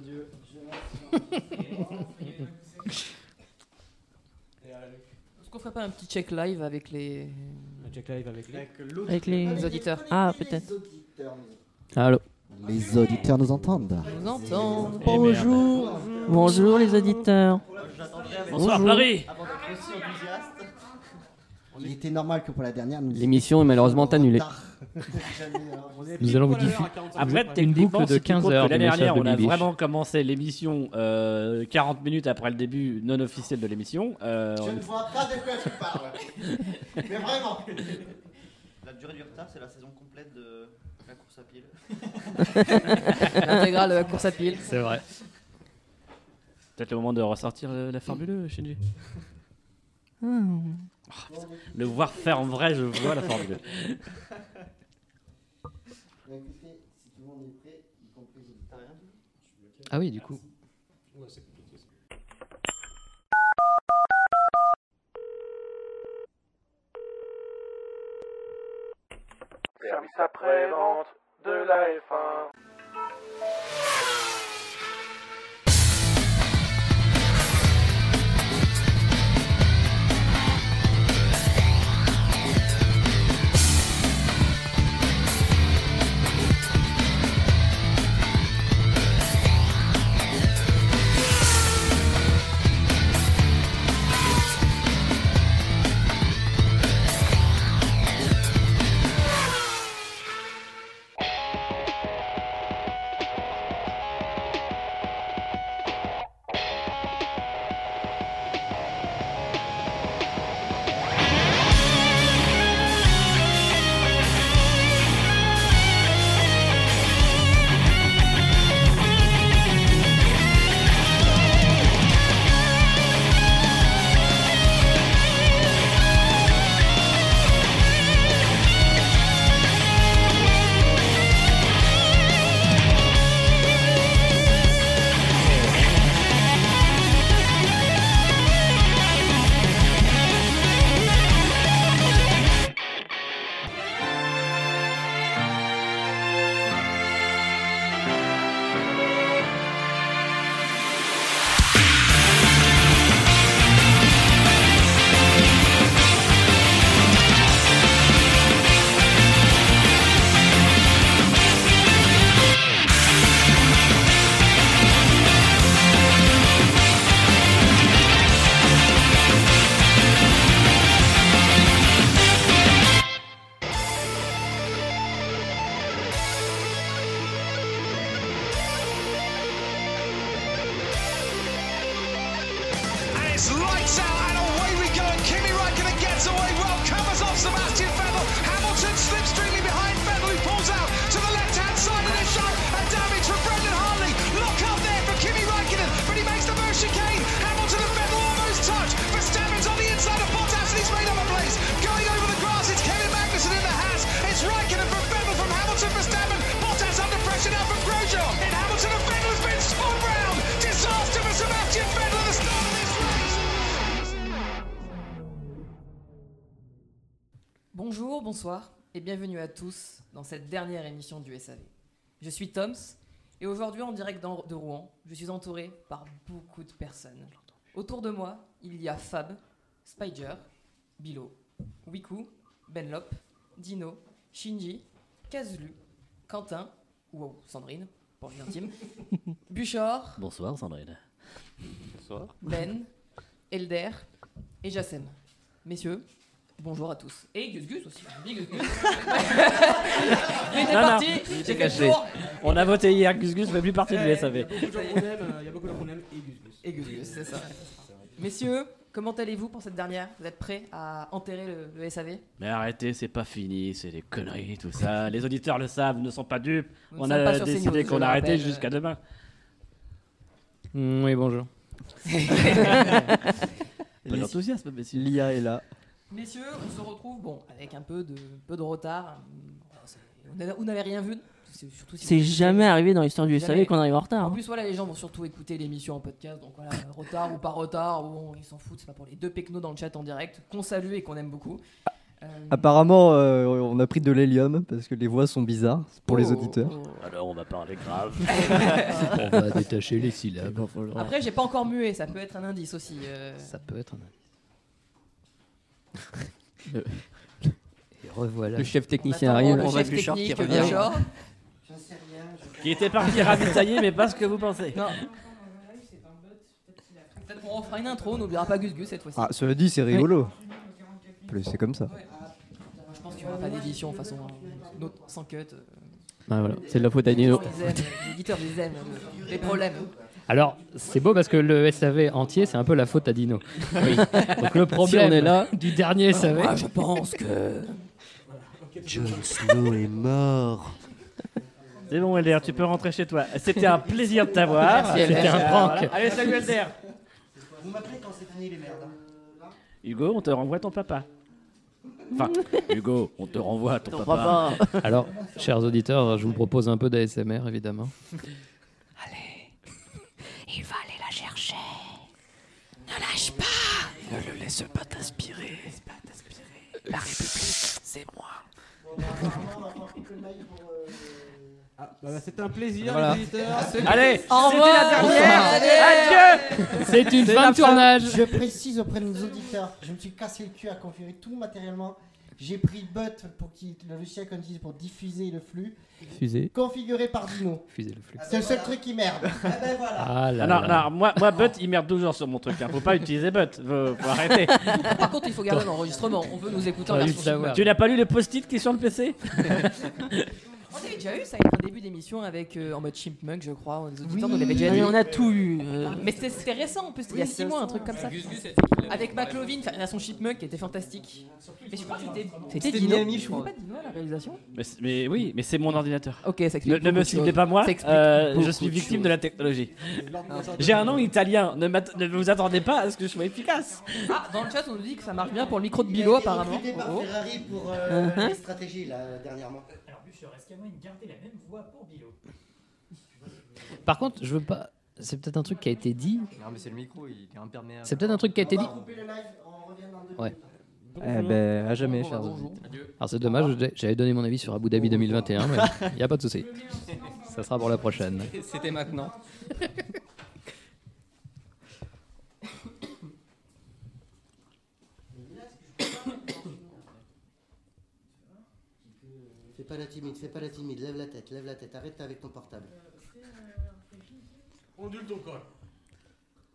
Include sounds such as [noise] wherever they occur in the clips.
de Dieu. Est-ce qu'on ferait pas un petit check live avec les. Un check live avec les. Avec, Avec les- Les auditeurs. Ah, peut-être. Allô Les auditeurs nous entendent. Nous entend. Bonjour. Bonjour les auditeurs. Bonsoir Bonjour. Paris il était normal que pour la dernière, L'émission est malheureusement annulée. Alors. Nous allons vous diffuser Après, une techniquement, boucle de si tu 15 comptes heures L'année dernière, de on a vraiment commencé l'émission euh, 40 minutes après le début non officiel de l'émission. Euh, Je ne vois pas de quoi tu parles. [laughs] Mais vraiment. La durée du retard, c'est la saison complète de la course à pied. [laughs] L'intégrale de la course à pied. C'est vrai. Peut-être le moment de ressortir euh, la Formule 2, Shinji. Hmm. Le voir faire en vrai, je vois la Formule [laughs] 2. Bah, écoutez, si tout le monde est prêt, y compris les auditeurs, rien dit Ah oui, du coup. Service après-vente de la F1. It's lights out and away we go. And Kimi Raikkonen gets away well, covers off Sebastian Vettel. Hamilton slipstreaming behind Vettel, who pulls out to the left-hand side of the shot. And damage from Brendan Hartley. Lock up there for Kimi Raikkonen, but he makes the first Bonjour, bonsoir et bienvenue à tous dans cette dernière émission du SAV. Je suis Toms et aujourd'hui en direct de Rouen, je suis entouré par beaucoup de personnes. Autour de moi, il y a Fab, Spider, Bilo, Wiku, Benlop, Dino, Shinji, Kazulu, Quentin, ou Sandrine, pour vie intime, [laughs] Buchor, Bonsoir Sandrine. Ben, Elder et Jassem. Messieurs, bonjour à tous. Et Gus Gus aussi. Gus Gus. [laughs] Il était Non, non, parti, il j'ai était fait le caché. tour. On a voté hier, Gus Gus fait plus partie du Il y a SAV. beaucoup de gens qu'on aime, euh, il y a beaucoup de gens qu'on aime et Gus Gus. Et Gus Gus, c'est ça. Messieurs, comment allez-vous pour cette dernière? Vous êtes prêts à enterrer le, le SAV Mais arrêtez, c'est pas fini, c'est des conneries, tout ça. Les auditeurs le savent, ne sont pas dupes. Nous ne On sommes pas a sur CNews, décidé je qu'on le arrêtait rappelle. jusqu'à demain. Mm, oui, bonjour. Pas [laughs] d'enthousiasme, messieurs. L'IA est là. Messieurs, on se retrouve, bon, avec un peu de, peu de retard. On n'avez rien vu C'est si jamais arrivé dans l'histoire du Jamais. SAV qu'on arrive en retard. En hein. plus, voilà, les gens vont surtout écouter l'émission en podcast, donc voilà, retard ou pas retard, bon, ils s'en foutent, c'est pas pour les deux pecnos dans le chat en direct, qu'on salue et qu'on aime beaucoup. Euh, Apparemment, euh, on a pris de l'hélium parce que les voix sont bizarres pour les oh, auditeurs. oh. Alors on va parler grave. [laughs] On va détacher les syllabes. Après, j'ai pas encore mué, ça peut être un indice aussi. euh. Ça peut être un indice. Et revoilà. Le chef technicien arrive. le On va chef Bouchard qui technique, revient. Bouchard. J'en sais rien. Qui était parti ravitailler, mais pas ce que vous pensez. Non. Peut-être qu'on refera une intro, on n'oubliera pas Gus Gus cette fois-ci. Ah, cela dit, c'est rigolo. Plus c'est comme ça. Je pense qu'il n'y aura pas d'édition de toute façon. Notre- sans cut. euh, Ah, voilà. C'est de la faute à ils aiment, les éditeurs les aiment, euh, les problèmes. Alors, c'est beau parce que le SAV entier, c'est un peu la faute à Dino. [laughs] Donc le problème on est là- du dernier SAV, Moi, je pense que. Jon Snow est mort. C'est bon, Elder, tu peux rentrer chez toi. C'était un plaisir de t'avoir. C'était un prank. Voilà. Allez, salut Elder. Vous m'appelez quand c'est fini les merdes. hein. Hugo, on te renvoie ton papa. Enfin, [laughs] Hugo, on te renvoie ton, papa. Alors, chers auditeurs, je vous propose un peu d'ASMR, évidemment. Il va aller la chercher. Ne lâche pas. Ne le laisse pas t'inspirer. Laisse pas t'inspirer. La République, c'est moi. Bon, apparemment, on va prendre que le mail pour. Ah, bah, bah, C'était un plaisir, Voilà. les auditeurs. Allez, Au c'était revoir. la dernière. Allez. Adieu. C'est une C'est fin la de tournage Je précise auprès de nos auditeurs, je me suis cassé le cul à configurer tout matériellement. J'ai pris But pour qu'il le logiciel qu'on utilise pour diffuser le flux, configuré par Dino. fusée le flux. C'est le seul truc qui merde. ah ben voilà. Ah là non, là. non, moi, moi, But, il merde toujours sur mon truc. Hein. Faut pas utiliser But. Faut, faut arrêter. [laughs] Par contre, il faut garder l'enregistrement. On veut nous écouter en version tu n'as pas lu le post-it qui est sur le PC [laughs] On avait déjà eu ça, un début d'émission avec euh, en mode Chipmunk, je crois. Les auditeurs nous l'avaient déjà dit. on a tout eu. euh, Mais c'était récent en plus, il y a 6 mois, un truc comme ça. Avec McLovin, enfin, son Chipmunk qui était fantastique. Mais je crois que c'était. C'était Dino. Miami, je crois. pas Dino à la réalisation mais, oui, mais c'est mon ordinateur. Ok, ça explique. Ne, me ciblez pas moi, euh, je suis victime de la technologie. J'ai un nom italien, ne, vous attendez pas à ce que je sois efficace. Ah, dans le chat, on nous dit que ça marche bien pour le micro de Bilo apparemment. Par contre, je veux pas. C'est peut-être un truc qui a été dit. Non, mais c'est le micro, il est imperméable. C'est peut-être un truc qui a été On dit. va couper le live, on revient dans deux Ouais. Eh ben, à jamais, chers. Alors c'est dommage, j'avais donné mon avis sur Abu Dhabi 2021, mais il n'y a pas de souci. Ça sera pour la prochaine. C'était maintenant. [laughs] pas la timide, fais pas la timide, lève la tête, lève la tête, arrête avec ton portable. Ondule ton col.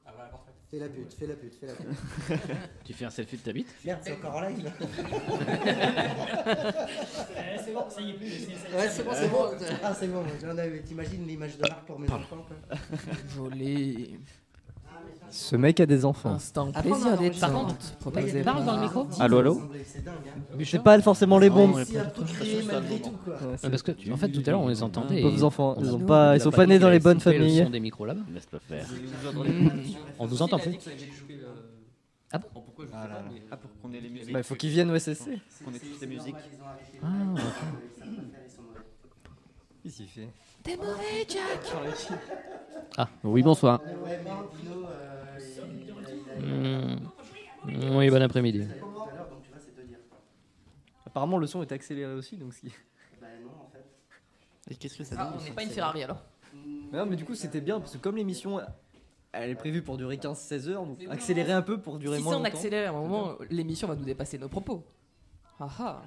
Ah voilà, parfait. Fais la pute, fais la pute, fais la pute. [laughs] Tu fais un selfie de ta bite? Merde, c'est encore en live. [laughs] c'est bon, ça y est plus. Ouais, c'est bon, c'est bon. Ah, c'est bon. T'imagines l'image de marque pour mes enfants quoi. Joli. Ce mec a des enfants. Instant Après, plaisir on a d'être enregistré. tente. Proposé Parle par- dans le micro. Allô, allô C'est dingue, hein. Pas forcément les bons. Ouais, Ouais, parce que en fait tout à l'heure on les entendait. et Pauvres enfants, ils on a- ont pas, ils sont pas dit nés dans qu'il les bonnes coupé le familles. son des micros là-bas. Faire. On nous entend plus. Ah, pour qu'on ait les musiques. Bah, il faut qu'ils viennent au SSC. Qu'on ait toutes les musiques. Ah, Qu'est-ce qu'il fait? T'es mauvais, Jack Ah, oui bonsoir. Hmm. Oui bon après-midi. Apparemment, le son est accéléré aussi, donc ce qui- Bah non, en fait. Et qu'est-ce que ça Ah, donne on n'est pas une Ferrari alors. Mais non, mais du coup, c'était bien parce que comme l'émission, elle est prévue pour durer 15-16 heures, donc accélérer un peu pour durer Si moins on longtemps. accélère à un moment, l'émission va nous dépasser nos propos. Ah ah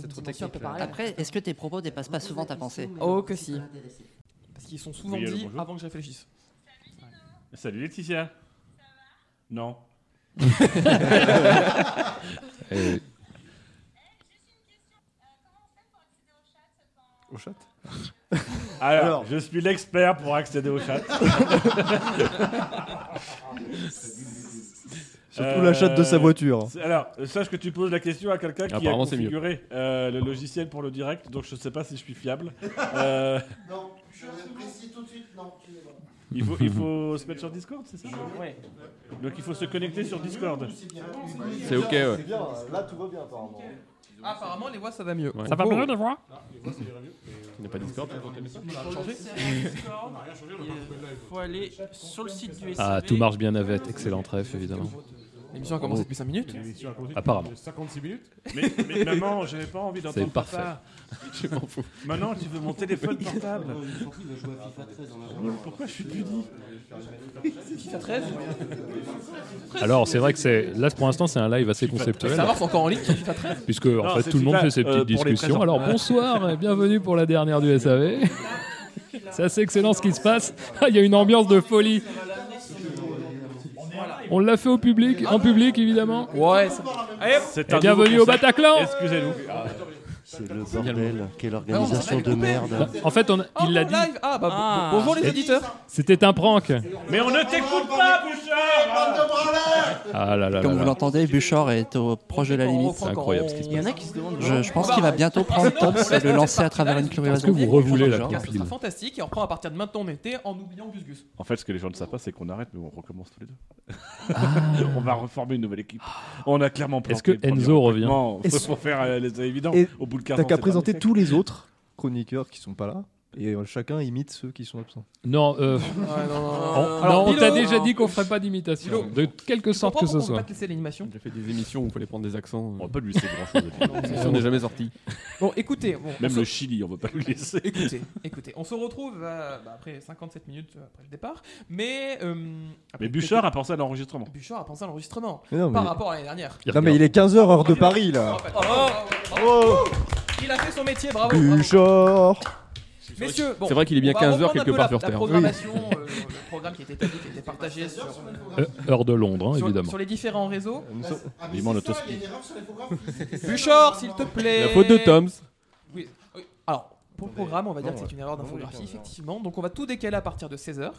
c'est trop technique. Après, est-ce que tes propos dépassent pas souvent ta pensée Oh que si. Parce qu'ils sont souvent Oui, allô, dit bonjour. avant que je réfléchisse. Salut Laetitia. Non. [laughs] Euh, Au chat? Alors, je suis l'expert pour accéder au chat. [laughs] Surtout la chatte de sa voiture. c'est- Alors, sache que tu poses la question à quelqu'un qui a configuré euh, le logiciel pour le direct, donc je sais pas si je suis fiable. [laughs] Euh, Non, je précise tout de suite, non, tu es bon. Il, faut, il faut se mettre sur Discord, c'est ça Ouais. Donc il faut se connecter sur Discord. C'est ok ouais. bien, là tout va bien apparemment. Ah, apparemment, les voix ça va mieux. Ça va mieux les voix Il n'y a pas Discord On a changé Il faut aller sur le site du SAV. Ah tout marche bien navette, excellent trèfle évidemment. L'émission a commencé depuis 5 minutes. L'émission a commencé Apparemment. depuis 56 minutes. Mais, mais maman, j'avais pas envie d'entendre C'est parfait. papa. Je m'en fous. Maintenant, tu veux mon téléphone portable. Pourquoi je suis pudique FIFA 13 Alors, c'est vrai que c'est là pour l'instant, c'est un live assez conceptuel. Ça va, c'est encore en ligne FIFA 13 Puisque en Non, fait c'est tout le monde FIFA, fait ses euh, petites pour les discussions. présents. Alors bonsoir et bienvenue pour la dernière du SAV. [laughs] C'est assez excellent ce qui se passe. Ah, [laughs] Il y a une ambiance de folie. On l'a fait au public, en public évidemment. Ouais, c'est- bienvenue au. Bataclan. Excusez-nous. C'est le bordel. Quelle Ah, organisation de merde. En fait, on, Oh, il l'a bon, dit. Ah, bah, bon- Ah. bonjour les auditeurs. C'était un prank. Mais on ne t'écoute pas, Bouchard Ah là là là Comme vous là. l'entendez, Bouchard est au proche de la limite. C'est incroyable ce qui se Il y en a qui se demandent. Je, je pense qu'il va bientôt prendre Tops et le lancer à travers une Est-ce que vous revoulez la Ce compile sera fantastique et on reprend à partir de maintenant en été en oubliant Gus Gus. En fait, ce que les gens ne savent pas, c'est qu'on arrête, mais on recommence tous les deux. Ah. [laughs] on va reformer une nouvelle équipe. On a clairement planté Est-ce que le premier Enzo recrutement. revient Faut- [laughs] Pour faire euh, les évidents. Et Au bout de 15 T'as qu'à présenter tous les autres chroniqueurs qui sont pas là. Et euh, chacun imite ceux qui sont absents. Non, euh, Ouais, non, non, on, non. non, Alors, on t'a déjà dit qu'on ferait pas d'imitation, de quelque sorte que ce pourquoi on soit. pas te laisser l'animation. J'ai fait des émissions où il fallait prendre des accents. On va pas lui laisser grand chose. L'émission [laughs] n'est jamais sortie. Bon, écoutez, bon, on Même se- le Chili, on va pas lui laisser. Écoutez, écoutez, on se retrouve euh, bah, après 57 minutes euh, après le départ, mais euh, Mais Bouchard a pensé à l'enregistrement. Bouchard a pensé à l'enregistrement par mais- rapport à l'année dernière. Non, mais il est 15h heure de Paris là. Oh, bravo, bravo. Il a fait son métier, bravo. bravo. Bouchard Messieurs, bon, C'est vrai qu'il est bien on va 15 heures reprendre un quelque peu part la- sur La Terre. programmation, euh, le programme qui a été établi, qui a été partagé sur, Euh, heure de Londres, hein, sur- évidemment. sur les différents réseaux. Ah, mais Vivement c'est le ça, Tospi. il y a une erreur sur l'infographie. [laughs] Bouchard, s'il te plaît. La faute de Toms. Oui. oui. Alors, pour le programme, on va dire que c'est une erreur d'infographie, effectivement. Donc, on va tout décaler à partir de 16h.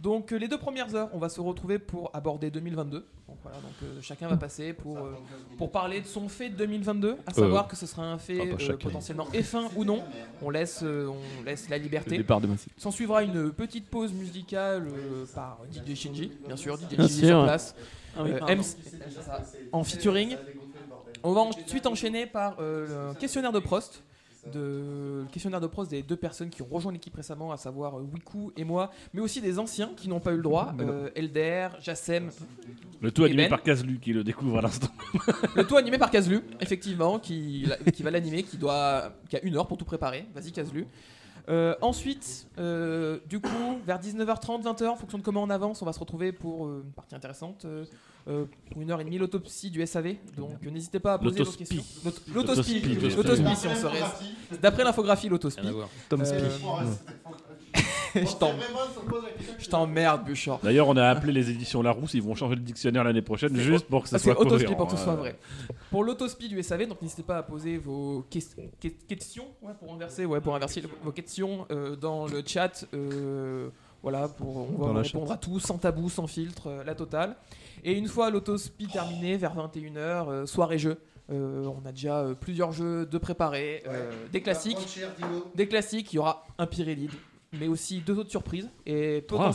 Donc, euh, les deux premières heures, on va se retrouver pour aborder 2022. Donc, voilà, donc euh, chacun va passer pour, euh, pour parler de son fait de 2022, à savoir que ce sera un fait ah, potentiellement F1 ou non. On laisse, euh, on laisse la liberté. départ de Massy. S'en suivra une petite pause musicale euh, par DJ Shinji, bien sûr, DJ Shinji sur place. Ah oui, Euh, pardon. MC en featuring. On va ensuite enchaîner par euh, le questionnaire de Prost. De, le questionnaire de Prost des deux personnes qui ont rejoint l'équipe récemment, à savoir euh, Wiku et moi, mais aussi des anciens qui n'ont pas eu le droit, euh, Elder, Jassem, Le tout animé Ben. par Kazlu qui le découvre à l'instant. [laughs] le tout animé par Kazlu, effectivement, qui, qui va l'animer, qui, doit, qui a une heure pour tout préparer. Vas-y, Kazlu. Euh, ensuite, euh, du coup, vers 19h30, 20h, en fonction de comment on avance, on va se retrouver pour euh, une partie intéressante. Euh, euh, pour une heure et demie, l'autopsie du SAV. Donc n'hésitez pas à poser vos questions. L'aut- L'autospi. Si on serait. D'après l'infographie, l'autospi. Tom Euh, Spi. [laughs] Je t'emmerde, Bouchard. D'ailleurs, on a appelé les éditions Larousse, ils vont changer le dictionnaire l'année prochaine juste pour que ça Ah, soit autospi cohérent, pour que ce soit vrai. Pour l'autospi du SAV, donc n'hésitez pas à poser vos ques- que- questions, ouais, pour inverser, ouais, pour inverser vos questions euh, dans le chat. euh, voilà, pour, on va répondre à tout, sans tabou, sans filtre, euh, la totale. Et une fois l'autospi terminé, vers 21h, euh, soirée jeu. Euh, on a déjà euh, plusieurs jeux de préparer, euh, des classiques, des classiques. Il y aura un Pirelli, mais aussi deux autres surprises et Trois.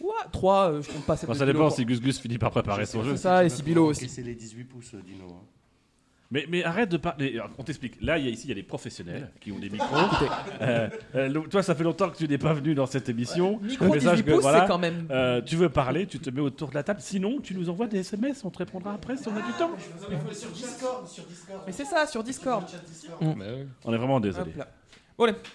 Ouais, trois. euh, je compte pas. celle Enfin, ça dépend si Gus Gus finit par préparer son jeu. C'est ça, et Sibilo aussi. C'est les 18 pouces, Dino. hein. Mais, mais arrête de parler. Alors, On t'explique. Là, il y a ici, il y a des professionnels qui ont des micros. Écoutez. Euh, euh, toi, ça fait longtemps que tu n'es pas venu dans cette émission. Micro Mais sache 18 que, pouces, voilà, c'est quand même. euh, tu veux parler, tu te mets autour de la table. Sinon, tu nous envoies des SMS, on te répondra après si on a du temps. Sur Discord, sur Discord. Mais c'est ça, sur Discord. Bah ouais. On est vraiment désolé.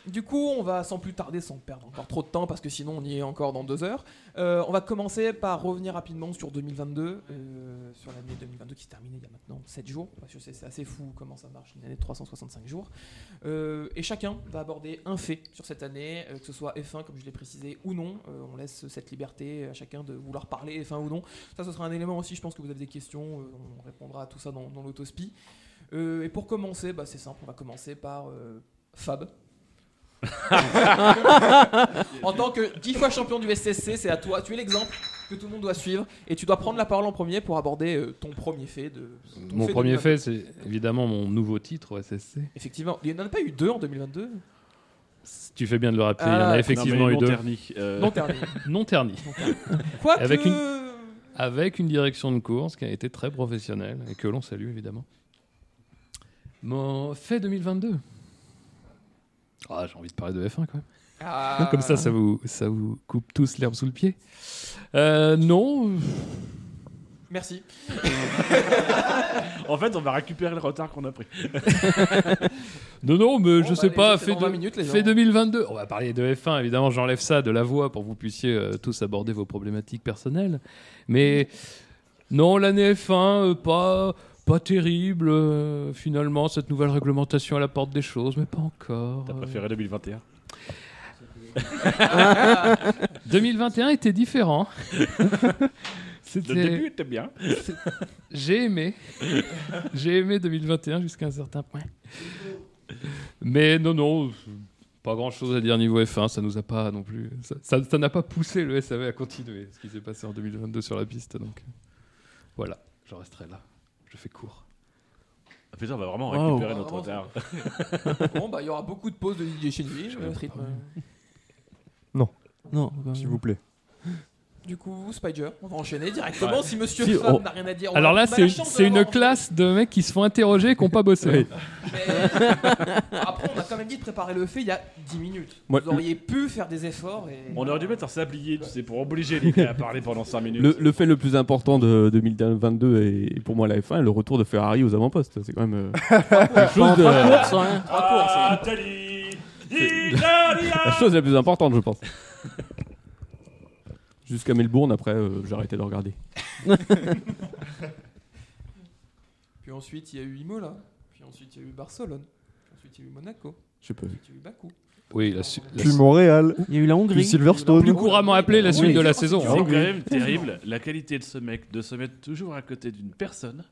Du coup, on va sans plus tarder, sans perdre encore trop de temps, parce que sinon on y est encore dans deux heures. Euh, on va commencer par revenir rapidement sur 2022, euh, sur l'année 2022 qui se terminait il y a maintenant 7 jours, parce que c'est assez fou comment ça marche, une année de 365 jours. Euh, et chacun va aborder un fait sur cette année, que ce soit F1 comme je l'ai précisé ou non. On laisse cette liberté à chacun de vouloir parler F1 ou non. Ça, ce sera un élément aussi, je pense que vous avez des questions, on répondra à tout ça dans, dans l'autospi. Et pour commencer, bah, c'est simple, on va commencer par Fab. [laughs] en tant que 10 fois champion du SSC, c'est à toi, tu es l'exemple que tout le monde doit suivre et tu dois prendre la parole en premier pour aborder euh, ton premier fait de ton Mon fait premier 2022. fait, c'est évidemment mon nouveau titre au SSC. Effectivement, il n'y en a pas eu deux en 2022 Tu fais bien de le rappeler, il y en Ah, a effectivement non, mais eu non deux. terni, euh. Non terni. [laughs] non terni. [laughs] Quoique- Avec une, avec une direction de course qui a été très professionnelle et que l'on salue évidemment. Mon fait 2022. Ah, j'ai envie de parler de F1 quand même. Ah. Comme ça, ça vous, ça vous coupe tous l'herbe sous le pied. Euh, non. Merci. [laughs] en fait, on va récupérer le retard qu'on a pris. [laughs] Non, non, mais je bah, sais pas, fait, de- 20 minutes, les fait gens. 2022. On va parler de F1, évidemment, j'enlève ça de la voix pour que vous puissiez euh, tous aborder vos problématiques personnelles. Mais non, l'année F1, euh, pas, pas terrible. euh, finalement, cette nouvelle réglementation à la porte des choses, mais pas encore. T'as préféré 2021 Euh, 2021 était différent. [laughs] Le début était bien. J'ai aimé. J'ai aimé 2021 jusqu'à un certain point. Mais non, non, pas grand chose à dire niveau F1. Ça nous a pas non plus. ça- Ça ça n'a pas poussé le SAV à continuer ce qui s'est passé en 2022 sur la piste. Donc euh, voilà, je resterai là. Je fais court. Ah, putain, on va vraiment Wow. récupérer notre Ah, retard. [laughs] bon, bah, il y aura beaucoup de pauses de Didier Cheney. euh, rythme. Non. Non, S'il vous plaît. Du coup, Spider, on va enchaîner directement Ouais. si Monsieur Si, Fab on- n'a rien à dire. on Alors là, c'est une classe de mecs qui se font interroger et qui n'ont pas bossé. [laughs] Après, on a quand même dit de préparer le fait il y a 10 minutes. Moi, Vous auriez pu faire des efforts et. On aurait dû mettre un sablier, tu sais, pour obliger les gars à parler pendant 5 minutes. Le, le fait le plus important de 2022 et pour moi la F1 est le retour de Ferrari aux avant-postes. C'est quand même euh, [laughs] quelque chose de- Trois courses. Trois courses. Italie la chose la plus importante, je pense. [laughs] Jusqu'à Melbourne, après, euh, j'ai arrêté de regarder. [laughs] Puis ensuite, il y a eu Imola. Puis ensuite, il y a eu Barcelone. Puis ensuite, il y a eu Monaco. Je sais pas. Ensuite, il y a eu Bakou. Oui, la, su- la Puis su- Montréal. Il y a eu la Hongrie. Puis Silverstone. plus couramment appelée la suite Oui. de la saison. C'est hein. quand même terrible la qualité de ce mec de se mettre toujours à côté d'une personne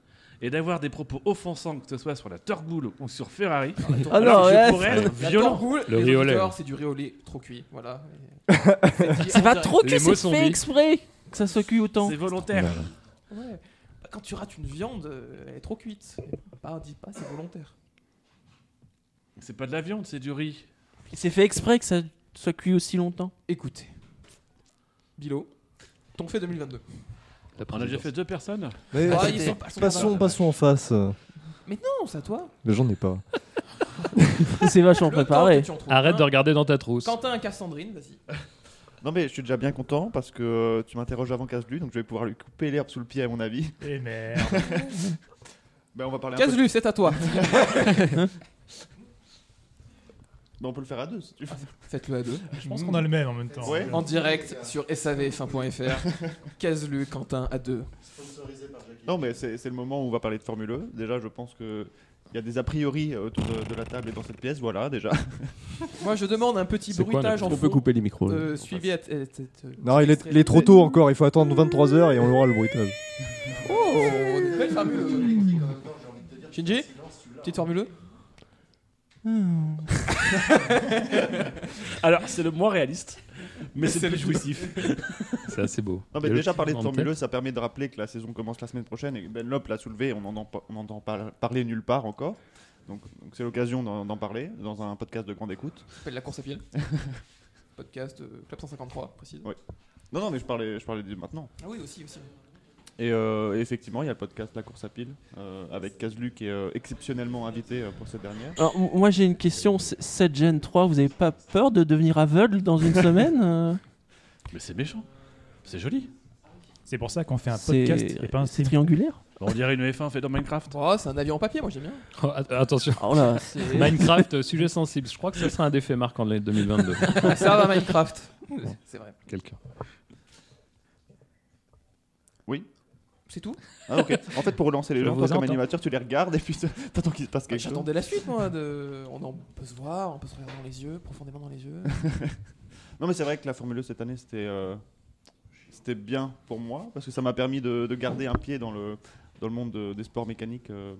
et d'avoir des propos offensants, que ce soit sur la Turboule ou sur Ferrari. Ah alors non, que ouais, je pourrais être La violent. Torgoule, Le les riolet. auditeurs, c'est du riolet trop cuit. Voilà. [laughs] C'est pas trop Les que mots c'est sont fait dits. exprès que ça soit cuit autant. C'est volontaire. Ouais. Bah, Quand tu rates une viande, euh, elle est trop cuite. Pas, dis pas, c'est volontaire. C'est pas de la viande, c'est du riz. C'est fait exprès que ça soit cuit aussi longtemps. Écoutez, Bilo, ton fait 2022. On a déjà fait deux personnes Mais Ah, ils sont pas- ils sont passons, pas- passons en face. Mais non, c'est à toi. Mais j'en ai pas. [laughs] C'est vachement Le temps préparé. que tu en trouves Arrête un. de regarder dans ta trousse. Quentin Cassandrine, vas-y. [laughs] Non mais je suis déjà bien content parce que euh, tu m'interroges avant Caselu, donc je vais pouvoir lui couper l'herbe sous le pied à mon avis. Et merde. [laughs] Ben on va parler un peu. Caselu, c'est à toi. Ben, on peut le faire à deux si tu veux. [laughs] Faites-le à deux. Je pense qu'on a le même en même temps. Ouais. En direct sur savf1.fr. [laughs] Caselu, Quentin à deux. Non mais c'est c'est le moment où on va parler de Formule E. Déjà je pense que il y a des a priori euh, autour de, de la table et dans cette pièce, voilà déjà. [laughs] Moi, je demande un petit C'est quoi, bruitage en On peut fond. couper les micros. là. Euh, suivi à t- Non, il est, il est trop tôt encore. Il faut attendre 23h et on aura le bruitage. Oh, une belle formule. Shinji, petite formule. E. [laughs] Alors, c'est le moins réaliste, mais c'est le plus jouissif. [laughs] C'est assez beau. Non mais déjà parler de Formule E, tête ça permet de rappeler que la saison commence la semaine prochaine et Ben Lop l'a soulevé, on n'entend pas, parler nulle part encore. Donc donc c'est l'occasion d'en parler dans un podcast de grande écoute. Ça s'appelle la course à pied. Podcast euh, Club 153, précise. Ouais. Non non mais je parlais, je parlais de maintenant. Ah oui, aussi, aussi. Et, euh, effectivement il y a le podcast La course à pile euh, avec Kazlu qui est euh, exceptionnellement invité euh, pour cette dernière. Alors, moi j'ai une question. Cette Gen 3, vous avez pas peur de devenir aveugle dans une [laughs] semaine euh? Mais c'est méchant. C'est joli. C'est pour ça qu'on fait un podcast et pas un triangulaire? On dirait une F1 fait dans Minecraft. Oh, c'est un avion en papier, moi j'aime bien. Oh, att- attention. Oh là, c'est- Minecraft, sujet sensible. Je crois que ça sera un des faits marquants de l'année 2022. [laughs] Ça va, Minecraft. C'est vrai. Quelqu'un. Oui. C'est tout Ah ok. En fait pour relancer les gens, toi comme animateur tu les regardes et puis [laughs] t'attends qu'il se passe Bah, quelque chose. J'attendais la suite, moi. De... On en peut se voir, on peut se regarder dans les yeux, profondément dans les yeux. [laughs] Non mais c'est vrai que la Formule E cette année c'était euh, c'était bien pour moi parce que ça m'a permis de, de garder un pied dans le dans le monde de- des sports mécaniques euh,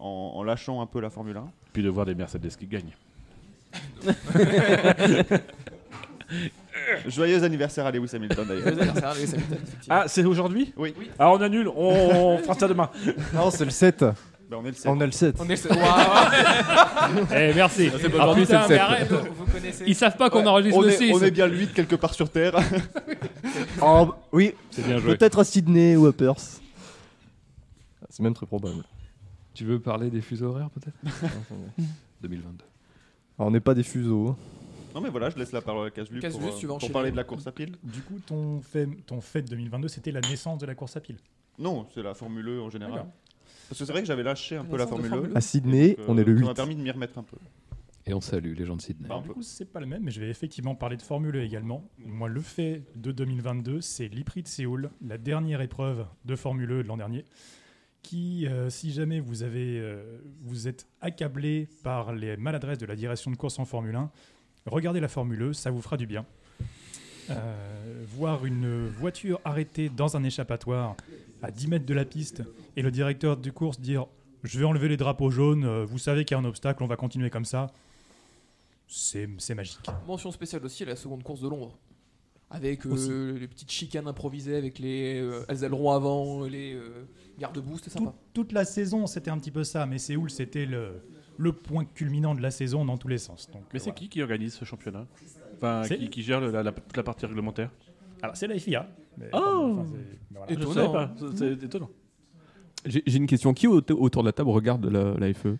en, en lâchant un peu la Formule 1. Puis de voir des Mercedes qui gagnent. [laughs] Joyeux anniversaire à Lewis Hamilton d'ailleurs. Joyeux anniversaire à Lewis Hamilton, effectivement. Ah, c'est aujourd'hui? Oui. Ah, on annule, on, on fera ça demain. Non, c'est le 7. Ben, on est le 7. On a le 7. On est le- Waouh. Eh, merci. c'est pas Ah, aujourd'hui, putain, c'est le mais sept. arrête. Vous connaissez Ils savent pas qu'on Ouais, enregistre on le est, 6. on est bien le 8 quelque part sur Terre. [laughs] Oh, oui, C'est bien joué. peut-être à Sydney ou à Perth. C'est même très probable. Tu veux parler des fuseaux horaires peut-être? 2022. [laughs] Alors, on n'est pas des fuseaux. Non mais voilà, je laisse la parole à Caslu Casse-Lus, pour, euh, tu vas pour enchaîner. parler de la course à pile. Du coup, ton fait, ton fait de 2022, c'était la naissance de la course à pile. Non, c'est la Formule E en général. Parce que c'est vrai que j'avais lâché un peu la de Formule E. E. À Sydney, Donc, on est le Ça 8. m'a permis de m'y remettre un peu. Et on salue les gens de Sydney. Alors, du coup, c'est pas le même, mais je vais effectivement parler de Formule E également. Moi, le fait de 2022, c'est l'IPRI de Séoul, la dernière épreuve de Formule E de l'an dernier, qui, euh, si jamais vous, avez, euh, vous êtes accablé par les maladresses de la direction de course en Formule 1, regardez la Formule E, ça vous fera du bien. Euh, voir une voiture arrêtée dans un échappatoire à 10 mètres de la piste et le directeur de course dire je vais enlever les drapeaux jaunes, euh, vous savez qu'il y a un obstacle, on va continuer comme ça. C'est magique. Mention spéciale aussi à la seconde course de Londres. Avec euh, les petites chicanes improvisées avec les, euh, ailerons avant, les garde-boue, c'était sympa. toute la saison, c'était un petit peu ça, mais Séoul, c'était le, le point culminant de la saison dans tous les sens. Donc, Mais c'est qui qui organise ce championnat Enfin, C'est- qui, qui gère le- la, la- toute la partie réglementaire. Alors, c'est la FIA. mais- Oh enfin, c'est- voilà. Étonnant. savais pas, c'est c'est étonnant. J'ai une question. Qui au- autour de la table regarde la, la FE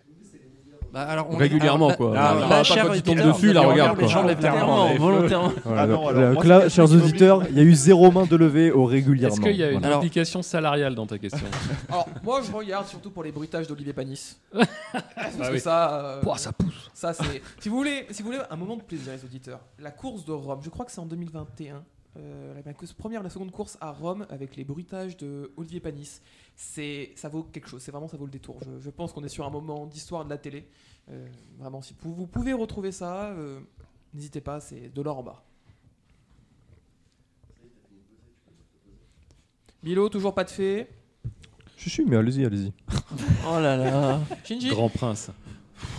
Bah, alors, on- Régulièrement, alors, quoi. la- Ah, la pas- pas chère quand il tombe dessus, il la regarde, Les quoi. gens lèvent la main Volontairement, volontairement. [laughs] Ah non, donc, alors, donc moi, là, chers auditeurs, il y a eu zéro main de levée au Est-ce régulièrement. qu'il y a une Voilà. indication salariale dans ta question? Alors, moi, je regarde surtout pour les bruitages d'Olivier Panis. [laughs] Parce Ah que ça. euh, Pouah, ça pousse. Ça, c'est. si, vous voulez, si vous voulez un moment de plaisir, les auditeurs, la course de Rome, je crois que c'est en 2021. Euh, la, première, la seconde course à Rome avec les bruitages de Olivier Panis, c'est ça vaut quelque chose. C'est vraiment ça vaut le détour. Je, je pense qu'on est sur un moment d'histoire de la télé. Euh, vraiment, si vous, vous pouvez retrouver ça, euh, n'hésitez pas. C'est de l'or en bas. Milo, toujours pas de fée. Je suis, mais allez-y, allez-y. [laughs] Oh là là. [laughs] Shinji? Grand prince.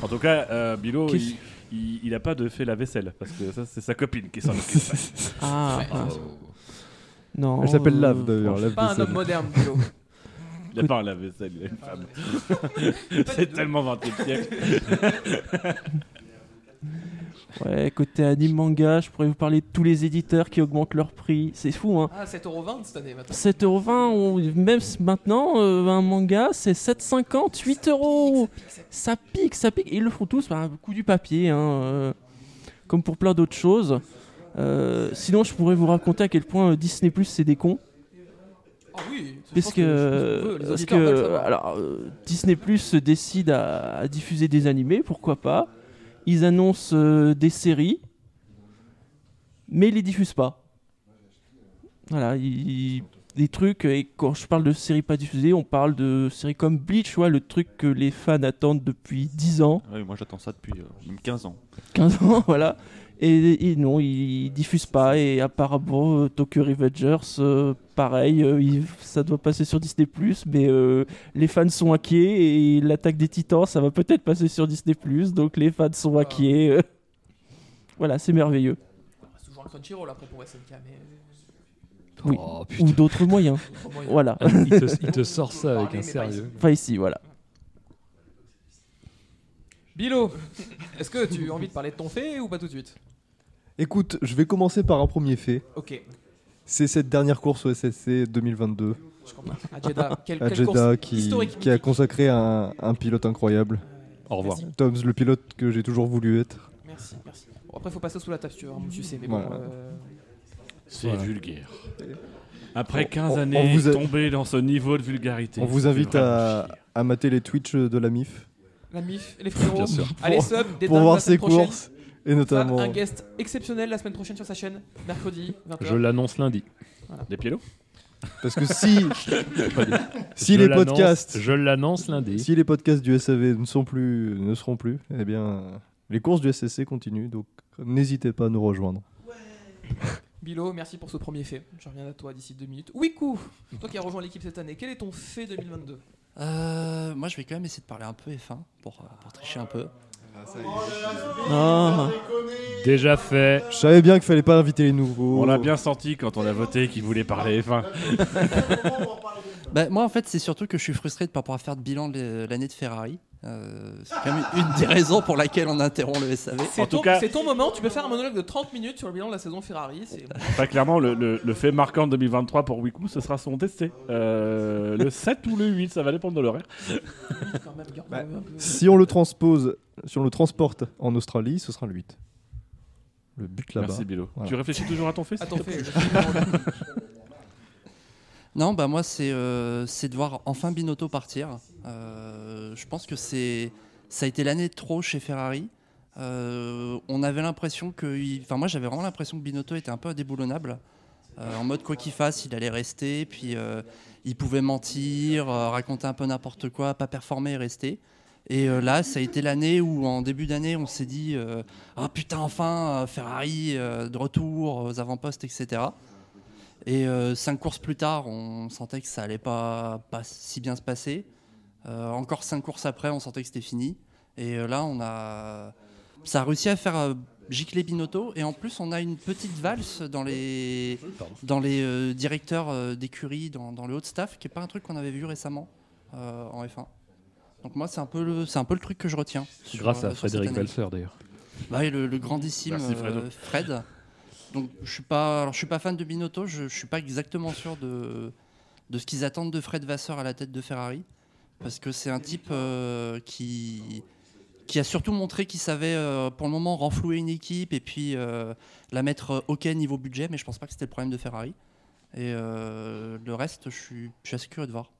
En tout cas, euh, Bilo, il, il, il a pas de fait la vaisselle parce que ça, c'est sa copine qui s'en occupe. [laughs] Ah, ah. Non. Elle s'appelle Lave d'ailleurs. Lave Pas un vaisselle. homme moderne, Milo. Il a pas un lave-vaisselle, il a une femme. [laughs] c'est tellement 20 e siècle. Ouais, côté anime manga, je pourrais vous parler de tous les éditeurs qui augmentent leur prix. C'est fou, hein. Ah, 7,20€ cette année maintenant. 7,20€, on- même maintenant, euh, un manga, c'est 7,50€, 8€. Ça pique, ça pique. Et ils le font tous par un coup du papier, hein, euh, comme pour plein d'autres choses. Euh, sinon, je pourrais vous raconter à quel point Disney Plus c'est des cons. Ah oui, Parce que, les parce que alors, euh, Disney Plus décide à, à diffuser des animés, pourquoi pas. Ils annoncent euh, des séries, mais ils les diffusent pas. Voilà, ils- des trucs, et quand je parle de séries pas diffusées, on parle de séries comme Bleach, ouais, le truc que les fans attendent depuis 10 ans. Oui, moi j'attends ça depuis euh, même 15 ans. 15 ans, [laughs] voilà. Et, et non, ils diffusent pas. Et apparemment, euh, Tokyo Revengers, euh, pareil, euh, il- ça doit passer sur Disney+, mais euh, les fans sont inquiets. Et l'attaque des titans, ça va peut-être passer sur Disney+, donc les fans sont inquiets. euh. Voilà, c'est merveilleux. C'est toujours un Crunchyroll après pour SNK, mais. Oui. Oh, Ou d'autres moyens. [laughs] Voilà. Il te, il te [laughs] sort ça avec un pas sérieux. Enfin, ici, voilà. Bilo, est-ce que tu as envie de parler de ton fait ou pas tout de suite? Écoute, je vais commencer par un premier fait. Ok. C'est cette dernière course au SSC 2022. Je comprends. Jeddah, quelle, course qui, historique qui a consacré un, un pilote incroyable. Au revoir. Merci. Toms, le pilote que j'ai toujours voulu être. Merci, merci. Bon, après, faut passer sous la table si tu veux vraiment sucer, mais bon. Voilà. euh, C'est Voilà. vulgaire. Après On- 15 on- années, on vous a- tomber dans ce niveau de vulgarité. On vous invite à, mater les Twitch de la MIF. La MIF, les frérots. Bien sûr. Allez, sub, pour voir ses prochaine. courses. Et notamment. Un guest exceptionnel la semaine prochaine sur sa chaîne, mercredi, 20h. Je l'annonce lundi. Des pielos Parce que si, [laughs] si Je les l'annonce- podcasts, Je l'annonce lundi. si les podcasts du SAV ne sont plus, ne seront plus, eh bien, les courses du SSC continuent. Donc, n'hésitez pas à nous rejoindre. Bilo, merci pour ce premier fait. Je reviens à toi d'ici deux minutes. Wiku, toi qui as rejoint l'équipe cette année, quel est ton fait 2022 Euh, moi, je vais quand même essayer de parler un peu F1 pour, euh, pour tricher un peu. Ah. Déjà fait. Je savais bien qu'il fallait pas inviter les nouveaux. On l'a bien senti quand on a voté qu'il voulait parler F1. [laughs] Bah, moi, en fait, c'est surtout que je suis frustré de ne pas pouvoir faire de bilan de l'année de Ferrari. Euh, c'est quand même une des raisons pour laquelle on interrompt le SAV. C'est ton, c'est ton moment, tu peux faire un monologue de 30 minutes sur le bilan de la saison Ferrari. c'est- Pas clairement, le, le- le fait marquant de 2023 pour Wiku, ce sera son testé. Euh, le 7 ou le 8, ça va dépendre de l'horaire. quand même, garde Bah, un peu- Si on le transpose, si on le transporte en Australie, ce sera le 8. Le but là-bas. Merci Bilo. Voilà. Tu réfléchis toujours à ton fait [laughs] je suis Non, bah moi c'est euh, c'est de voir enfin Binotto partir. Euh, je pense que c'est ça a été l'année trop chez Ferrari. Euh, on avait l'impression que, enfin moi j'avais vraiment l'impression que Binotto était un peu indéboulonnable. Euh, en mode quoi qu'il fasse, il allait rester, puis il pouvait mentir, raconter un peu n'importe quoi, pas performer et rester. Et là, ça a été l'année où, en début d'année, on s'est dit Ah putain, enfin, Ferrari de retour aux avant-postes, etc. Et euh, cinq courses plus tard, on sentait que ça allait pas, pas si bien se passer. Euh, encore cinq courses après, on sentait que c'était fini. Et euh, là, on a, ça a réussi à faire euh, gicler Binotto. Et en plus, on a une petite valse dans les, dans les euh, directeurs euh, d'écurie, dans, dans le haut de staff, qui est pas un truc qu'on avait vu récemment euh, en F1. Donc moi, c'est un peu le, c'est un peu le truc que je retiens. sur, Grâce euh, à Frédéric. Valser d'ailleurs. Bah, et le, le grandissime Merci, euh, Fred. Donc je suis pas, alors, je suis pas fan de Binotto. Je, je suis pas exactement sûr de de ce qu'ils attendent de Fred Vasseur à la tête de Ferrari, parce que c'est un type euh, qui qui a surtout montré qu'il savait euh, pour le moment renflouer une équipe et puis euh, la mettre ok niveau budget, mais je pense pas que c'était le problème de Ferrari. Et le reste, je suis, je suis assez curieux de voir.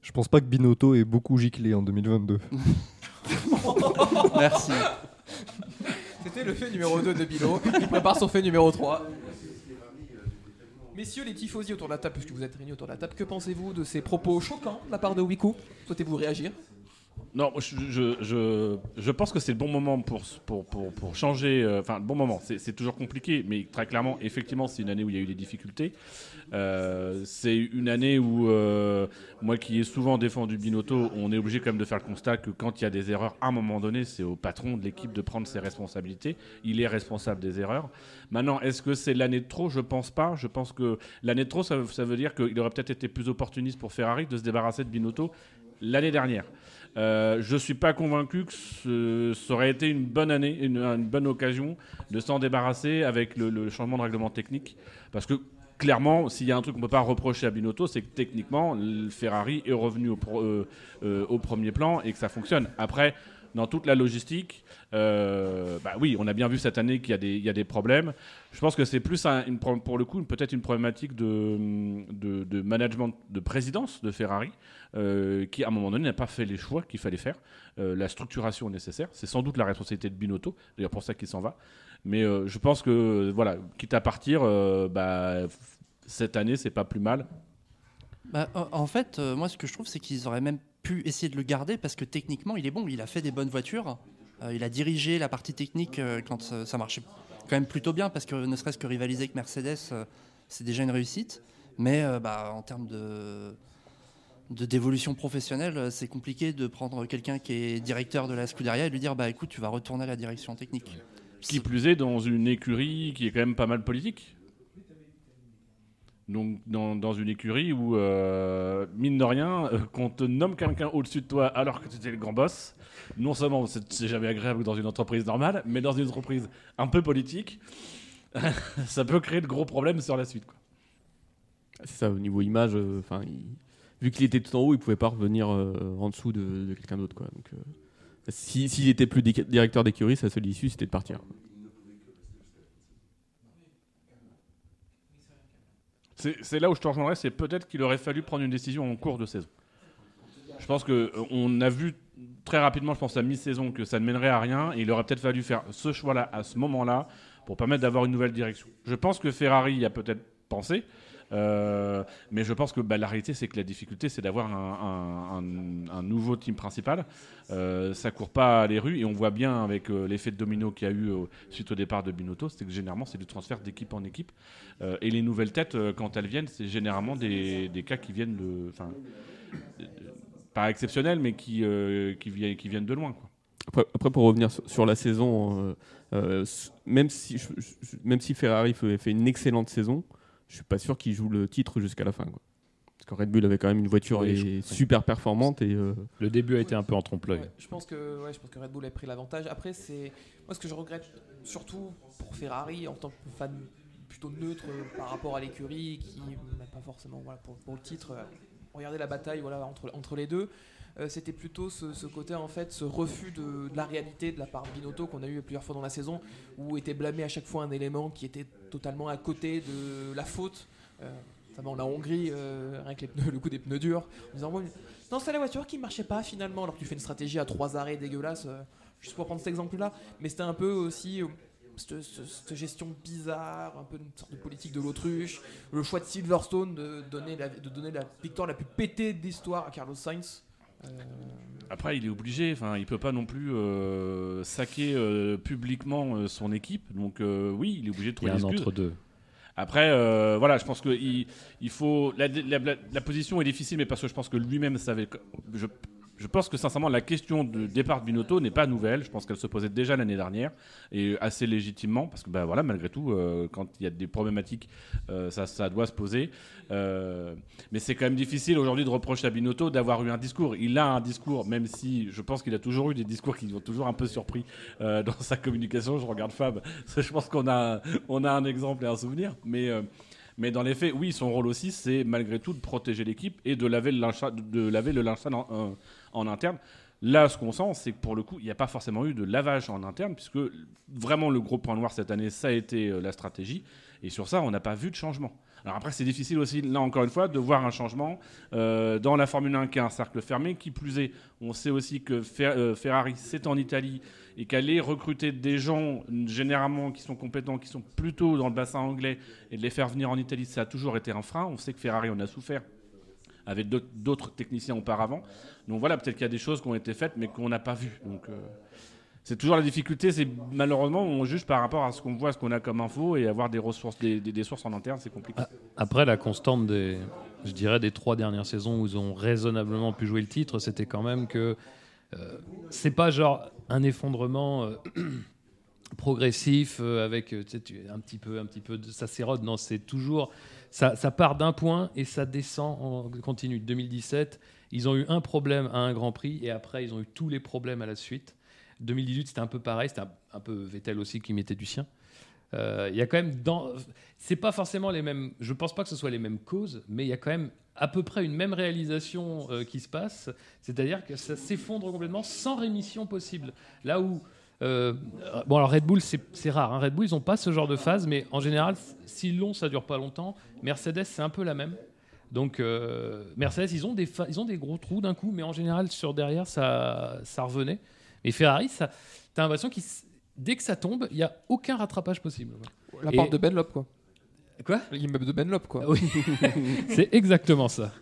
Je pense pas que Binotto ait beaucoup giclé en 2022. [laughs] Merci. C'était le fait numéro 2 de Bilo. Il prépare son fait numéro 3. Messieurs les tifosi autour de la table, puisque vous êtes réunis autour de la table, que pensez-vous de ces propos choquants de la part de Wiku Souhaitez-vous réagir? Non, je, je, je, pense que c'est le bon moment pour, pour, pour, pour changer. euh, Enfin, le bon moment. C'est toujours compliqué, mais très clairement, effectivement, c'est une année où il y a eu des difficultés. Euh, c'est une année où, euh, moi qui ai souvent défendu Binotto, on est obligé quand même de faire le constat que quand il y a des erreurs, à un moment donné, c'est au patron de l'équipe de prendre ses responsabilités. Il est responsable des erreurs. Maintenant, est-ce que c'est l'année de trop? Je pense pas. Je pense que l'année de trop, ça, ça veut dire qu'il aurait peut-être été plus opportuniste pour Ferrari de se débarrasser de Binotto l'année dernière. Euh, je suis pas convaincu que ça aurait été une bonne année, une, une bonne occasion de s'en débarrasser avec le, changement de règlement technique, parce que clairement, s'il y a un truc qu'on peut pas reprocher à Binotto, c'est que techniquement, le Ferrari est revenu au, euh, euh, au premier plan et que ça fonctionne. Après, dans toute la logistique, euh, bah oui, on a bien vu cette année qu'il y a des, problèmes. Je pense que c'est plus pour le coup peut-être une problématique de, de, de management, de présidence de Ferrari, euh, qui à un moment donné n'a pas fait les choix qu'il fallait faire, euh, la structuration nécessaire. C'est sans doute la responsabilité de Binotto, d'ailleurs pour ça qu'il s'en va. Mais je pense que voilà, quitte à partir, bah, cette année c'est pas plus mal. Bah, en- fait, euh, moi, ce que je trouve, c'est qu'ils auraient même pu essayer de le garder parce que techniquement, il est bon. Il a fait des bonnes voitures. Euh, il a dirigé la partie technique euh, quand ça marchait quand même plutôt bien parce que ne serait-ce que rivaliser avec Mercedes, c'est déjà une réussite. Mais bah, en termes d'évolution professionnelle, c'est compliqué de prendre quelqu'un qui est directeur de la Scuderia et lui dire bah écoute, tu vas retourner à la direction technique. Qui plus est dans une écurie qui est quand même pas mal politique. Donc dans, une écurie où, euh, mine de rien, euh, qu'on te nomme quelqu'un au-dessus de toi alors que tu étais le grand boss, non seulement c'est jamais agréable dans une entreprise normale, mais dans une entreprise un peu politique, [laughs] ça peut créer de gros problèmes sur la suite. C'est ça, au niveau image, euh, enfin, vu qu'il était tout en haut, il pouvait pas revenir euh, en dessous de, quelqu'un d'autre. Donc, euh, si- S'il était plus di- directeur d'écurie, sa seule issue, c'était de partir. C'est là où je te rejoindrais, c'est peut-être qu'il aurait fallu prendre une décision en cours de saison. Je pense que euh, a vu très rapidement, je pense à mi-saison, que ça ne mènerait à rien. Et il aurait peut-être fallu faire ce choix-là à ce moment-là pour permettre d'avoir une nouvelle direction. Je pense que Ferrari y a peut-être pensé. Euh, mais je pense que bah, la réalité, c'est que la difficulté, c'est d'avoir un, nouveau team principal. Euh, ça court pas les rues et on voit bien avec euh, l'effet de domino qu'il y a eu euh, suite au départ de Binotto, c'est que généralement c'est du transfert d'équipe en équipe. Et les nouvelles têtes, quand elles viennent, c'est généralement des, cas qui viennent de, pas exceptionnels, mais qui, viennent, de loin. Après, pour revenir sur, la saison, même si Ferrari fait, fait une excellente saison, je suis pas sûr qu'il joue le titre jusqu'à la fin. quoi. Parce que Red Bull avait quand même une voiture Oui, et je- super performante. Et, euh, Le début a été un peu en trompe-l'œil. Je pense que ouais, je pense que Red Bull a pris l'avantage. Après, c'est moi ce que je regrette surtout pour Ferrari en tant que fan plutôt neutre par rapport à l'écurie qui n'a pas forcément voilà pour, pour le titre. euh, Regardez la bataille voilà entre entre les deux. Euh, C'était plutôt ce, ce côté en fait, ce refus de, de la réalité de la part de Binotto qu'on a eu plusieurs fois dans la saison, où était blâmé à chaque fois un élément qui était totalement à côté de la faute. Euh, notamment la Hongrie, euh, rien que [laughs] le coup des pneus durs, en disant non, c'est la voiture qui marchait pas finalement, alors que tu fais une stratégie à trois arrêts dégueulasse, euh, juste pour prendre cet exemple-là. Mais c'était un peu aussi cette, gestion bizarre, un peu une sorte de politique de l'autruche, le choix de Silverstone de donner la, de donner la victoire la plus pétée de l'histoire à Carlos Sainz. Après, il est obligé. Enfin, il peut pas non plus euh, saquer euh, publiquement euh, son équipe. Donc, euh, oui, il est obligé de Il y trouver a un excuses. entre-deux. Après, voilà, je pense que il, il faut. La, la- la- la position est difficile, mais parce que je pense que lui-même savait. Je, je pense que sincèrement, la question de départ de Binotto n'est pas nouvelle. Je pense qu'elle se posait déjà l'année dernière et assez légitimement, parce que bah, voilà, malgré tout, euh, quand il y a des problématiques, euh, ça, ça doit se poser. Euh, mais c'est quand même difficile aujourd'hui de reprocher à Binotto d'avoir eu un discours. Il a un discours, même si je pense qu'il a toujours eu des discours qui ont toujours un peu surpris euh, dans sa communication. Je regarde Fab, [laughs] je pense qu'on a, on a un exemple et un souvenir, mais. euh, mais dans les faits, oui, son rôle aussi, c'est malgré tout de protéger l'équipe et de laver le linge de laver le linge en interne. Là, ce qu'on sent, c'est que pour le coup, il n'y a pas forcément eu de lavage en interne, puisque vraiment le gros point noir cette année, ça a été euh, la stratégie. Et sur ça, on n'a pas vu de changement. Alors après, c'est difficile aussi, là encore une fois, de voir un changement euh, dans la Formule 1 qui est un cercle fermé. Qui plus est, on sait aussi que euh, Ferrari, c'est en Italie et qu'aller recruter des gens généralement qui sont compétents, qui sont plutôt dans le bassin anglais et de les faire venir en Italie, ça a toujours été un frein. On sait que Ferrari en a souffert avec d'autres- techniciens auparavant. Donc voilà, peut-être qu'il y a des choses qui ont été faites mais qu'on n'a pas vues. Donc euh, c'est toujours la difficulté, c'est malheureusement on juge par rapport à ce qu'on voit, ce qu'on a comme info et avoir des ressources, des, sources en interne, c'est compliqué. Après, la constante des, je dirais, des trois dernières saisons où ils ont raisonnablement pu jouer le titre, c'était quand même que euh, c'est pas genre un effondrement euh, [clears throat] progressif euh, avec un petit peu, un petit peu de ça s'érode. Non, c'est toujours ça, part d'un point et ça descend en continu. 2017, ils ont eu un problème à un Grand Prix et après ils ont eu tous les problèmes à la suite. 2018, c'était un peu pareil, c'était un, peu Vettel aussi qui mettait du sien. Euh, Il y a quand même. C'est pas forcément les mêmes. Je pense pas que ce soit les mêmes causes, mais il y a quand même à peu près une même réalisation euh, qui se passe. C'est-à-dire que ça s'effondre complètement sans rémission possible. Là où. Euh, bon, alors Red Bull, c'est rare. hein. Red Bull, ils n'ont pas ce genre de phase, mais en général, s'ils l'ont, ça dure pas longtemps. Mercedes, c'est un peu la même. Donc, euh, Mercedes, ils ont, des ils ont des gros trous d'un coup, mais en général, sur derrière, ça, ça revenait. Et Ferrari, ça, t'as l'impression qu'il dès que ça tombe, il n'y a aucun rattrapage possible. La Et- porte de Benlop, quoi. Quoi? L'immeuble de Benlop, quoi. Oui, [laughs] c'est exactement ça.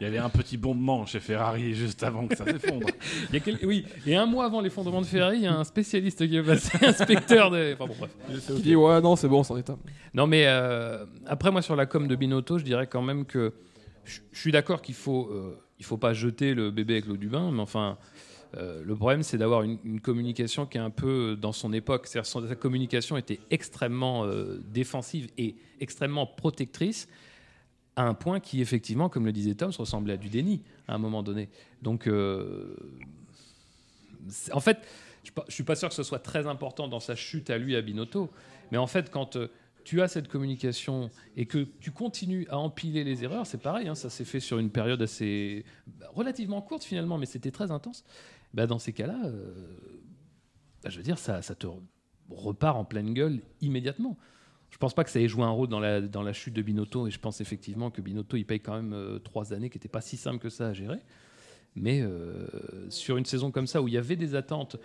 Il y avait un petit bombement chez Ferrari juste avant que ça [laughs] s'effondre. Il y a quel- Oui, et un mois avant l'effondrement de Ferrari, il y a un spécialiste qui est passé, inspecteur de. Enfin bon, bref. Qui dit ouais, non, c'est bon, c'en est un. Non, mais euh, après, moi, sur la com de Binotto, je dirais quand même que je suis d'accord qu'il faut, euh, il faut pas jeter le bébé avec l'eau du bain, mais enfin, euh, le problème, c'est d'avoir une, une communication qui est un peu dans son époque. Son- sa communication était extrêmement euh, défensive et extrêmement protectrice, à un point qui, effectivement, comme le disait Tom, se ressemblait à du déni à un moment donné. Donc, euh, en fait, je ne suis pas sûr que ce soit très important dans sa chute à lui, à Binotto, mais en fait, quand euh, tu as cette communication et que tu continues à empiler les erreurs, c'est pareil, hein, ça s'est fait sur une période assez bah, relativement courte finalement, mais c'était très intense. Bah, dans ces cas-là, euh, bah, je veux dire, ça, ça te re- repart en pleine gueule immédiatement. Je pense pas que ça ait joué un rôle dans la, dans la chute de Binotto, et je pense effectivement que Binotto, il paye quand même euh, trois années qui n'étaient pas si simples que ça à gérer. Mais euh, sur une saison comme ça, où il y avait des attentes,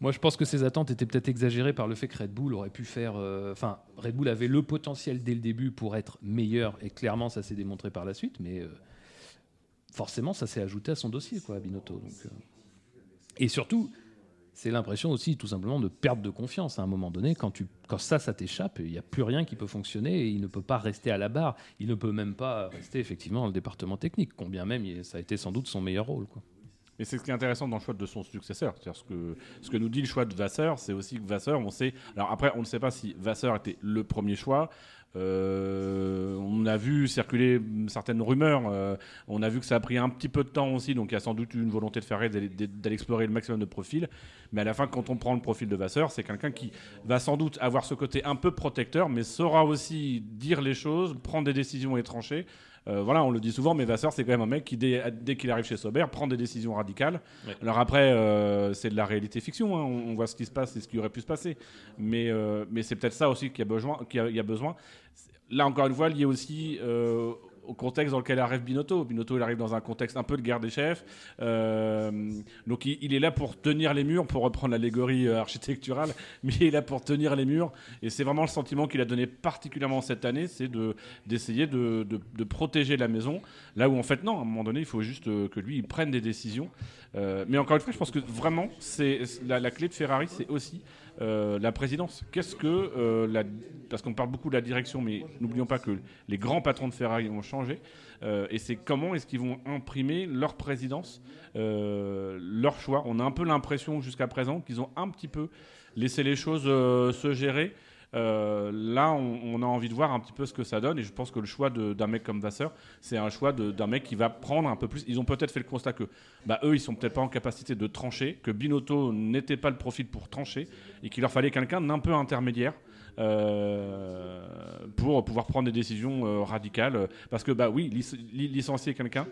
moi je pense que ces attentes étaient peut-être exagérées par le fait que Red Bull aurait pu faire... euh, Enfin, Red Bull avait le potentiel dès le début pour être meilleur, et clairement ça s'est démontré par la suite, mais forcément ça s'est ajouté à son dossier, quoi, à Binotto. Et surtout, c'est l'impression aussi tout simplement de perte de confiance à un moment donné. Quand, tu, quand ça, ça t'échappe, il n'y a plus rien qui peut fonctionner et il ne peut pas rester à la barre. Il ne peut même pas rester effectivement dans le département technique, combien même ça a été sans doute son meilleur rôle. Quoi. Mais c'est ce qui est intéressant dans le choix de son successeur. C'est-à-dire ce que, ce que nous dit le choix de Vasseur, c'est aussi que Vasseur, on sait. Alors après, on ne sait pas si Vasseur était le premier choix. Euh, on a vu circuler certaines rumeurs. euh, on a vu que ça a pris un petit peu de temps aussi. Donc il y a sans doute une volonté de d'aller d'aller explorer le maximum de profils. Mais à la fin, quand on prend le profil de Vasseur, c'est quelqu'un qui va sans doute avoir ce côté un peu protecteur, mais saura aussi dire les choses, prendre des décisions et trancher. Euh, voilà, on le dit souvent, mais Vasseur, c'est quand même un mec qui, dès, dès qu'il arrive chez Sauber, prend des décisions radicales. Ouais. Alors après, euh, c'est de la réalité fiction, hein. on, on voit ce qui se passe et ce qui aurait pu se passer. Mais, euh, mais c'est peut-être ça aussi qu'il y a besoin. qu'il y a- il y a besoin. là encore une fois, lié aussi au contexte dans lequel arrive Binotto. Binotto, il arrive dans un contexte un peu de guerre des chefs. Euh, donc il, est là pour tenir les murs, pour reprendre l'allégorie euh, architecturale, [laughs] mais il est là pour tenir les murs. Et c'est vraiment le sentiment qu'il a donné particulièrement cette année, c'est de, d'essayer de, de- de protéger la maison. Là où en fait, non, à un moment donné, il faut juste euh, que lui, il prenne des décisions. Euh, mais encore une fois, je pense que vraiment, c'est la, clé de Ferrari, c'est aussi euh, la présidence. Qu'est-ce que euh, parce qu'on parle beaucoup de la direction, mais n'oublions pas que les grands patrons de Ferrari ont changé. Et c'est comment est-ce qu'ils vont imprimer leur présidence, leur choix. On a un peu l'impression jusqu'à présent qu'ils ont un petit peu laissé les choses se gérer. Euh, là, on, a envie de voir un petit peu ce que ça donne, et je pense que le choix d'un mec comme Vasseur, c'est un choix d'un mec qui va prendre un peu plus. Ils ont peut-être fait le constat que, bah, eux, ils sont peut-être pas en capacité de trancher, que Binotto n'était pas le profil pour trancher, et qu'il leur fallait quelqu'un d'un peu intermédiaire. euh, pour pouvoir prendre des décisions euh, radicales parce que bah oui lic- li- licencier quelqu'un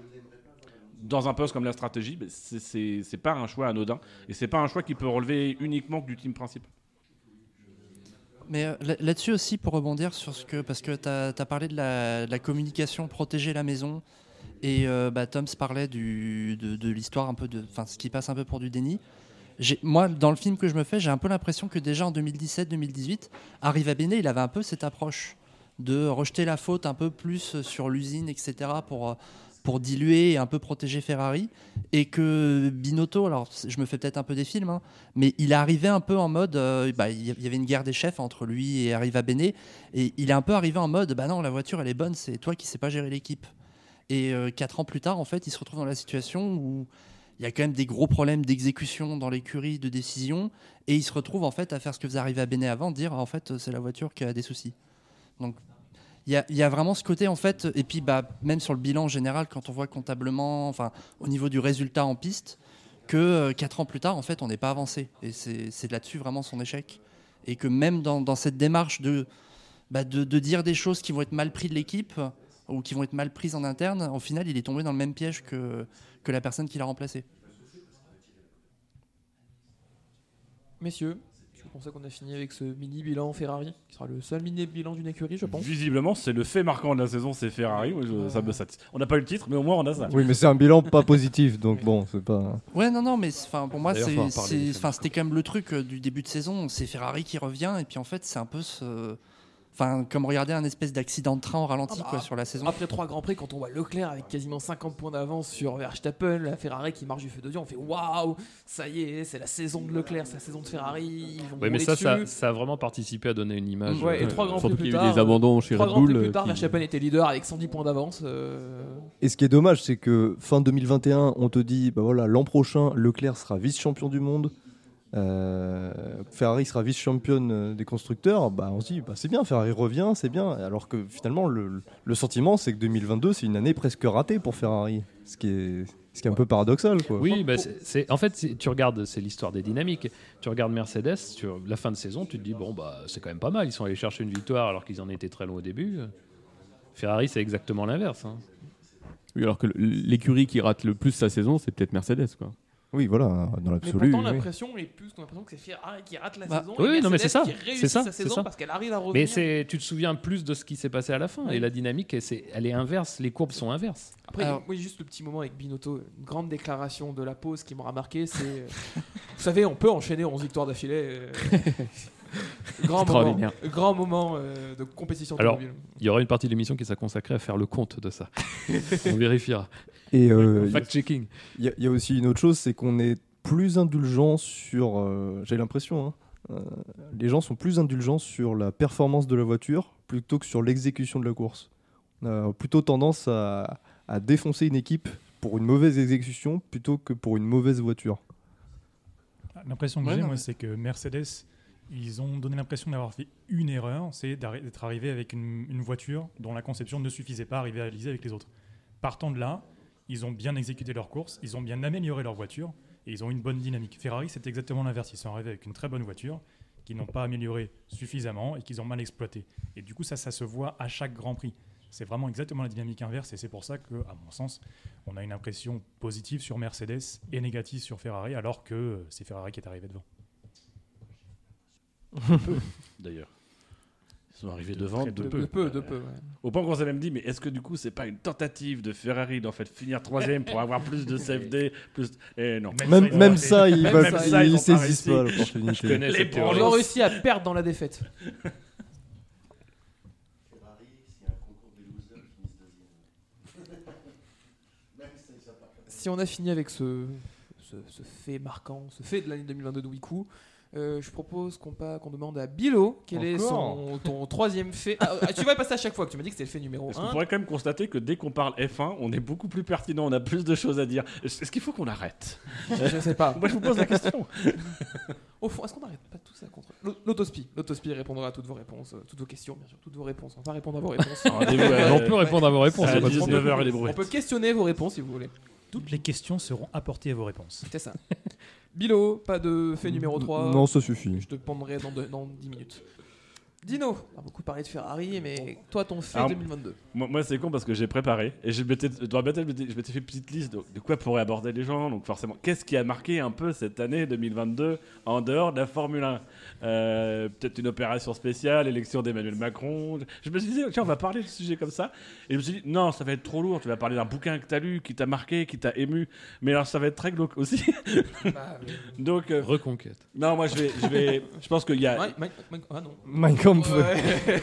dans un poste comme la stratégie bah, c'est- pas un choix anodin et c'est pas un choix qui peut relever uniquement que du team principal Mais euh, là- là-dessus aussi, pour rebondir sur ce que. Parce que tu as, parlé de la, communication, protéger la maison. Et euh, bah, Tom se parlait de, l'histoire un peu de. Enfin, ce qui passe un peu pour du déni. Moi, dans le film que je me fais, j'ai un peu l'impression que déjà en 2017-2018, Arriva Bene, il avait un peu cette approche de rejeter la faute un peu plus sur l'usine, etc., pour, euh, pour diluer et un peu protéger Ferrari. Et que Binotto, alors je me fais peut-être un peu des films, hein, mais il est arrivé un peu en mode, euh, bah, il y avait une guerre des chefs entre lui et Arriva Bene, et il est un peu arrivé en mode, bah non, la voiture elle est bonne, c'est toi qui sais pas gérer l'équipe. Et euh, quatre ans plus tard, en fait, il se retrouve dans la situation où il y a quand même des gros problèmes d'exécution dans l'écurie, de décision, et il se retrouve en fait à faire ce que faisait Arriva Bene avant, dire en fait c'est la voiture qui a des soucis. Donc il y, a, vraiment ce côté en fait, et puis bah, même sur le bilan général, quand on voit comptablement, enfin au niveau du résultat en piste, que euh, quatre ans plus tard, en fait, on n'est pas avancé. Et c'est là-dessus vraiment son échec. Et que même dans, cette démarche de, bah, de dire des choses qui vont être mal prises de l'équipe ou qui vont être mal prises en interne, au final, il est tombé dans le même piège que, que la personne qui l'a remplacé. Messieurs, je pensais qu'on a fini avec ce mini bilan Ferrari, qui sera le seul mini bilan d'une écurie, je pense. visiblement c'est le fait marquant de la saison c'est Ferrari je- ça me satis- on n'a pas eu le titre mais au moins on a ça Oui, mais c'est un bilan pas positif, donc bon, c'est pas. Ouais, non, non, mais c'est- enfin, pour moi, D'ailleurs, c'est- faut en parler, c'est- les enfin, c'était quand même le truc euh, du début de saison. C'est Ferrari qui revient, et puis en fait, c'est un peu ce. Enfin, comme regarder un espèce d'accident de train au ralenti Ah bah, quoi, sur la saison. Après trois grands prix, quand on voit Leclerc avec quasiment 50 points d'avance sur Verstappen, la Ferrari qui marche du feu de Dieu, on fait waouh, ça y est, c'est la saison de Leclerc, c'est la saison de Ferrari. Ils vont Ouais, mais ça, ça, a vraiment participé à donner une image. Ouais, et euh, trois grands prix surtout plus qu'il y a eu tard. des abandons chez trois Red grands prix Bull, plus euh, tard, qui- Verstappen était leader avec 110 points d'avance. euh, Et ce qui est dommage, c'est que fin 2021, on te dit, bah voilà, l'an prochain, Leclerc sera vice-champion du monde, euh, Ferrari sera vice-championne euh, des constructeurs. Bah on se dit, bah, c'est bien, Ferrari revient, c'est bien. Alors que finalement, le, le sentiment, c'est que 2022, c'est une année presque ratée pour Ferrari, ce qui est, ce qui est un peu paradoxal, quoi. Oui, bah, c'est- en fait, tu regardes, c'est l'histoire des dynamiques. Tu regardes Mercedes, sur la fin de saison, tu te dis, bon, bah, c'est quand même pas mal. Ils sont allés chercher une victoire alors qu'ils en étaient très loin au début. Ferrari, c'est exactement l'inverse. hein. Oui, alors que l'écurie qui rate le plus sa saison, c'est peut-être Mercedes, quoi. Oui, voilà, dans Mais l'absolu. pourtant, oui. l'impression est plus qu'on a l'impression que c'est Ferrari qui rate la Bah, saison. oui, et oui, non, mais c'est ça. qui C'est réussit ça. sa saison ça. parce qu'elle arrive à revenir. Mais tu te souviens plus de ce qui s'est passé à la fin. Et la dynamique, elle, est inverse. Les courbes sont inverses. Après, Alors- oui, juste le petit moment avec Binotto, une grande déclaration de la pause qui m'aura marqué, c'est... euh, [laughs] vous savez, on peut enchaîner 11 victoires d'affilée. [laughs] [laughs] grand moment, Extraordinaire. grand moment euh, de compétition Alors, il y aura une partie de l'émission qui sera consacrée à faire le compte de ça. [laughs] On vérifiera. Et euh, Fact-checking. Il y, a- il y a aussi une autre chose, c'est qu'on est plus indulgent sur. euh, J'ai l'impression, hein, euh, les gens sont plus indulgents sur la performance de la voiture plutôt que sur l'exécution de la course. On a plutôt tendance à, à défoncer une équipe pour une mauvaise exécution plutôt que pour une mauvaise voiture. L'impression que Ouais, j'ai, moi, mais- c'est que Mercedes, ils ont donné l'impression d'avoir fait une erreur, c'est d'être arrivé avec une, voiture dont la conception ne suffisait pas à rivaliser avec les autres. Partant de là, ils ont bien exécuté leur course, ils ont bien amélioré leur voiture et ils ont une bonne dynamique. Ferrari, c'est exactement l'inverse. Ils sont arrivés avec une très bonne voiture qu'ils n'ont pas améliorée suffisamment et qu'ils ont mal exploitée. Et du coup, ça, ça se voit à chaque Grand Prix. C'est vraiment exactement la dynamique inverse et c'est pour ça que, à mon sens, on a une impression positive sur Mercedes et négative sur Ferrari, alors que c'est Ferrari qui est arrivé devant. D'ailleurs Ils sont arrivés devant de, peu. de peu, de peu, ouais. Au point qu'on s'est même dit, mais est-ce que du coup, c'est pas une tentative de Ferrari d'en fait finir troisième pour avoir plus de CFD plus... Et non. Même- même ça, ils Même veulent- ça, ils ont saisissent pas l'opportunité. Les ils ont réussi à perdre dans la défaite. Si on a fini avec ce, ce, ce fait marquant, ce fait de l'année 2022 de Wiku, euh, je propose qu'on demande à Bilo quel est son, ton troisième fait. Ah, ah, tu vas y passer à chaque fois que tu m'as dit que c'était le fait numéro Parce qu'on 1. pourrait quand même constater que dès qu'on parle F1, on est beaucoup plus pertinent, on a plus de choses à dire. Est-ce qu'il faut qu'on arrête? Je sais pas. [laughs] Moi, je vous pose la question. Au fond, est-ce qu'on n'arrête pas tous à contre L'au- L'autospi. L'autospi répondra à toutes vos réponses, euh, toutes vos questions, bien sûr, toutes vos réponses. On va répondre à vos réponses. On peut répondre à vos réponses, à c'est pas de 19h et les On peut questionner vos réponses si vous voulez. Toutes les questions seront apportées à vos réponses. C'est ça. [laughs] Bilo, pas de fait numéro 3. Non, ça suffit. Je te prendrai dans, deux- dans 10 minutes. Dino, on a beaucoup parlé de Ferrari, mais toi, ton fait Alors, 2022. Moi, moi, c'est con parce que j'ai préparé et je m'étais, dans la bataille, je m'étais- je m'étais fait une petite liste de, de quoi pourraient aborder les gens. Donc forcément, qu'est-ce qui a marqué un peu cette année 2022 en dehors de la Formule 1 Euh, Peut-être une opération spéciale, élection d'Emmanuel Macron. Je me suis dit, tiens, on va parler de sujets comme ça. Et je me suis dit, non, ça va être trop lourd. Tu vas parler d'un bouquin que tu as lu, qui t'a marqué, qui t'a ému. Mais alors, ça va être très glauque aussi. Oui. [laughs] Donc, euh, Reconquête. non, moi, je vais, je vais, je pense qu'il y a. Mike- Mike- Mike- ah non. Mein Kampf. Ouais. [laughs]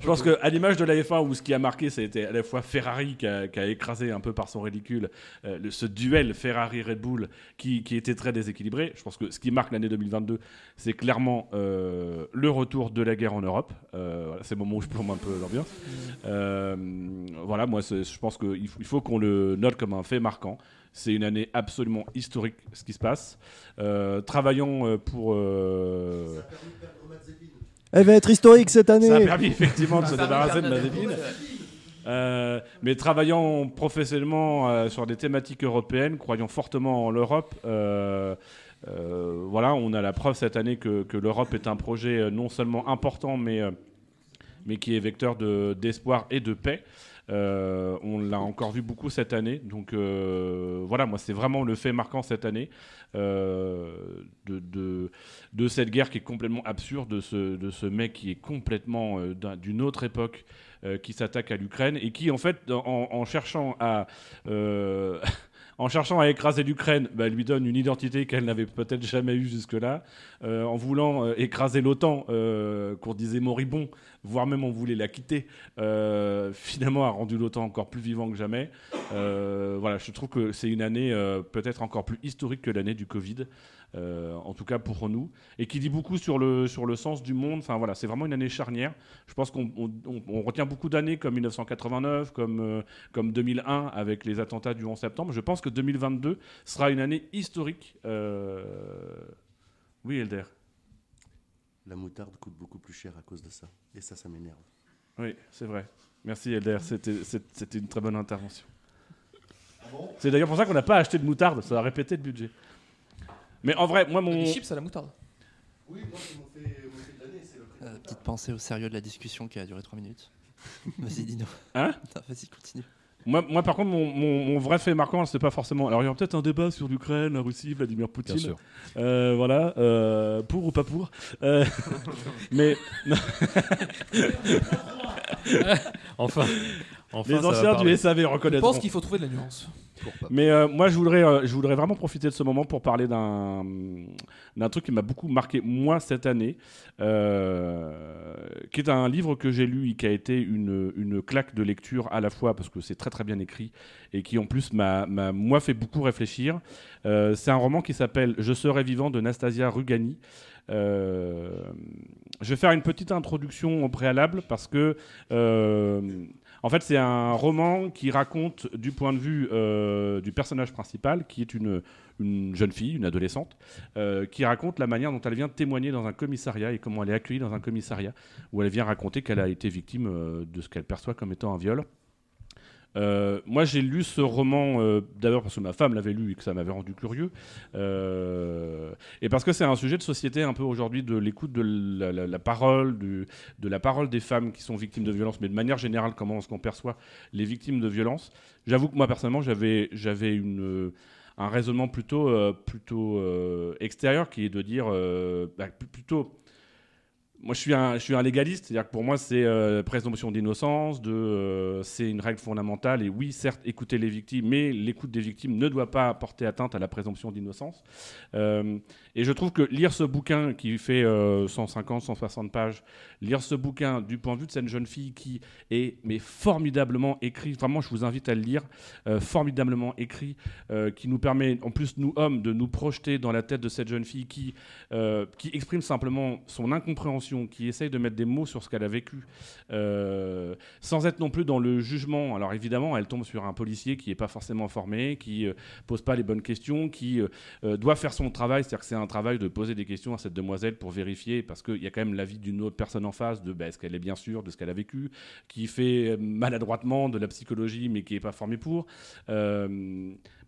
Je pense qu'à l'image de la F1, où ce qui a marqué, c'était à la fois Ferrari qui a, qui a écrasé un peu par son ridicule euh, le- ce duel Ferrari-Red Bull qui, qui était très déséquilibré. Je pense que ce qui marque l'année 2022, c'est clairement euh, le retour de la guerre en Europe. Euh, voilà, c'est le moment où je plombe un peu l'ambiance. Euh, voilà, moi, je pense qu'il faut, il faut qu'on le note comme un fait marquant. C'est une année absolument historique, ce qui se passe. Euh, travaillons euh, pour. euh, Elle va être historique cette année. ça a permis effectivement de se débarrasser de Bernadette Mazepin. Rousseau. Euh, mais travaillant professionnellement euh, sur des thématiques européennes, croyant fortement en l'Europe, euh, euh, voilà, on a la preuve cette année que, l'Europe est un projet euh, non seulement important, mais, euh, mais qui est vecteur de- d'espoir et de paix. On l'a encore vu beaucoup cette année. Donc voilà, moi, c'est vraiment le fait marquant cette année de, cette guerre qui est complètement absurde, de ce, mec qui est complètement d'un- d'une autre époque qui s'attaque à l'Ukraine et qui, en fait, en cherchant à. [laughs] En cherchant à écraser l'Ukraine, bah, lui donne une identité qu'elle n'avait peut-être jamais eue jusque-là. Euh, en voulant euh, écraser l'OTAN, euh, qu'on disait moribond, voire même on voulait la quitter, finalement a rendu l'OTAN encore plus vivant que jamais. Voilà, je trouve que c'est une année peut-être encore plus historique que l'année du Covid, euh, en tout cas pour nous, et qui dit beaucoup sur le, sur le sens du monde. Enfin voilà, c'est vraiment une année charnière. Je pense qu'on on- on- on retient beaucoup d'années comme 1989, comme, euh, comme 2001 avec les attentats du 11 septembre. Je pense que 2022 sera une année historique. Euh, Oui, Elder. La moutarde coûte beaucoup plus cher à cause de ça. Et ça, ça m'énerve. Oui, c'est vrai. Merci Elder, c'était une très bonne intervention. c'est d'ailleurs pour ça qu'on n'a pas acheté de moutarde, ça a répété le budget. Mais en vrai, moi mon... Les chips à la moutarde. Oui, moi, c'est mon fait, de l'année, c'est le Euh, petite pensée au sérieux de la discussion qui a duré 3 minutes. [laughs] Vas-y, Dino. Hein [laughs] Non, Vas-y, continue. Moi, moi, par contre, mon, mon- mon vrai fait marquant, c'est pas forcément. Alors, il y aura peut-être un débat sur l'Ukraine, la Russie, Vladimir Poutine. Bien sûr. Euh, voilà, euh, pour ou pas pour. Euh, [laughs] mais. Enfin. Enfin, Les ça va anciens du SAV Je reconnaîtront. pense qu'il faut trouver de la nuance. Mais euh, moi, je voudrais, euh, je voudrais vraiment profiter de ce moment pour parler d'un d'un truc qui m'a beaucoup marqué, moi, cette année, euh, qui est un livre que j'ai lu et qui a été une, une claque de lecture à la fois parce que c'est très très bien écrit et qui en plus m'a, m'a, moi, fait beaucoup réfléchir. C'est un roman qui s'appelle Je serai vivant de Nastasia Rugani. Je vais faire une petite introduction au préalable parce que, en fait, c'est un roman qui raconte du point de vue euh, du personnage principal, qui est une, une jeune fille, une adolescente, euh, qui raconte la manière dont elle vient témoigner dans un commissariat et comment elle est accueillie dans un commissariat, où elle vient raconter qu'elle a été victime euh, de ce qu'elle perçoit comme étant un viol. Euh, moi, j'ai lu ce roman euh, d'abord parce que ma femme l'avait lu et que ça m'avait rendu curieux, euh, et parce que c'est un sujet de société un peu aujourd'hui de l'écoute de la, parole, de la parole des femmes qui sont victimes de violences, mais de manière générale, comment est-ce qu'on perçoit les victimes de violences. J'avoue que moi personnellement, j'avais un raisonnement plutôt euh, extérieur qui est de dire bah, pl- plutôt moi, je suis un, légaliste, c'est-à-dire que pour moi, c'est euh, présomption d'innocence, euh, c'est une règle fondamentale. Et oui, certes, écouter les victimes, mais l'écoute des victimes ne doit pas porter atteinte à la présomption d'innocence. Euh, et je trouve que lire ce bouquin qui fait euh, 150, 160 pages, lire ce bouquin du point de vue de cette jeune fille qui est mais formidablement écrit, vraiment, je vous invite à le lire, euh, formidablement écrit, euh, qui nous permet, en plus, nous hommes, de nous projeter dans la tête de cette jeune fille qui, euh, qui exprime simplement son incompréhension, qui essaye de mettre des mots sur ce qu'elle a vécu, euh, sans être non plus dans le jugement. Alors évidemment, elle tombe sur un policier qui n'est pas forcément formé, qui euh, pose pas les bonnes questions, qui euh, euh, doit faire son travail, c'est-à-dire que c'est un travail de poser des questions à cette demoiselle pour vérifier, parce qu'il y a quand même l'avis d'une autre personne en face, de bah, est-ce qu'elle est bien sûre de ce qu'elle a vécu, qui fait euh, maladroitement de la psychologie, mais qui n'est pas formé pour. Euh,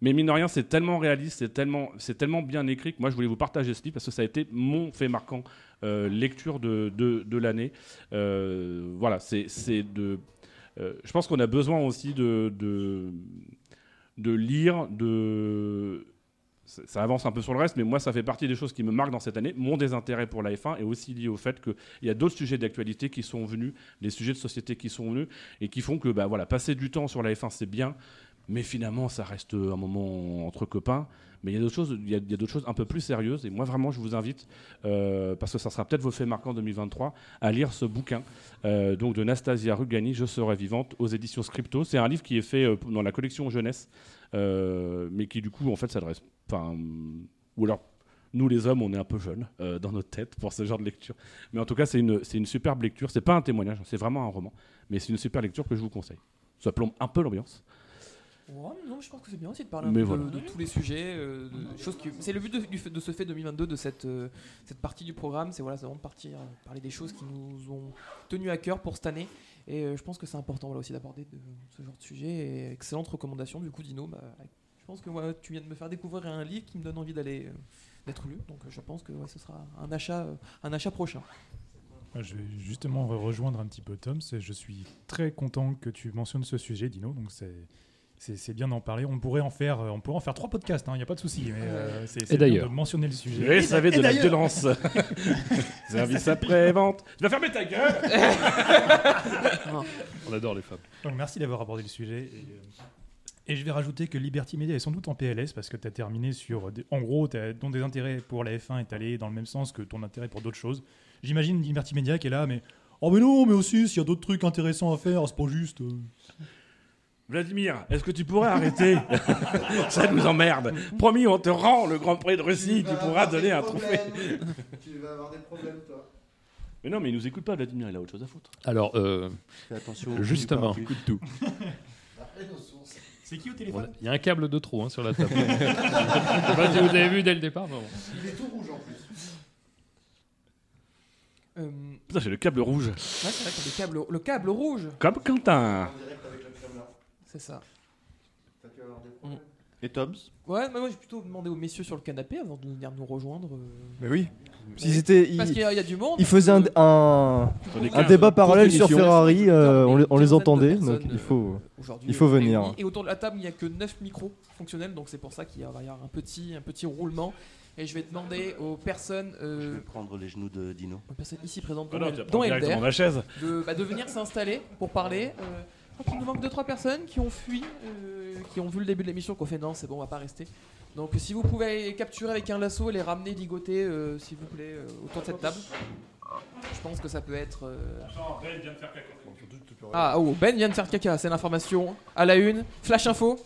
mais mine de rien, c'est tellement réaliste, c'est tellement, tellement bien écrit que moi, je voulais vous partager ce livre parce que ça a été mon fait marquant euh, lecture de, de, de l'année. Voilà, c'est c'est de. je pense qu'on a besoin aussi de, de, de lire, de. Ça avance un peu sur le reste, mais moi, ça fait partie des choses qui me marquent dans cette année. Mon désintérêt pour la F1 est aussi lié au fait qu'il y a d'autres sujets d'actualité qui sont venus, des sujets de société qui sont venus, et qui font que bah, voilà, passer du temps sur la F1, c'est bien, mais finalement, ça reste un moment entre copains. Mais il y a d'autres choses, il y a, d'autres choses un peu plus sérieuses. Et moi, vraiment, je vous invite, euh, parce que ça sera peut-être vos faits marquants 2023, à lire ce bouquin euh, donc de Nastasia Rugani, Je serai vivante, aux éditions Scripto. C'est un livre qui est fait euh, dans la collection jeunesse, mais qui du coup, en fait, s'adresse. Enfin, ou alors. Nous les hommes, on est un peu jeunes euh, dans notre tête pour ce genre de lecture. Mais en tout cas, c'est une, superbe lecture. C'est pas un témoignage, c'est vraiment un roman. Mais c'est une super lecture que je vous conseille. Ça plombe un peu l'ambiance. Ouais, non, je pense que c'est bien aussi de parler un peu voilà. de, de tous les sujets. euh. C'est le but de, ce fait 2022, de cette, euh, cette partie du programme, c'est voilà, vraiment de partir, parler des choses qui nous ont tenu à cœur pour cette année. Et je pense que c'est important voilà, aussi d'aborder de- ce genre de sujet. Et excellente recommandation du coup, Dino. Bah, je pense que ouais, tu viens de me faire découvrir un livre qui me donne envie d'aller euh, d'être lu. Donc je pense que ouais, ce sera un achat, euh, un achat prochain. Moi, Je vais justement re- rejoindre un petit peu Tom. Je suis très content que tu mentionnes ce sujet, Dino. Donc c'est bien d'en parler. On pourrait en faire, euh, on pourrait en faire trois podcasts. Il n'y a pas de souci. Euh, c'est d'ailleurs. de mentionner le sujet. Le SAV de la violence. [laughs] Service après-vente. Tu vas fermer ta gueule [laughs] On adore les femmes. Donc merci d'avoir abordé le sujet. Et, euh, et je vais rajouter que Liberty Media est sans doute en PLS parce que tu as terminé sur. des- En gros, t'as- ton désintérêt pour la F1 est allé dans le même sens que ton intérêt pour d'autres choses. J'imagine Liberty Media qui est là, mais. Oh, mais non, mais aussi, s'il y a d'autres trucs intéressants à faire, c'est pas juste. euh. Vladimir, est-ce que tu pourrais arrêter? [laughs] Ça nous emmerde. Promis, on te rend le Grand Prix de Russie. Tu pourras donner un trophée. Tu vas avoir des problèmes, toi. Mais non, mais il nous écoute pas, Vladimir. Il a autre chose à foutre. Alors, euh, Fais attention au justement, coup de tout. C'est qui au téléphone Il y a un câble de trop hein, sur la table. [laughs] Je sais pas si vous avez vu dès le départ. mais bon. Il est tout rouge en plus. Euh, Putain, j'ai le câble rouge. ouais, c'est vrai qu'il y a des câbles, le câble rouge. Comme Quentin. C'est ça. Et Toms? Ouais, mais moi j'ai plutôt demandé aux messieurs sur le canapé avant de venir nous rejoindre. euh. Mais oui. Parce qu'il y, a- il y a du monde. Ils faisaient un, un, On est un 15, débat parallèle sur. Ferrari, euh, on, les, on entendait, donc il faut, euh, aujourd'hui, il faut euh, venir. Et autour de la table, il n'y a que 9 micros fonctionnels, donc c'est pour ça qu'il va y avoir un petit, un petit roulement. Et je vais demander aux personnes, euh, Je vais prendre les genoux de Dino. aux personnes ici présentes, Ah dont, tu vas dont Elder, ma chaise. de, bah, de venir s'installer pour parler. Euh, crois qu'il nous manque 2-3 personnes qui ont fui, euh, qui ont vu le début de l'émission, qui ont fait non, c'est bon, on va pas rester. Donc si vous pouvez les capturer avec un lasso et les ramener ligoter, euh, s'il vous plaît, euh, autour de cette table. Je pense que ça peut être. euh, Ah, oh, Ben vient de faire caca, c'est l'information. À la une, flash info.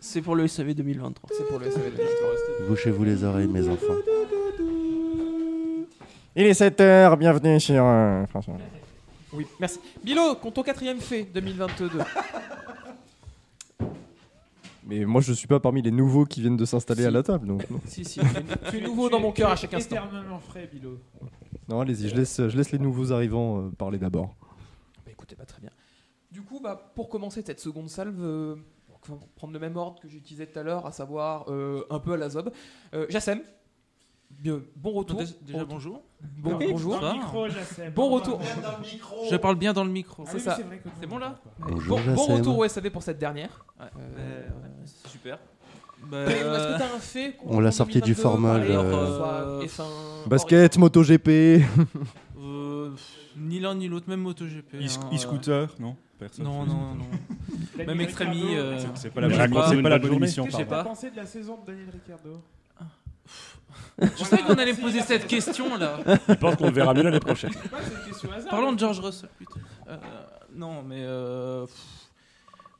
C'est pour le SAV 2023. C'est pour le SAV 2023. Bouchez-vous les oreilles, mes enfants. Il est 7h, bienvenue sur euh, François. Oui, merci. Bilo, ton quatrième fait 2022. Mais moi je suis pas parmi les nouveaux qui viennent de s'installer à la table, donc non. si, si, tu es- tu es nouveau dans mon cœur à chaque instant. Éternellement frais, Bilo. Non, allez-y, je laisse, je laisse les nouveaux arrivants euh, parler d'abord. Bah écoutez, bah, très bien. Du coup, bah, pour commencer cette seconde salve, euh, on va prendre le même ordre que j'utilisais tout à l'heure, à savoir euh, un peu à la zob. Euh, Jassem, bon retour. Déjà- déjà Bon retour. bonjour. Bon, Oui, bonjour. dans le micro, Jassem. Bon retour. bien dans le micro. Je parle bien dans le micro. C'est Ah oui, ça. c'est que- C'est bon, là Bonjour, bon, bon retour au SAV pour cette dernière. Ouais, Euh, c'est super. Bah, Est-ce que t'as un fait On l'a sorti du formol, Alors, euh, soit F1, Basket, MotoGP. Euh, Ni l'un ni l'autre, même MotoGP. E- hein, euh, E-scooter, non? Personne Non, non, non. Même Extremi. Euh, c'est- c'est pas la je bonne- sais c'est pas. pas la bonne émission, pardon. pas. pensé de la saison de Daniel Ricciardo? Je savais qu'on allait me poser cette question là. Je pense qu'on le verra mieux l'année prochaine. Parlons de George Russell. putain. Euh, non, mais euh, pff,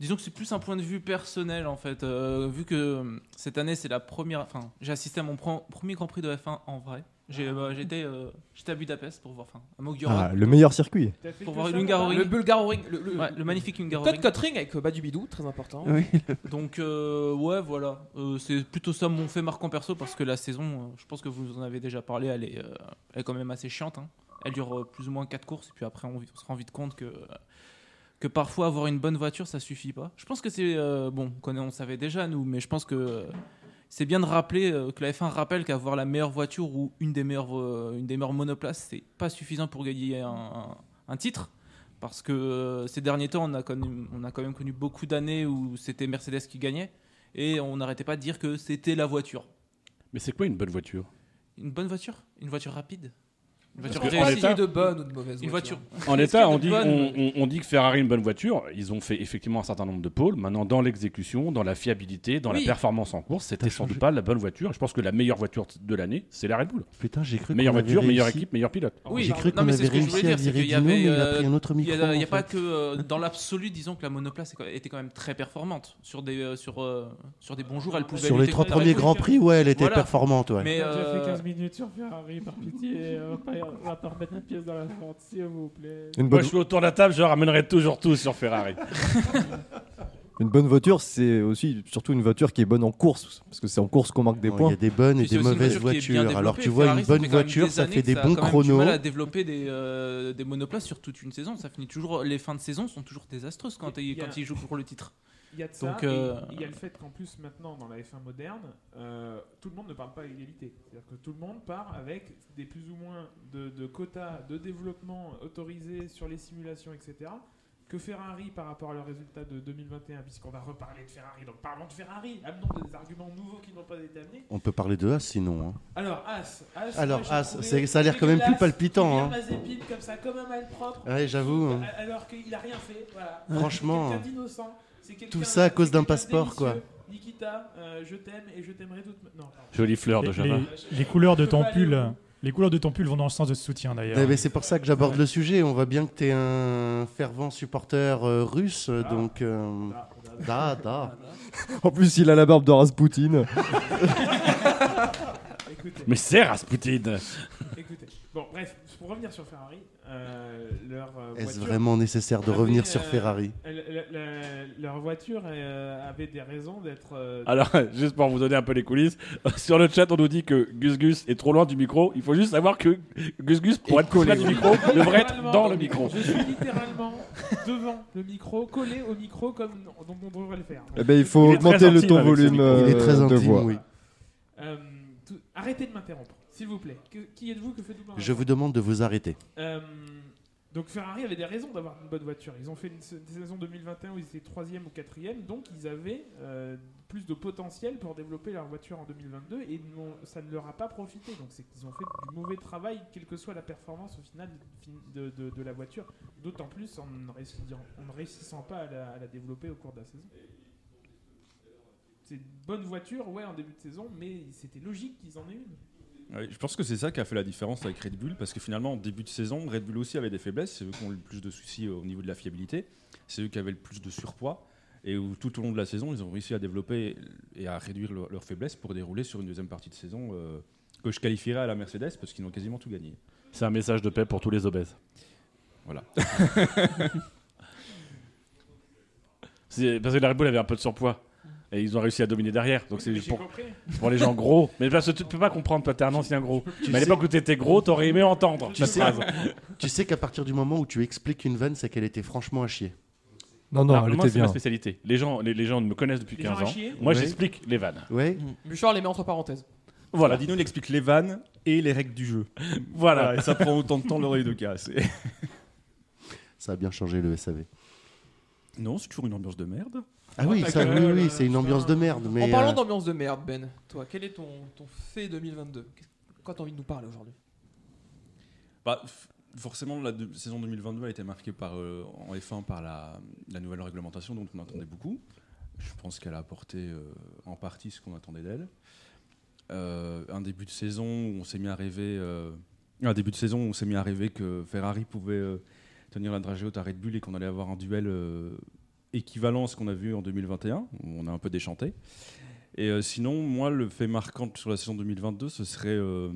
disons que c'est plus un point de vue personnel en fait. euh, vu que cette année c'est la première, enfin, j'ai assisté à mon pre- premier Grand Prix de F1 en vrai. J'ai, euh, j'étais, euh, j'étais à Budapest pour voir, enfin, à Mogurov. Ah, le meilleur circuit. Pour voir Hungaroring. Le Bulgaroring, le, le, Ouais, le magnifique Hungaroring. Cut Ring avec euh, Bas du Bidou, très important. Oui. [laughs] Donc euh, ouais voilà, Euh, c'est plutôt ça mon fait marquant perso parce que la saison, euh, je pense que vous en avez déjà parlé, elle est, euh, elle est quand même assez chiante. hein. Elle dure euh, plus ou moins 4 courses et puis après on, on se rend vite compte que que parfois avoir une bonne voiture ça suffit pas. Je pense que c'est euh, bon, on connaît, on savait déjà nous, mais je pense que euh, c'est bien de rappeler euh, que la F1 rappelle qu'avoir la meilleure voiture ou une des meilleures euh, une des meilleures monoplaces c'est pas suffisant pour gagner un, un- un titre. Parce que euh, ces derniers temps, on a, connu, on a quand même connu beaucoup d'années où c'était Mercedes qui gagnait et on n'arrêtait pas de dire que c'était la voiture. Mais c'est quoi une bonne voiture? Une bonne voiture? Une voiture rapide? Une Parce voiture que en l'état- de bonne ou de mauvaise Une voiture. En l'état, on dit, on, on- on dit que Ferrari est une bonne voiture. Ils ont fait effectivement un certain nombre de pôles. Maintenant, dans l'exécution, dans la fiabilité, dans Oui. la performance en course, c'était sans doute pas la bonne voiture. Je pense que la meilleure voiture de l'année, c'est la Red Bull. Putain, j'ai cru Meilleure qu'on avait voiture, meilleure réussi- équipe, meilleur pilote. Oui, J'ai cru non, qu'on mais c'est avait ce que je voulais réussi à dire, c'est virer qu'il y Dino, avait, mais il a euh, pris un autre Il n'y micro, a, il y a en pas fait. que euh, dans l'absolu, disons que la monoplace est quand- était quand même très performante sur des euh, sur euh, sur des bons jours. Elle pouvait Sur les lutter trois contre la premiers Red Bull. Grands Prix, ouais, elle était Voilà. performante, ouais. Mais déjà euh, fait 15 minutes sur Ferrari, par pitié. On va pas remettre la pièce dans la porte, s'il vous plaît. Une Moi, bonne, je suis autour de la table, je ramènerai toujours tous sur Ferrari. [laughs] une bonne voiture, c'est aussi surtout une voiture qui est bonne en course. Parce que c'est en course qu'on marque des points. Il y a des bonnes et des une mauvaises voitures. Alors tu vois, Ferrari, une bonne voiture, ça fait des bons quand même du chronos. mal à développer des, euh, des monoplaces sur toute une saison. Ça finit toujours. Les fins de saison sont toujours désastreuses quand, Il quand ils jouent pour le titre. Il y a de ça, Donc, et euh, il y a le fait qu'en plus maintenant dans la F1 moderne, euh, tout le monde ne parle pas à égalité. C'est-à-dire que tout le monde part avec des plus ou moins de, de quotas de développement autorisés sur les simulations, etc. Que Ferrari par rapport à leurs résultats de 2021, puisqu'on va reparler de Ferrari. Donc parlons de Ferrari, amenons des arguments nouveaux qui n'ont pas été amenés. On peut parler de As sinon. hein. Alors As, As Alors, moi, As, ça a l'air quand même plus palpitant, il hein. Mazepin comme ça, comme un malpropre. Ouais, j'avoue, hein. Alors qu'il a rien fait. Voilà. Franchement, quelqu'un d'innocent. Tout ça à cause d'un passeport, quoi. Nikita, euh, je t'aime et je t'aimerai toute. Non, pardon. Jolie fleur de Java. les- les couleurs de ton aller pull, les couleurs de ton pull vont dans le sens de ce soutien d'ailleurs. Eh ben, c'est pour ça que j'aborde le sujet. On voit bien que tu es un fervent supporter euh, russe, donc. euh, Da, da. En plus, il a la barbe de Rasputin. [laughs] Écoutez. Mais c'est Rasputin. Écoutez. Bon, bref, pour revenir sur Ferrari, euh, leur euh, Est-ce vraiment nécessaire de avait, revenir sur euh, Ferrari elle- la- la- Leur voiture euh, avait des raisons d'être. euh, Alors, [laughs] juste pour vous donner un peu les coulisses, [laughs] sur le chat, on nous dit que Gus Gus est trop loin du micro. Il faut juste savoir que Gus Gus, pour être collé du micro, devrait être dans le micro. Je suis littéralement devant le micro, collé au micro comme on devrait le faire. Eh ben, il faut Il augmenter le ton volume micro. Il est très de voix. oui. Euh, tout- arrêtez de m'interrompre, s'il vous plaît. Que- qui êtes-vous Que faites-vous par Je vous demande de vous arrêter. Euh, donc Ferrari avait des raisons d'avoir une bonne voiture. Ils ont fait une, sa- saison 2021 où ils étaient troisième ou quatrième, donc ils avaient euh, plus de potentiel pour développer leur voiture en 2022 et non- ça ne leur a pas profité. Donc c'est qu'ils ont fait du mauvais travail, quelle que soit la performance au final de, de- de la voiture. D'autant plus en ne, réussissant, en ne réussissant pas à la, à la développer au cours de la saison. C'est une bonne voiture, ouais, en début de saison, mais c'était logique qu'ils en aient une. Je pense que c'est ça qui a fait la différence avec Red Bull, parce que finalement, en début de saison, Red Bull aussi avait des faiblesses. C'est eux qui ont le plus de soucis au niveau de la fiabilité. C'est eux qui avaient le plus de surpoids. Et où, tout au long de la saison, ils ont réussi à développer et à réduire leur- leurs faiblesses pour dérouler sur une deuxième partie de saison euh, que je qualifierais à la Mercedes, parce qu'ils ont quasiment tout gagné. C'est un message de paix pour tous les obèses. Voilà. [laughs] Parce que la Red Bull avait un peu de surpoids. Et ils ont réussi à dominer derrière. Donc c'est pour, les gens gros. Mais parce que tu peux pas comprendre, toi t'es un ancien gros. Tu Mais à l'époque où t'étais gros, t'aurais aimé entendre Tu cette sais, phrase. tu sais qu'à partir du moment où tu expliques une vanne, c'est qu'elle était franchement à chier. Non, non, Alors, elle moi, était ma spécialité. Les gens, les, les gens me connaissent depuis Les gens 15 à ans. Moi, Ouais. j'explique les vannes. Ouais. Bouchard les met entre parenthèses. Voilà. Dino, il explique les vannes et les règles du jeu. [laughs] Voilà. et ça prend autant de temps l'oreille de casse. Ça a bien changé le SAV. non, c'est toujours une ambiance de merde. Ah oui, ça, oui, c'est une ambiance de merde. Mais en parlant euh, d'ambiance de merde, Ben, toi, quel est ton, ton fait 2022 Qu'est-ce- Quoi t'as envie de nous parler aujourd'hui? Bah, f- forcément, la de- saison 2022 a été marquée par, euh, en F1 par la, la nouvelle réglementation dont on attendait beaucoup. Je pense qu'elle a apporté euh, en partie ce qu'on attendait d'elle. Euh, un début de saison où on s'est mis à rêver, euh, un début de saison où on s'est mis à rêver que Ferrari pouvait euh, tenir la dragée haute à Red Bull et qu'on allait avoir un duel euh, équivalent à ce qu'on a vu en 2021. où On a un peu déchanté. Et euh, sinon, moi, le fait marquant sur la saison 2022, ce serait. euh,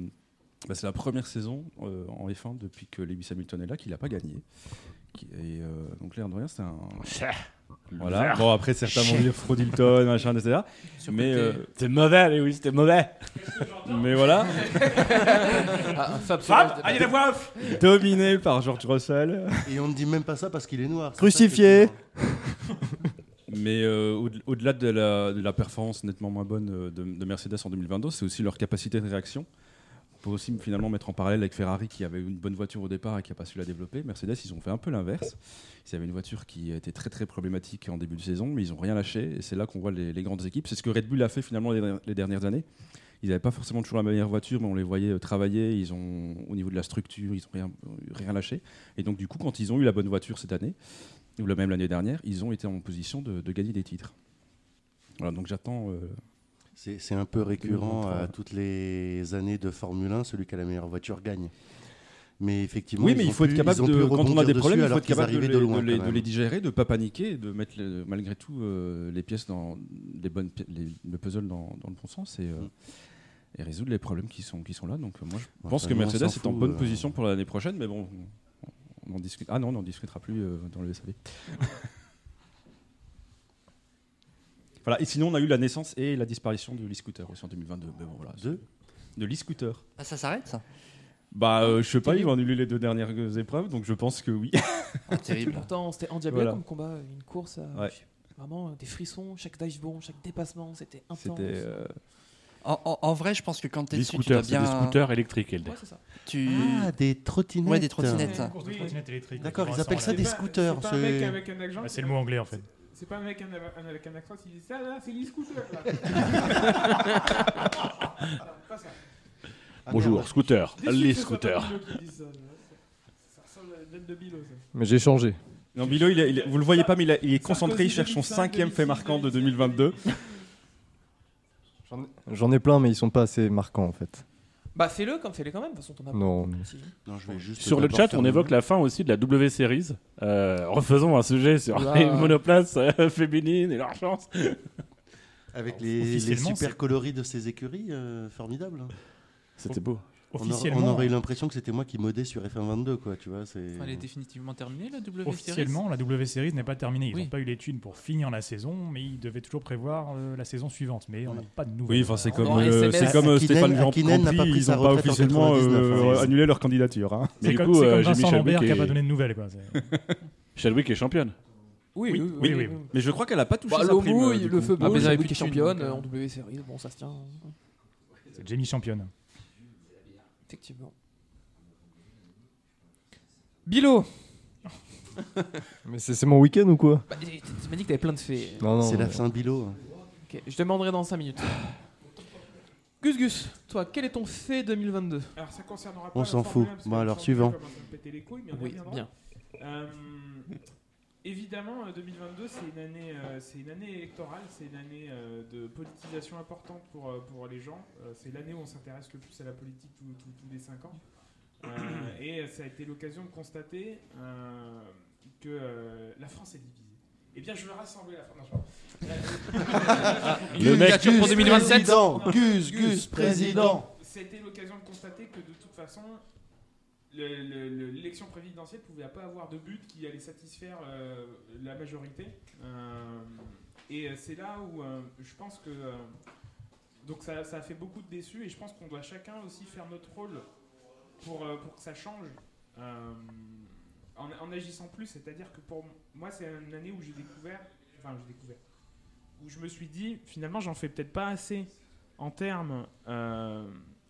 bah, c'est la première saison euh, en F1 depuis que Lewis Hamilton est là qu'il n'a pas gagné. Et donc, l'air de rien, c'est un. Voilà. Bon, après, certains vont dire Fraudilton, machin, etc. [laughs] Mais. euh, C'est mauvais, Lewis, c'était mauvais. [laughs] Mais voilà. Ah, Fab Fab, de- allez la voix off. Dominé par George Russell. Et on ne dit même pas ça parce qu'il est noir. Crucifié. [laughs] Mais euh, au- au-delà de la, de la performance nettement moins bonne euh, de, de Mercedes en 2022, c'est aussi leur capacité de réaction. Peut aussi finalement mettre en parallèle avec Ferrari qui avait une bonne voiture au départ et qui n'a pas su la développer. Mercedes, ils ont fait un peu l'inverse. Ils avaient une voiture qui était très très problématique en début de saison, mais ils n'ont rien lâché. Et c'est là qu'on voit les, grandes équipes. C'est ce que Red Bull a fait finalement les, les dernières années. Ils n'avaient pas forcément toujours la meilleure voiture, mais on les voyait euh, travailler. Ils ont, au niveau de la structure, ils n'ont rien, rien lâché. Et donc, du coup, quand ils ont eu la bonne voiture cette année, ou même l'année dernière, ils ont été en position de, de gagner des titres. Voilà, donc j'attends. euh, C'est un peu récurrent 2023. à toutes les années de Formule 1, celui qui a la meilleure voiture gagne. Mais effectivement, Oui, mais il faut être capable de, quand on a des problèmes, il faut être capable de, les, de loin, de les- de les digérer, de ne pas paniquer, de mettre le- malgré tout euh, les pièces dans les bonnes, les- le puzzle dans, dans le bon sens et, euh, et résoudre les problèmes qui sont, qui sont là. Donc euh, moi, je Bon, pense que Mercedes est en bonne euh. position pour l'année prochaine, mais bon, on en discute. Ah non, on n'en discutera plus dans le SAV. [laughs] voilà. Et sinon, on a eu la naissance et la disparition de l'e-scooter aussi en 2022. Mais bon, voilà. De De l'e-scooter. Ah, ça s'arrête ça? Bah, euh, je sais pas, ils vont annuler les deux dernières épreuves, donc je pense que oui. [laughs] terrible. Pourtant, c'était endiablé Voilà. comme combat, une course à Ouais. vraiment euh, des frissons, chaque dive bomb, chaque dépassement, c'était intense. C'était. euh, En, en- en vrai, je pense que quand t'es Des dessus, tu dois bien. des scooters électriques, Elder. Ouais, c'est ça. Tu... Ah, des trottinettes. Ouais, des trottinettes. D'accord, ils appellent ça des scooters. Bah, c'est le mot anglais en fait. C'est pas un mec un- un- avec un accent qui dit ça là, c'est là. [laughs] Pas ça. Ah, Bonjour, scooter, les scooters. Mais j'ai changé. Non, Bilo, il est- il est- vous le voyez pas, mais il, a- il est concentré, il cherche son 2005, cinquième fait 2006, marquant de 2022. J'en ai plein, mais ils sont pas assez marquants en fait. Bah fais-le comme fais-le quand même, de toute façon ton Non. Si. Non, je vais juste Sur le d'abord chat, faire on le- évoque la fin aussi de la W Series. Euh, refaisons un sujet sur Oula. les monoplaces euh, féminines et leur chance. Avec les, les Officiellement, super c'est- coloris de ces écuries, euh, formidable. hein. C'était beau. On, aurait- Officiellement, on aurait eu l'impression que c'était moi qui modais sur F1 22, quoi, tu vois. C'est... Elle est définitivement terminée la W Series Officiellement, la W Series n'est pas terminée. Ils n'ont Oui. pas eu l'étude pour finir la saison, mais ils devaient toujours prévoir euh, la saison suivante. Mais on n'a pas de nouvelles. Oui, enfin, c'est comme, euh, c'est comme euh, Stéphane Jean n'a ils n'ont pas officiellement 99, euh, hein. annulé leur candidature. hein. C'est Mais du comme, coup, c'est comme j'ai mis Vincent qui n'a pas donné de nouvelles. Quoi. [laughs] Chadwick est championne. Oui, oui, oui. oui, oui, oui. Mais je crois qu'elle a pas touché Bah, sa prime. mouille, le feu Ah, j'avais Chadwick plus est thunes, championne en W Series, bon ça se tient. C'est Jamie championne. Effectivement. Bilo [laughs] Mais c'est mon week-end ou quoi? Bah, Tu m'as dit que t'avais plein de faits. Non, non. c'est la euh, Saint-Bilo. hein. Ok, je te demanderai dans 5 minutes. Gus Gus, toi, quel est ton fait 2022 Alors ça concernera pas On la s'en fout. 1, parce Bon, alors, suivant. 1 commence à me péter les couilles, mais on y Oui, bien. Euh, évidemment, euh, 2022, c'est une année, euh, c'est une année électorale, c'est une année euh, de politisation importante pour, euh, pour les gens. Euh, c'est l'année où on s'intéresse le plus à la politique tous- tous- tous les 5 ans. Euh, et ça a été l'occasion de constater euh, que euh, la France est divisée. Eh bien, je veux rassembler la France. [laughs] Le mec, pour 2027 Président, Gus, Gus, président. C'était l'occasion de constater que de toute façon, l'élection présidentielle pouvait pas avoir de but qui allait satisfaire euh, la majorité. Euh, et euh, c'est là où je pense que donc ça, ça a fait beaucoup de déçus et je pense qu'on doit chacun aussi faire notre rôle pour, pour que ça change en, agissant plus. C'est-à-dire que pour moi, c'est une année où j'ai découvert, enfin j'ai découvert, où je me suis dit finalement j'en fais peut-être pas assez en termes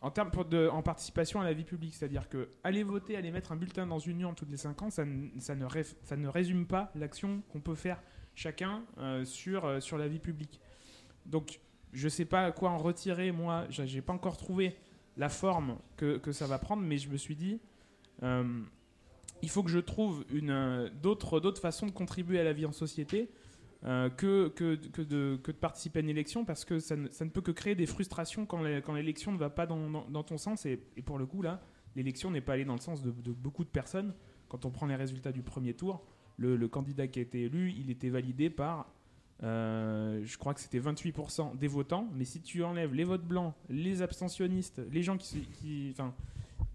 en termes de- en participation à la vie publique, c'est-à-dire que aller voter, aller mettre un bulletin dans une urne toutes les 5 ans, ça, ne- ça, ne, ne résume pas l'action qu'on peut faire chacun euh, sur, euh, sur la vie publique. Donc je sais pas quoi en retirer, moi, j'ai pas encore trouvé la forme que, que ça va prendre, mais je me suis dit, euh, il faut que je trouve d'autres façons de contribuer à la vie en société euh, que, que, que de, que de participer à une élection parce que ça ne, ça ne peut que créer des frustrations quand, l'élection ne va pas dans, dans- ton sens. Et, pour le coup, là, l'élection n'est pas allée dans le sens de, beaucoup de personnes. Quand on prend les résultats du premier tour, le, candidat qui a été élu, il était validé par, euh, je crois que c'était 28% des votants. Mais si tu enlèves les votes blancs, les abstentionnistes, les gens qui... qui enfin,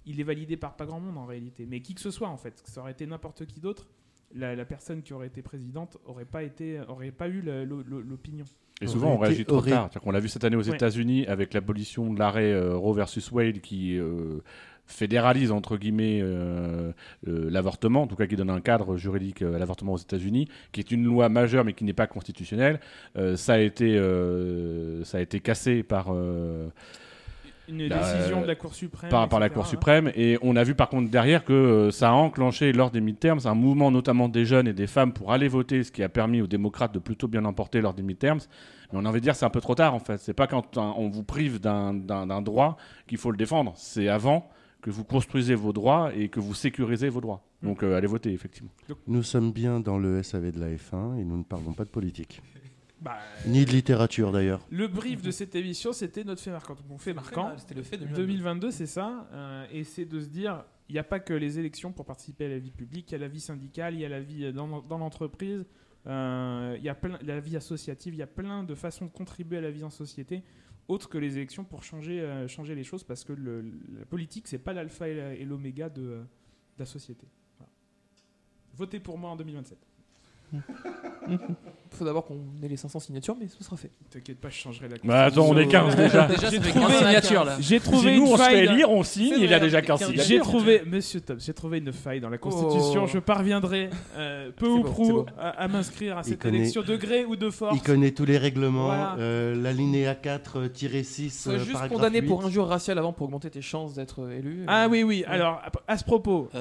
il est validé par pas grand monde en réalité. Mais qui que ce soit, en fait, ça aurait été n'importe qui d'autre, la, la personne qui aurait été présidente aurait pas, été, aurait pas eu l'opinion. Et souvent, on réagit trop tard. Qu'on l'a vu cette année aux Ouais. États-Unis avec l'abolition de l'arrêt euh, Roe versus Wade qui euh, fédéralise entre guillemets euh, euh, l'avortement, en tout cas qui donne un cadre juridique à l'avortement aux États-Unis, qui est une loi majeure mais qui n'est pas constitutionnelle. Euh, ça a été euh, ça a été cassé par euh, Une la- décision de la Cour suprême, Par, par la Cour suprême. Et on a vu par contre derrière que euh, ça a enclenché lors des midterms un mouvement notamment des jeunes et des femmes pour aller voter, ce qui a permis aux démocrates de plutôt bien emporter lors des midterms. Mais on a envie de dire c'est un peu trop tard en fait. C'est pas quand on vous prive d'un- droit qu'il faut le défendre. C'est avant que vous construisez vos droits et que vous sécurisez vos droits. Donc euh, allez voter effectivement. Nous sommes bien dans le SAV de la F1 et nous ne parlons pas de politique. Bah, Ni de littérature d'ailleurs. Le brief de cette émission, c'était notre fait marquant. Mon fait marquant, C'était le fait 2022. 2022, c'est ça. euh, et c'est de se dire, il n'y a pas que les élections pour participer à la vie publique, il y a la vie syndicale, il y a la vie euh, dans, dans l'entreprise, euh, il y a plein, la vie associative, il y a plein de façons de contribuer à la vie en société, autres que les élections pour changer, euh, changer les choses, parce que le- la politique, c'est pas l'alpha et la- l'oméga de, de la société. Voilà. Votez pour moi en 2027. Faut d'abord qu'on ait les 500 signatures, mais ce sera fait. T'inquiète pas, je changerai la Bah, attends, on est 15 déjà. [laughs] Déjà, J'ai trouvé- 15 signatures là. J'ai trouvé Si nous, une on se fait élire, on signe, il y a déjà 15 J'ai signatures. trouvé, monsieur Top, j'ai trouvé une faille dans la Constitution. Oh. Je parviendrai euh, peu ou prou à, à m'inscrire à cette connaît- élection de gré ou de force. Il connaît tous les règlements, Voilà. euh, l'alinéa 4-6, Sois euh, juste paragraphe condamné 8. pour injure raciale avant pour augmenter tes chances d'être euh, élu. Ah Euh, oui, oui. Alors, à, à ce propos. [laughs] [laughs]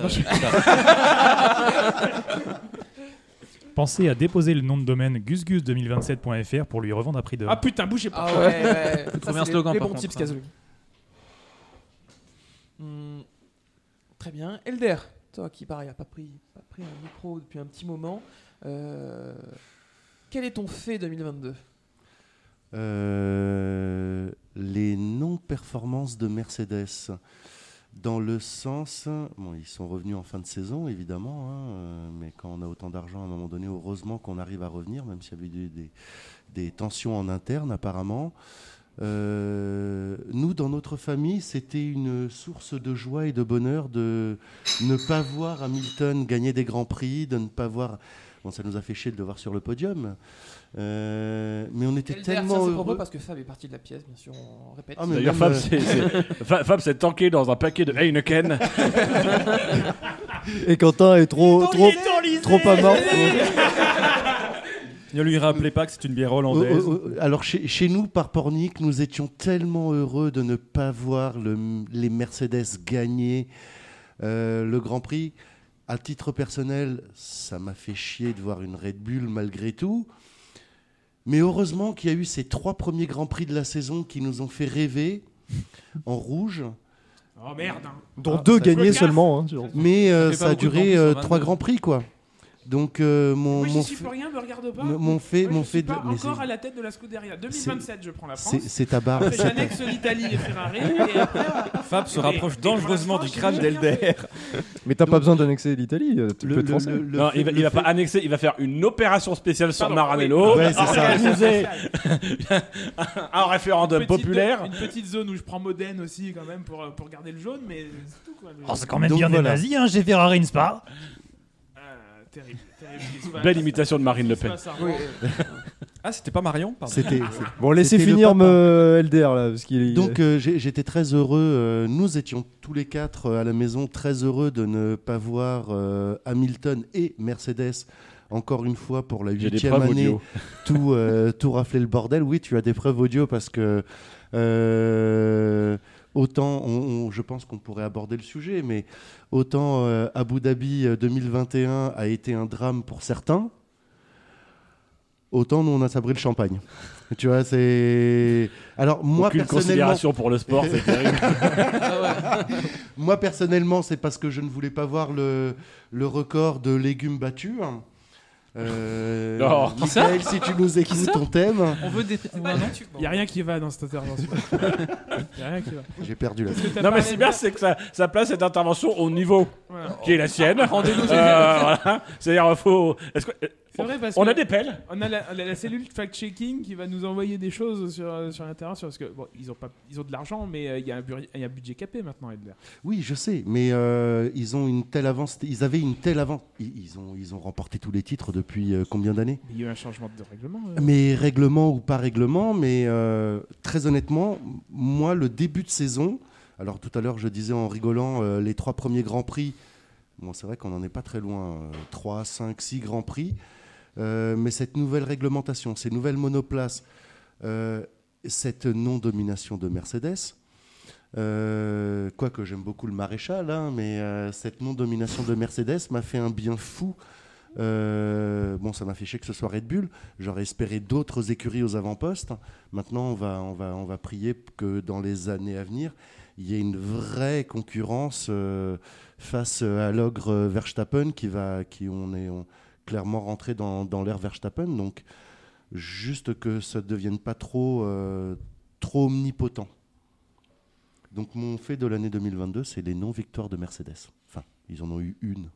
Pensez à déposer le nom de domaine gusgus2027.fr pour lui revendre à prix d'or. Ah putain, bougez pas. Ah ouais, ouais. [laughs] Ça, c'est slogan, Les, les par bons contre, tips hein. Kazoo. Hmm, Très bien. Elder, toi qui pareil a pas pris, pas pris un micro depuis un petit moment. euh, Quel est ton fait 2022 Euh, les non-performances de Mercedes. Dans le sens, ils sont revenus en fin de saison évidemment, hein, euh, mais quand on a autant d'argent à un moment donné, heureusement qu'on arrive à revenir, même s'il y avait des- des tensions en interne apparemment. Euh, nous, dans notre famille, c'était une source de joie et de bonheur de ne pas voir Hamilton gagner des grands prix, de ne pas voir. Bon, ça nous a fait chier de le voir sur le podium, Euh, mais on était tellement heureux. propos parce que Fab est parti de la pièce, bien sûr, on répète. Ah, D'ailleurs, Fab, euh, [laughs] s'est tanké dans un paquet de Heineken. [laughs] Et Quentin est trop, trop, trop pas mort. [laughs] Ne lui rappelez pas que c'est une bière hollandaise. Oh, oh, oh, Alors chez, chez nous, par Pornic, nous étions tellement heureux de ne pas voir le- les Mercedes gagner euh, le Grand Prix. À titre personnel, ça m'a fait chier de voir une Red Bull malgré tout. Mais heureusement qu'il y a eu ces trois premiers Grands Prix de la saison qui nous ont fait rêver en rouge. Oh merde. hein. Dont deux gagnés seulement. hein, Mais euh, ça a duré euh, 22. trois Grands Prix, quoi. Donc euh, mon, Moi, mon suis fait- pour rien, me regarde pas. mon- fait, Moi, mon je suis fait de- pas mais encore à la tête de la Scuderia. 2027, je prends la France. c'est- ta barre. J'annexe l'Italie et Ferrari. et [laughs] après, Fab se rapproche dangereusement du j'ai crâne d'Elder. Mais t'as pas besoin d'annexer l'Italie, euh, tu Le- peux être le- français. le- le Non, il va, il va pas annexer, il va faire une opération spéciale sur Pardon, Maranello, oui. Ouais, organiser [laughs] un référendum Une petite- populaire. Une petite zone où je prends Modène aussi, quand même, pour, euh, pour garder le jaune, mais c'est tout, quoi. Oh, c'est quand même Donc bien voilà. des nazis, hein, chez Ferrari Spa. Ah, terrible, terrible. [laughs] Belle imitation de Marine Le Pen. Ah, c'était pas Marion pardon. C'était. Bon, laissez C'était le finir papa. me Elder là, parce qu'il Donc euh, j'ai- j'étais très heureux. euh, nous étions tous les quatre euh, à la maison très heureux de ne pas voir euh, Hamilton et Mercedes encore une fois pour la J'ai des huitième preuves année audio. [laughs] tout euh, tout rafler le bordel. Oui, tu as des preuves audio parce que euh, autant on- on- je pense qu'on pourrait aborder le sujet, mais autant euh, Abu Dhabi euh, 2021 a été un drame pour certains. autant nous on a sabré le champagne. [laughs] tu vois, c'est. Alors moi Aucune personnellement. considération pour le sport, c'est terrible. [laughs] moi personnellement, c'est parce que je ne voulais pas voir le, le record de légumes battus. Euh, Oh. Michael, si tu nous écoutes, on t'aime. On veut des. Ouais, non, tu- Il n'y a rien qui va dans cette intervention. Il [laughs] y a rien qui va. J'ai perdu la Parce que t'as Non, mais parlé c'est de- bien, c'est que ça, ça place cette intervention au niveau Voilà. qui est la sienne. Rendez-nous. Euh, voilà. C'est-à-dire, faut. Est-ce que- C'est vrai parce on que a des pelles On a la, la- la cellule fact-checking qui va nous envoyer des choses sur, sur Internet. Sur, parce que, bon, ils ont, pas, ils ont de l'argent, mais euh, il y, a un bur- il y a un budget capé maintenant, Edler. Oui, je sais, mais euh, ils ont une telle avance. Ils avaient une telle avance. Ils, ils ont, ils ont remporté tous les titres depuis euh, combien d'années? Il y a eu un changement de règlement. euh. Mais règlement ou pas règlement, mais euh, très honnêtement, moi, le début de saison, alors tout à l'heure, je disais en rigolant, euh, les trois premiers Grands Prix, bon, c'est vrai qu'on n'en est pas très loin, euh, 3, 5, 6 Grands Prix, mais cette nouvelle réglementation, ces nouvelles monoplaces, euh, cette non-domination de Mercedes, euh, quoique j'aime beaucoup le maréchal, hein, mais euh, cette non-domination de Mercedes m'a fait un bien fou. Euh, bon, ça m'a fait chier que ce soit Red Bull. J'aurais espéré d'autres écuries aux avant-postes. Maintenant, on va, on, va, on va prier que dans les années à venir, il y ait une vraie concurrence euh, face à l'ogre Verstappen qui va, qui on est clairement rentré dans, dans l'ère Verstappen. Donc, juste que ça ne devienne pas trop, euh, trop omnipotent. Donc, mon fait de l'année 2022, c'est les non-victoires de Mercedes. Enfin, ils en ont eu une.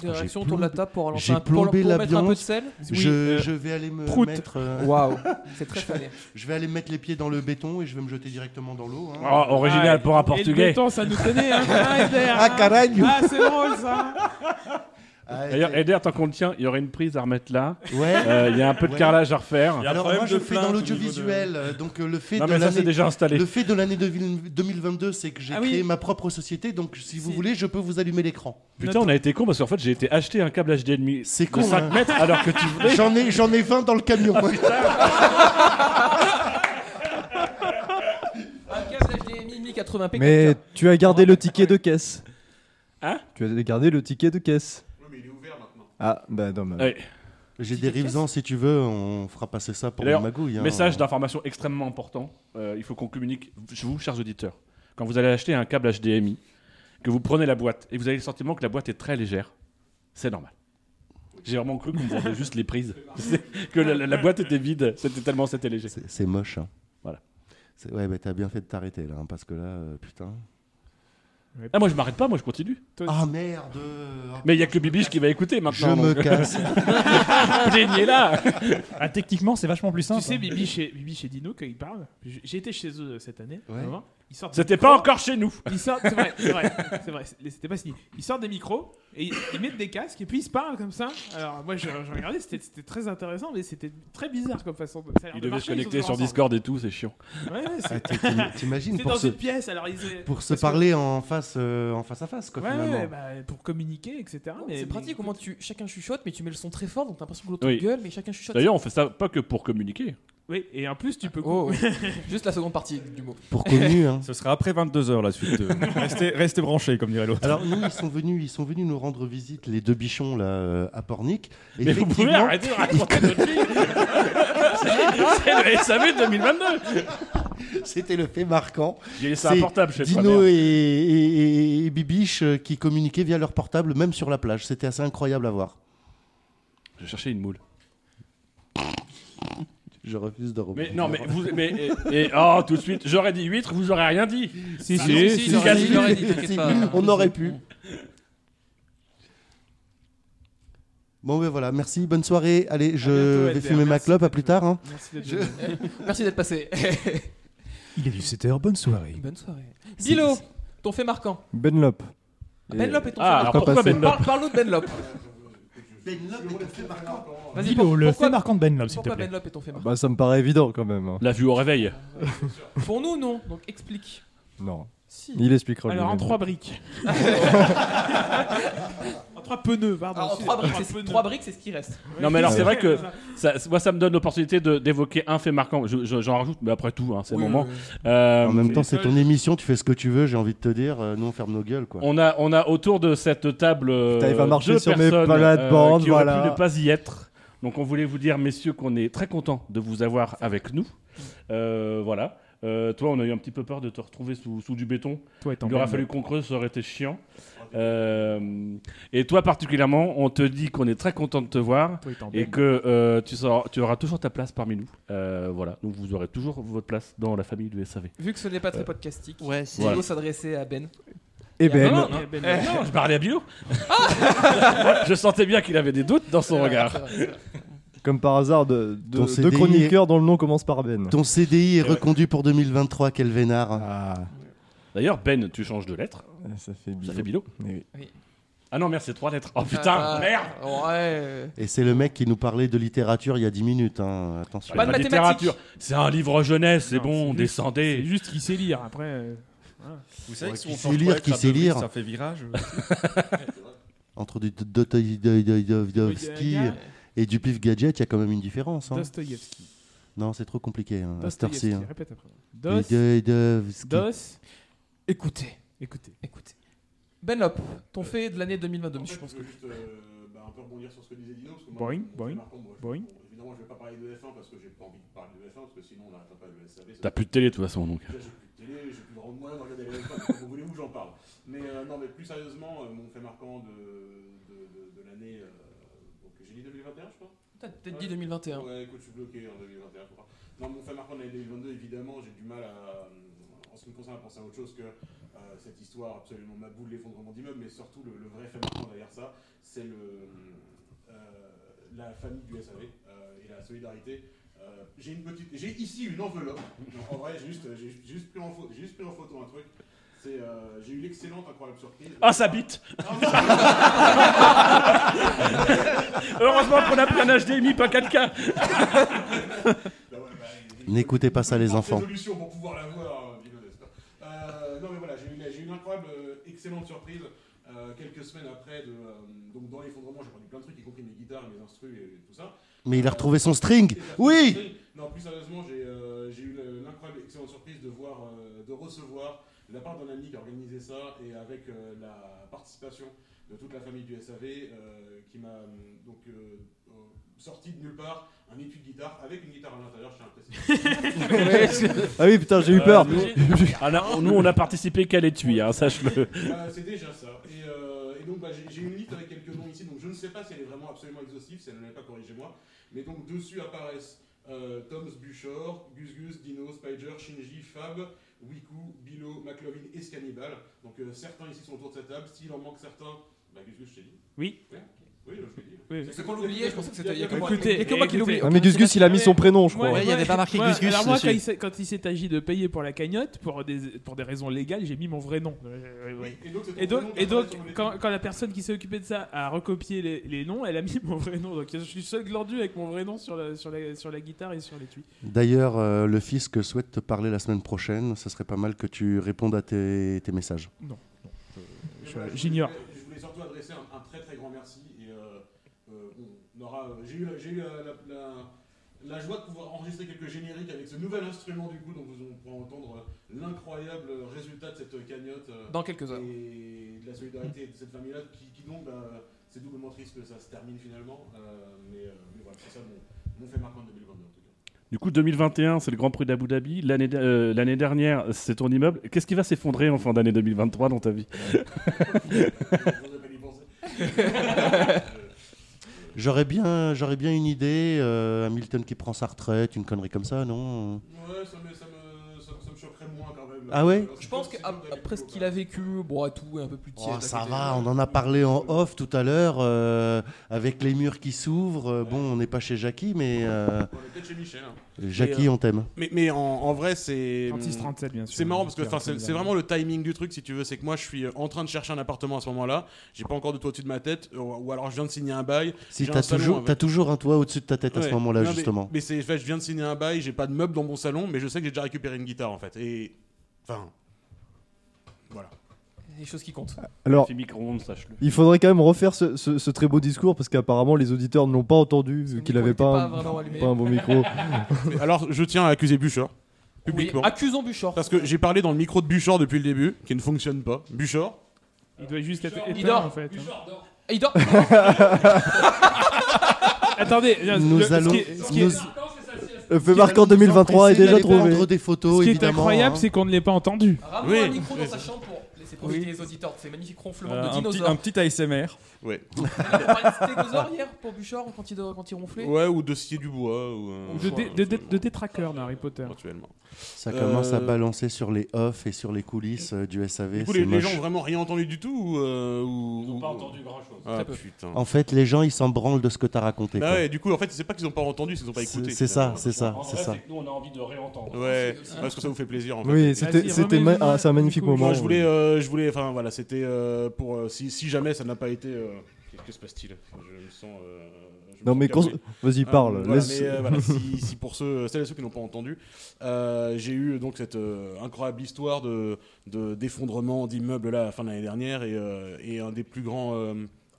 Des réactions autour de la table pour lancer J'ai un- pour- plombé pour mettre un peu de sel? Je, Oui, euh, je vais aller me prout. mettre. euh, Waouh, c'est [laughs] très je- fané. Je vais aller mettre les pieds dans le béton et je vais me jeter directement dans l'eau. hein. Oh, original pour un Et le portugais. béton, ça nous tenait, hein, [laughs] ah, Ah, hein. caralho. Ah, c'est drôle, ça [laughs] D'ailleurs, Eder, tant qu'on le tient, il y aurait une prise à remettre là. Ouais. Euh, Il y a un peu de Ouais. carrelage à refaire. Alors moi je fais dans l'audiovisuel, euh, donc euh, le fait Non, de mais ça, l'année- c'est déjà installé. Le fait de l'année 2000 2022, c'est que j'ai Ah oui. créé ma propre société, donc si vous voulez, je peux vous allumer l'écran. Putain, on a été con parce qu'en fait, j'ai été acheter un câble HDMI C'est de con. 5 hein. mètres alors que tu [laughs] voulais. J'en ai, j'en ai 20 dans le camion. [laughs] Un câble HDMI 1080p. Mais tu as gardé le ticket de caisse. Hein? Tu as gardé le ticket de caisse. Oui, mais il est ouvert maintenant. Ah, bah non, mais- Ouais. J'ai des rivesans si tu veux, on fera passer ça pour D'ailleurs, magouilles. hein. message d'information extrêmement important. Euh, il faut qu'on communique, je vous, chers auditeurs, quand vous allez acheter un câble HDMI, que vous prenez la boîte et vous avez le sentiment que la boîte est très légère, c'est normal. J'ai vraiment cru qu'on vendait juste les prises. [laughs] Que la, la- la boîte était vide, c'était tellement c'était léger. C'est moche. hein. Voilà. C'est- Ouais, bah t'as bien fait de t'arrêter là, hein, parce que là, euh, putain. Ah, moi je m'arrête pas, moi je continue. Ah merde Mais il y a que Bibiche qui va écouter maintenant. Je me donc- casse. [laughs] Plaignez-la Ah, techniquement, c'est vachement plus simple. Tu sais, hein. Bibi chez, Bibi chez Dino, quand il parle, j- j'ai été chez eux cette année. Ouais. Ils sortent C'était pas encore chez nous. Ils sortent, c'est vrai, c'est vrai, [laughs] c'est vrai, c'est- c'était pas signé. Ils sortent des micros et ils, ils mettent des casques et puis ils se parlent comme ça. Alors moi, je, je regardais, c'était c'était très intéressant, mais c'était très bizarre comme façon de. ça a l'air Ils de devaient marcher, se connecter sur ensemble. Discord et tout, c'est chiant. Ouais, ouais, c'est- Ah, [laughs] T'imagines C'est pour dans se, une pièce, alors ils pour se que- parler en face, euh, en face à face, quoi, Ouais, finalement. ouais, bah, pour communiquer, etc. mais- C'est mais pratique, comment tu chacun chuchote, mais tu mets le son très fort, donc t'as l'impression que l'autre Oui. gueule, mais chacun chuchote. D'ailleurs, on fait ça pas que pour communiquer. Oui, et en plus, tu peux. Oh, juste la seconde partie du mot. Pour connu, hein. Ce sera après 22h la suite. de- [laughs] restez, restez branchés, comme dirait l'autre. Alors nous, ils sont venus, ils sont venus nous rendre visite, les deux bichons là euh, à Pornic. Et Mais vous pouvez arrêter de raconter notre vie. C'est le SAV 2022. C'était le fait marquant. J'ai laissé un C'est portable chez Dino Travers. et, et- et- et Bibiche euh, qui communiquaient via leur portable, même sur la plage. C'était assez incroyable à voir. Je cherchais une moule. Je refuse de reprendre. Mais non, mais vous. Mais, et, et- oh, tout de suite, j'aurais dit huître, vous aurez rien dit. Si, Ah si, non, si, si, dit, t'inquiète pas. on aurait pu. Bon, ben voilà, merci, bonne soirée. Allez, je bientôt, vais fumer ma merci clope, à plus tard. hein. Merci d'être Je- venu. [laughs] Merci d'être passé. [laughs] Il est 17h, bonne soirée. Bonne soirée. Bilo, ton fait marquant. Benlop. Benlop est ton Ah, fait alors marquant. pourquoi Benlop Parle- Parle-nous de Benlop. Vas-y, Bilo, pour- le pourquoi- fait marquant de Benlop, s'il te Pourquoi plaît. Benlop est ton fait marquant Bah, ça me paraît évident quand même. hein. La vue au réveil. [laughs] Pour nous, non. Donc explique. Non. Si. Il expliquera Alors en lui-même. trois briques. [laughs] [laughs] trois pneus, pardon. Alors, en Si, trois briques, c'est- pneus. trois briques, c'est ce qui reste. Non, mais alors c'est vrai que ça. moi, ça me donne l'opportunité de- d'évoquer un fait marquant. Je- je- J'en rajoute, mais après tout, hein, c'est Oui, le moment. oui. Euh, En même temps, c'est ton émission, tu fais ce que tu veux, j'ai envie de te dire. euh, nous, on ferme nos gueules, quoi. On a, on a autour de cette table euh, Putain, il va marcher deux sur mes euh, qui auraient voilà. pu ne pas y être. Donc on voulait vous dire, messieurs, qu'on est très content de vous avoir avec nous. Euh, voilà. Euh, toi, on a eu un petit peu peur de te retrouver sous, sous du béton. Toi Il aurait Ben. fallu qu'on creuse, ça aurait été chiant. Euh, et toi particulièrement, on te dit qu'on est très content de te voir Toi et Ben. que euh, tu, seras- tu auras toujours ta place parmi nous. Euh, voilà, donc vous aurez toujours votre place dans la famille du SAV. Vu que ce n'est pas très Euh, podcastique, Ouais, il Voilà. s'adresser à Ben. Et Ben. Non, non, Eh, non, je parlais à Bilo. [laughs] je sentais bien qu'il avait des doutes dans son regard. Comme par hasard, de, de- Ton deux chroniqueurs dont le nom commence par Ben. Ton CDI est reconduit pour 2023, quel vénard. Ah. D'ailleurs, Ben, tu changes de lettre. Ça fait Ça fait Bilo. Oui. Ah non, merde, c'est trois lettres. Oh putain, Ah, merde Ouais. Et c'est le mec qui nous parlait de littérature il y a 10 minutes. hein. Attention. Pas de mathématiques. littérature. C'est un livre jeunesse, c'est Non, bon, c'est juste- descendez. C'est juste qu'il sait lire. Après. euh, voilà. Vous savez Ouais, que si qui on sait change lire, qui à sait deux lire. Ça fait virage. Entre du Dostoïevski et du pif gadget, il y a quand même une différence. hein. Dostoïevski. Non, c'est trop compliqué. Hein, à cette heure-ci, Dostoïevski. hein. Répète après. Dos. Dostoïevski. Dos. Écoutez, Écoutez. écoutez. Benlop, ton fait de l'année 2022. En je fait, pense je que. juste euh, bah, un peu rebondir sur ce que disait Dino. Parce que moi, Boing, boing, marquant, moi, je- boing. évidemment, je vais pas parler de F1 parce que j'ai pas envie de parler de F1 parce que sinon on n'arrêtera pas le SAV. T'as plus de télé de toute façon, donc. J'ai plus de télé, j'ai plus de moyens de regarder les F1. donc Vous voulez-vous que j'en parle? Mais euh, non, mais plus sérieusement, euh, mon fait marquant de, de, de, de l'année. Euh, donc j'ai dit 2021, je crois T'as peut-être dit 2021. Ouais, écoute, je suis bloqué en 2021, je crois. Non, mon fait marquant de l'année 2022, évidemment, j'ai du mal à, en ce qui me concerne, à penser à autre chose que euh, cette histoire absolument maboule l'effondrement d'immeubles, mais surtout le, le vrai fait marquant derrière ça, c'est le, euh, la famille du SAV euh, et la solidarité. Euh, j'ai une petite, j'ai ici une enveloppe. Non, en vrai, j'ai juste, j'ai juste pris en photo, j'ai juste pris en photo un truc. C'est, euh, j'ai eu l'excellente, incroyable surprise. Ah, ça bite Ah, non. [laughs] Heureusement qu'on a pris un HDMI, pas 4K. N'écoutez pas ça, les enfants. résolution pour pouvoir la voir, Vino, n'est-ce pas Euh, non mais voilà, j'ai eu, une incroyable, euh, excellente surprise euh, quelques semaines après. De, euh, donc dans l'effondrement, j'ai rendu plein de trucs, y compris mes guitares, mes instrus et, tout ça. Mais il a retrouvé son string. Oui Non, plus sérieusement, j'ai euh, eu le- l'incroyable, excellente surprise de voir, euh, de recevoir de la part d'un ami qui a organisé ça et avec euh, la participation de toute la famille du SAV euh, qui m'a euh, donc euh, euh, sorti de nulle part un étui de guitare avec une guitare à l'intérieur. Je suis impressionné. [laughs] Ah oui, putain, j'ai eu peur. Ah, là, nous, on a participé qu'à l'étui, hein, sache-le. Euh, c'est déjà ça. Et, euh, et donc bah, j'ai une liste avec quelques noms ici, donc je ne sais pas si elle est vraiment absolument exhaustive, si elle ne l'est pas, corrigez-moi. Mais donc dessus apparaissent euh, Toms Buchor, Gus Gus, Dino, Spider, Shinji, Fab, Wiku, Bilo, McLovin et Scannibal. Donc euh, certains ici sont autour de cette table. S'il en manque certains, bah Gus Gus, je t'ai dit. Oui. Oui, je l'ai dit. Oui. C'est qu'on l'oubliait, je pensais que c'était- il y a que moi- Écoutez, moi qui l'oublie. Ah, mais Gus Gus, il a mis son prénom, je crois. Ouais, Ouais, il y avait pas marqué Gus Gus Alors moi, quand il s'est- quand il s'est agi de payer pour la cagnotte, pour des, pour des raisons légales, j'ai mis mon vrai nom. Euh, ouais. Et donc, Et et quand, quand la personne qui s'est occupée de ça a recopié les, les noms, elle a mis [laughs] mon vrai nom. Donc je suis seul glandu avec mon vrai nom sur la, sur la, sur la guitare et sur l'étui. D'ailleurs, euh, le fisc souhaite te parler la semaine prochaine. Ce serait pas mal que tu répondes à tes, tes messages. Non, je J'ignore. voulais- Je voulais surtout adresser un, un très très grand merci. Et euh, euh, on aura, euh, j'ai eu, eu la, la- la- la joie de pouvoir enregistrer quelques génériques avec ce nouvel instrument du coup, donc vous on pourra entendre euh, l'incroyable résultat de cette cagnotte. euh, Dans quelques heures. Et de la solidarité de cette famille-là, qui, qui donc, bah, c'est doublement triste que ça se termine finalement. euh, mais, euh, mais voilà, c'est ça mon, mon fait marquant de 2022 en tout cas. Du coup, 2021, c'est le Grand Prix d'Abu Dhabi. L'année euh, l'année dernière, c'est ton immeuble. Qu'est-ce qui va s'effondrer en fin d'année 2023 dans ta vie? [laughs] [laughs] J'aurais bien, j'aurais bien une idée. euh, Hamilton qui prend sa retraite, une connerie comme ça, non ça me, ça, ça me choquerait moins quand même. Ah ouais Je pense qu'après ce qu'il a vécu, bon, tout est un peu plus tiède. Oh, à ça va, on en a parlé en off tout à l'heure, euh, avec les murs qui s'ouvrent. euh, Bon, on n'est pas chez Jackie, mais euh, On est peut-être chez Michel. hein. Jackie, euh, on t'aime. Mais, mais en, en vrai, c'est. 36-37, bien sûr. C'est marrant parce que c'est vraiment le timing du truc, si tu veux. C'est que moi, je suis en train de chercher un appartement à ce moment-là. J'ai pas encore de toit au-dessus de ma tête. Ou ou alors, je viens de signer un bail. Si t'as toujours, avec- t'as toujours un toit au-dessus de ta tête à ce moment-là, mais- justement. Mais, c'est, fait, je viens de signer un bail, j'ai pas de meubles dans mon salon, mais je sais que j'ai déjà récupéré une guitare en fait. Et. Enfin. Voilà. Les choses qui comptent. Alors, sache-le. il faudrait quand même refaire ce, ce- ce très beau discours parce qu'apparemment les auditeurs ne l'ont pas entendu vu qu'il avait pas, pas un, vraiment allumé. pas un bon micro. [laughs] Mais alors, je tiens à accuser Buchor. Publiquement. accusons Buchor. Parce que j'ai parlé dans le micro de Buchor depuis le début, qui ne fonctionne pas. Buchor. Il doit juste être Il éteint dort. en fait. hein. Il dort. Attends, [laughs] attendez, le- nous ce qui allons. est- ce qui est- nous- Le fait marquant 2023 est déjà trouvé. des photos, Ce qui est évidemment. incroyable, hein. c'est qu'on ne l'ait pas entendu. Ramenons un micro dans sa chambre pour profiter les auditeurs de ces magnifiques ronflements Euh, de un, petit, dinosaures. un petit ASMR. Ouais. [laughs] On a hier pour Bouchard quand il, quand il ronflait. Ouais, ou de scier du bois. Ou, euh, Ou de, dé- de, dé- de détraqueurs dans Harry Potter. Éventuellement. Ça commence à Euh, balancer sur les off et sur les coulisses euh, du SAV. Du coup, c'est les, gens ont vraiment rien entendu du tout ou, euh, ou- Ils n'ont ou- pas entendu grand-chose. Ah Très peu. putain. En fait, les gens, ils s'en branlent de ce que t'as raconté. Bah quoi. ouais, du coup, en fait, c'est pas qu'ils ont pas entendu, c'est qu'ils ont pas écouté. c'est ça, c'est ça, c'est ça. nous, on a envie de réentendre. Ouais, parce que ça vous fait plaisir. En fait. Oui, c'était- ah, c'est un magnifique moment. Moi, je voulais, voulais, enfin voilà, c'était euh, pour euh, si, si jamais ça n'a pas été. euh, Qu'est-ce que se passe-t-il? Je me sens. je Non, mais cons- vas-y, parle, voilà, laisse- mais, voilà, si, si pour ceux, celles et ceux qui n'ont pas entendu, j'ai eu donc cette incroyable histoire de de- d'effondrement d'immeubles là à la fin de l'année dernière et, et un des plus grands.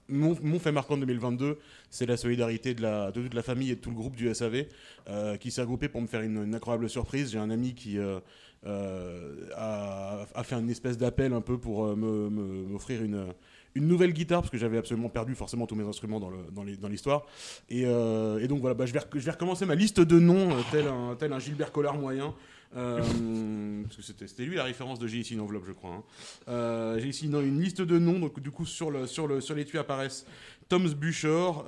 mon, mon fait marquant de 2022, c'est la solidarité de, la, de toute la famille et de tout le groupe du SAV euh, qui s'est regroupé pour me faire une, une incroyable surprise. J'ai un ami qui euh, euh, a, fait une espèce d'appel un peu pour euh, me- m'offrir une, une nouvelle guitare parce que j'avais absolument perdu forcément tous mes instruments dans le- dans l'histoire. et, euh, et donc voilà, bah, je, vais, je vais recommencer ma liste de noms tel, un, tel un Gilbert Collard moyen. parce que c'était lui la référence de J'ai ici une enveloppe, je crois. hein. J'ai ici une, liste de noms, donc du coup sur, le, sur, le, sur l'étui apparaissent Toms Buchor,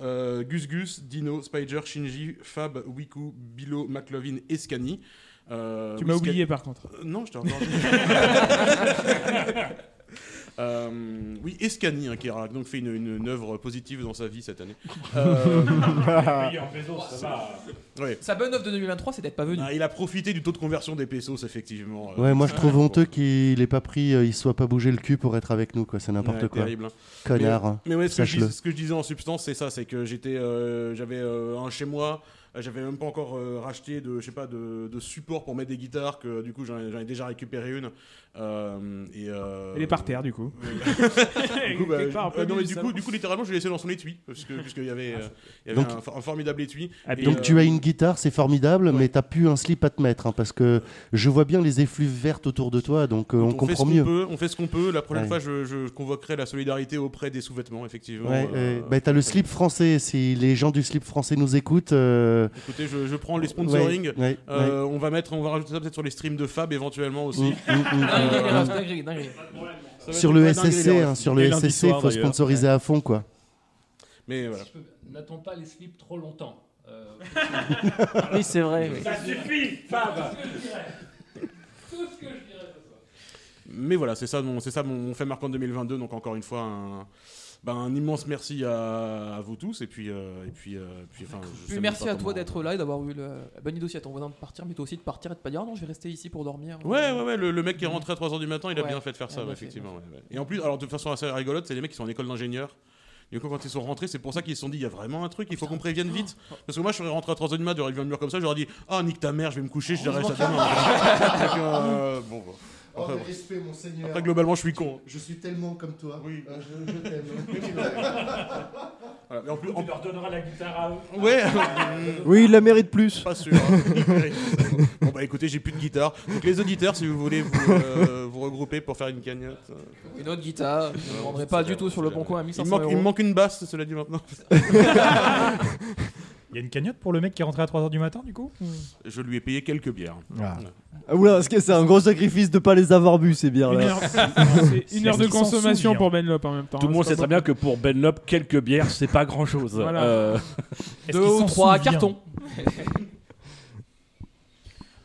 Gus Gus, Dino, Spider, Shinji, Fab, Wiku, Bilo, McLovin et Scani. Euh, Tu m'as oublié, par contre. Euh, non, je t'ai encore [laughs] Euh, oui, Escani, hein, qui a donc fait une, une, une œuvre positive dans sa vie cette année. Euh, Payé en pesos, ça va. Ouais. Sa bonne œuvre de 2023, c'est d'être pas venu. Ah, il a profité du taux de conversion des pesos, effectivement. Euh, Ouais, moi je trouve honteux qu'il ait pas pris, euh, il soit pas bougé le cul pour être avec nous, quoi. C'est n'importe Ouais, quoi. terrible, hein. Connard. Mais, mais ouais, ce, que je, ce que je disais en substance, c'est ça, c'est que j'étais, euh, j'avais euh, un chez moi. Euh, J'avais même pas encore euh, racheté de, je sais pas, de, de support pour mettre des guitares que du coup j'en ai, déjà récupéré une. Euh, et euh, Elle est par terre, du coup. [laughs] du coup, bah, non, mais du du littéralement, je l'ai laissé dans son étui parce que puisqu'il y avait, euh, il y avait Donc- un, for- un formidable étui. Et, Donc euh, tu as une guitare, c'est formidable, mais t'as plus un slip à te mettre, hein, parce que je vois bien les effluves vertes autour de toi, donc euh, on, fait ce comprend qu'on mieux. peut, on fait ce qu'on peut. La prochaine Ouais. fois, je, je convoquerai la solidarité auprès des sous-vêtements, effectivement. Ouais, Euh, ouais. Bah, t'as le slip français. Si les gens du slip français nous écoutent, euh, Écoutez, je, je prends les sponsoring. Ouais, ouais, Euh, On va mettre, on va rajouter ça peut-être sur les streams de Fab éventuellement aussi. Sur le SSC, hein, sur le SSC, faut sponsoriser à fond, quoi. Mais voilà. N'attends pas les slips trop longtemps. Euh, [laughs] Oui, c'est vrai. Ça suffit, Fab Tout ce que je dirais ce soir. Mais voilà, c'est ça, mon, c'est ça mon, fait marquant de 2022. Donc encore une fois, un, ben, un immense merci à, à vous tous. Et puis, euh, et puis, euh, puis enfin, je sais merci à toi d'être là et d'avoir eu le... idée aussi à ton voisin de partir, mais toi aussi de partir et de pas dire Ah non, je vais rester ici pour dormir. Ouais, ouais, ouais, le, le mec qui est rentré à 3h du matin, il a Ouais. bien fait de faire ça, Ouais, ouais, bien fait, effectivement. Et en plus, alors de façon assez rigolote, c'est des mecs qui sont en école d'ingénieur. Du coup, quand ils sont rentrés, c'est pour ça qu'ils se sont dit il y a vraiment un truc, il faut qu'on prévienne vite. Parce que moi, je serais rentré à 3h du matin, j'aurais vu un mur comme ça, j'aurais dit Ah, nique ta mère, je vais me coucher, je dirais ça demain. [laughs] Euh, bon, bon. Oh, Après, bon. respect, mon Seigneur. Après, globalement, je suis con. Je suis tellement comme toi. Oui. Euh, je je t'aime. [laughs] Voilà, mais en plus, Tu leur donneras la guitare à eux. Ouais. [laughs] Oui, il la mérite plus. Pas sûr. hein. bon bah écoutez, j'ai plus de guitare. Donc les auditeurs, si vous voulez vous, euh, vous regrouper pour faire une cagnotte. euh, Une autre guitare, je ne vendrai pas du tout sur le bon coin à Il 1500 manque, il euros. me manque une basse, cela dit maintenant. [laughs] Il y a une cagnotte pour le mec qui est rentré à 3h du matin, du coup Je lui ai payé quelques bières. Ah. Ah, oula, est-ce que c'est un gros sacrifice de pas les avoir bu ces bières [laughs] Une heure, c'est une heure de consommation pour Benlop en même temps. Tout le hein, monde sait très bien que pour Benlop, quelques bières, c'est pas grand chose. Voilà. Deux ou trois cartons. [laughs]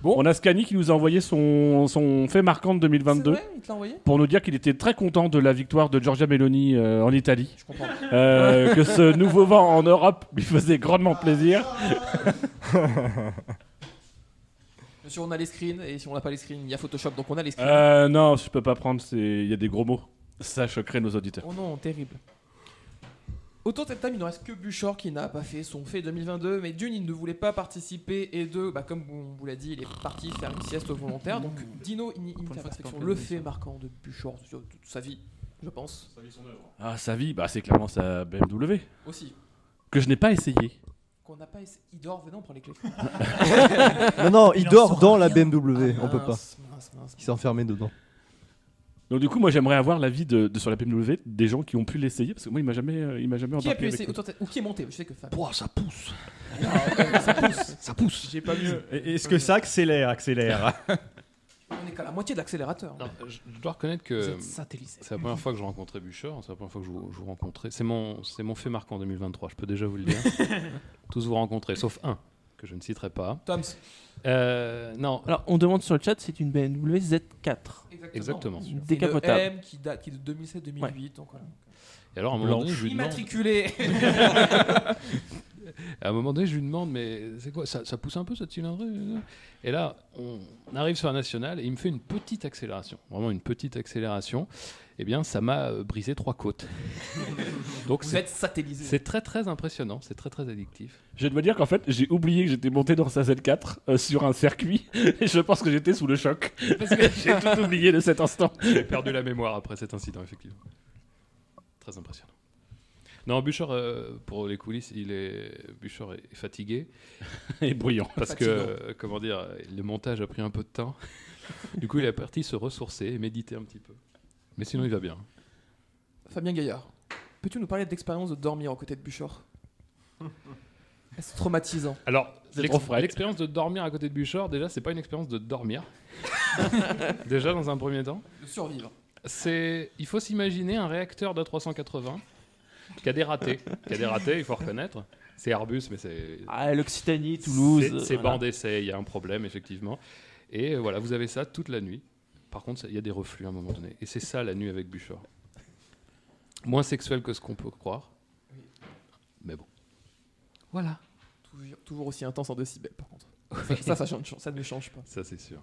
Bon. On a Scani qui nous a envoyé son, son fait marquant de 2022 C'est vrai Il te l'a envoyé pour nous dire qu'il était très content de la victoire de Giorgia Meloni euh, en Italie. Je comprends. Euh, [laughs] que ce nouveau vent en Europe lui faisait grandement plaisir. [laughs] Monsieur, on a les screens, et si on n'a pas les screens, il y a Photoshop, donc on a les screens. Euh, non, je peux pas prendre, il y a des gros mots. Ça choquerait nos auditeurs. Oh non, terrible. De cette table, il ne reste que Buchor qui n'a pas fait son fait 2022, mais d'une, il ne voulait pas participer, et deux, bah, comme on vous l'a dit, il est parti faire une sieste volontaire. Donc Dino, il réflexion, le fait marquant de Buchor sur toute sa vie, je pense. Sa vie, son œuvre. Ah, sa vie, bah, c'est clairement sa BMW. Aussi. Que je n'ai pas essayé. Qu'on n'a pas essayé. Il dort, venez, on prend les clés. [laughs] Non, non, il dort dans la. BMW, Ah, on peut pas. mince, mince, mince. Il s'est enfermé dedans. Donc du coup, moi, j'aimerais avoir l'avis de, de- sur la BMW des gens qui ont pu l'essayer, parce que moi, il m'a jamais, euh, il m'a jamais Qui a pu essayer avec autour de ta- Ou qui est monté Je sais que Fab. ça pousse. ça pousse. Ça pousse. J'ai pas mieux. Et- Est-ce que ça accélère Accélère? On est qu'à la moitié de l'accélérateur. Non, je, je dois reconnaître que êtes c'est la première fois que je rencontrais Bûcher, c'est la première fois que je vous, je vous rencontrais. C'est mon, c'est mon fait marquant 2023, je peux déjà vous le dire. [laughs] Tous vous rencontrer, sauf un que je ne citerai pas. Toms. Euh, non. Alors, on demande sur le chat, c'est une BMW Z4. Exactement. Une Décapotable. M qui date qui est de 2007-2008. donc voilà. Et alors, à un moment donné, je lui demande. Immatriculé. [laughs] à un moment donné, je lui demande, mais c'est quoi ça, ça pousse un peu cette cylindrée Et là, on arrive sur la nationale et il me fait une petite accélération, vraiment une petite accélération. Eh bien, ça m'a euh, brisé trois côtes. [laughs] Donc, Vous c'est- êtes satellisé. C'est très très impressionnant, c'est très très addictif. Je vais te dire qu'en fait, j'ai oublié que j'étais monté dans sa Z4 euh, sur un circuit, et je pense que j'étais sous le choc, parce que [laughs] j'ai tout oublié de cet instant. J'ai perdu la mémoire après cet incident, effectivement. Très impressionnant. Non, Bûcher, euh, pour les coulisses, il est, Bûcher est fatigué. [laughs] Et bruyant. Parce que, euh, comment dire, le montage a pris un peu de temps. du coup, il est parti se ressourcer et méditer un petit peu. Mais sinon, il va bien. Fabien Gaillard, peux-tu nous parler de l'expérience de dormir aux côtés de Buchor? [laughs] C'est traumatisant? Alors, C'est l'ex- trop frais. l'expérience de dormir à côté de Bûcher, déjà, c'est pas une expérience de dormir. [laughs] déjà, dans un premier temps. De survivre. C'est, il faut s'imaginer un réacteur de 380 qui a des ratés. Qui a des ratés, il faut reconnaître. C'est Airbus, mais c'est. Ah, l'Occitanie, Toulouse, C'est, c'est voilà. banc d'essai, il y a un problème, effectivement. Et voilà, vous avez ça toute la nuit. Par contre, il y a des reflux à un moment donné. Et c'est ça la nuit avec Bûcher. Moins sexuel que ce qu'on peut croire. Mais bon. Voilà. Toujours, toujours aussi intense en décibels, par contre. Ça, ça, ça change- ça ne change pas. Ça, c'est sûr.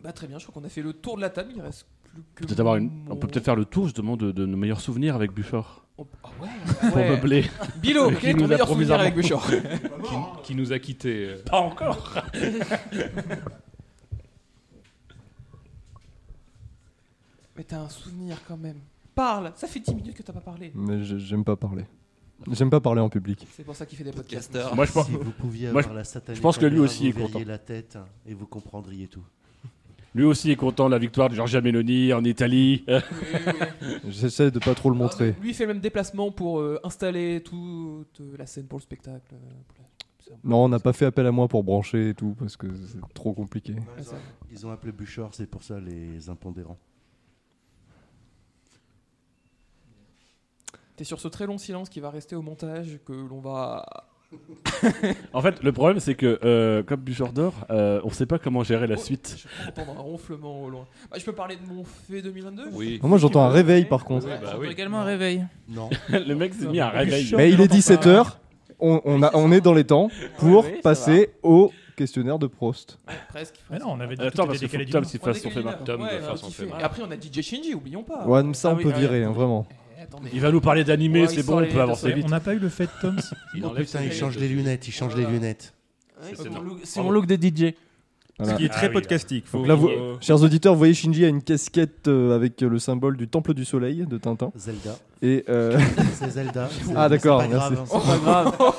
Bah, très bien, je crois qu'on a fait le tour de la table. Il reste plus que. Peut-être avoir une- On peut peut-être faire le tour justement de, de nos meilleurs souvenirs avec Buford. Oh, ah [laughs] ouais, Pour meubler. Bilo, Qui [laughs] quel est ton nous a meilleur souvenir provisoirement- avec Bûcher qui, qui nous a quittés. euh. Pas encore. [laughs] Mais t'as un souvenir quand même. Parle Ça fait 10 minutes que t'as pas parlé. Mais je- j'aime pas parler. J'aime pas parler en public. C'est pour ça qu'il fait des podcasts. Moi, je pense- Si vous pouviez moi, avoir je- la satanée je pense que lui caméra, aussi est vous verriez content. la tête et vous comprendriez tout. Lui aussi est content de la victoire de Giorgia Meloni en Italie. J'essaie de pas trop le montrer. Lui il fait le même déplacement pour euh, installer toute euh, la scène pour le spectacle. euh, pour la- Non, on n'a pas fait appel à moi pour brancher et tout parce que c'est trop compliqué. Ils ont appelé Bouchard, c'est pour ça les impondérants. T'es sur ce très long silence qui va rester au montage que l'on va. [laughs] En fait, le problème, c'est que euh, comme Buford dort, euh, on sait pas comment gérer la suite. Je peux entendre un ronflement au loin. Bah, je peux parler de mon fait 2022 Ah, moi, j'entends un réveil, par contre. Ouais, bah j'entends également un réveil. Non. [laughs] le mec s'est mis un réveil. Mais il est 17h. On, on, a- on est dans les temps pour oui, passer au questionnaire de Prost. Presque. Mais non, on avait dit Attends, tout parce que Tom fait. Tom fait après, on a DJ Shinji, oublions pas. Ouais, ça, Ah on oui, peut ah, virer, hein, attendez. vraiment. Attendez. Il va nous parler d'animé, Ouais, c'est bon, on peut avancer vite. On n'a pas eu le fait de Toms. [laughs] Il Oh putain, il change les lunettes. il change les lunettes. Ouais, C'est mon look- look de DJ. Voilà. Ce qui est très Ah podcastique. Faut Donc là, vous- euh, chers auditeurs, vous voyez Shinji a une casquette euh, avec euh, le symbole du Temple du Soleil de Tintin. Zelda. Et euh, [laughs] C'est Zelda. [laughs] c'est- Ah, d'accord, c'est pas grave, merci. hein, C'est [laughs] pas grave.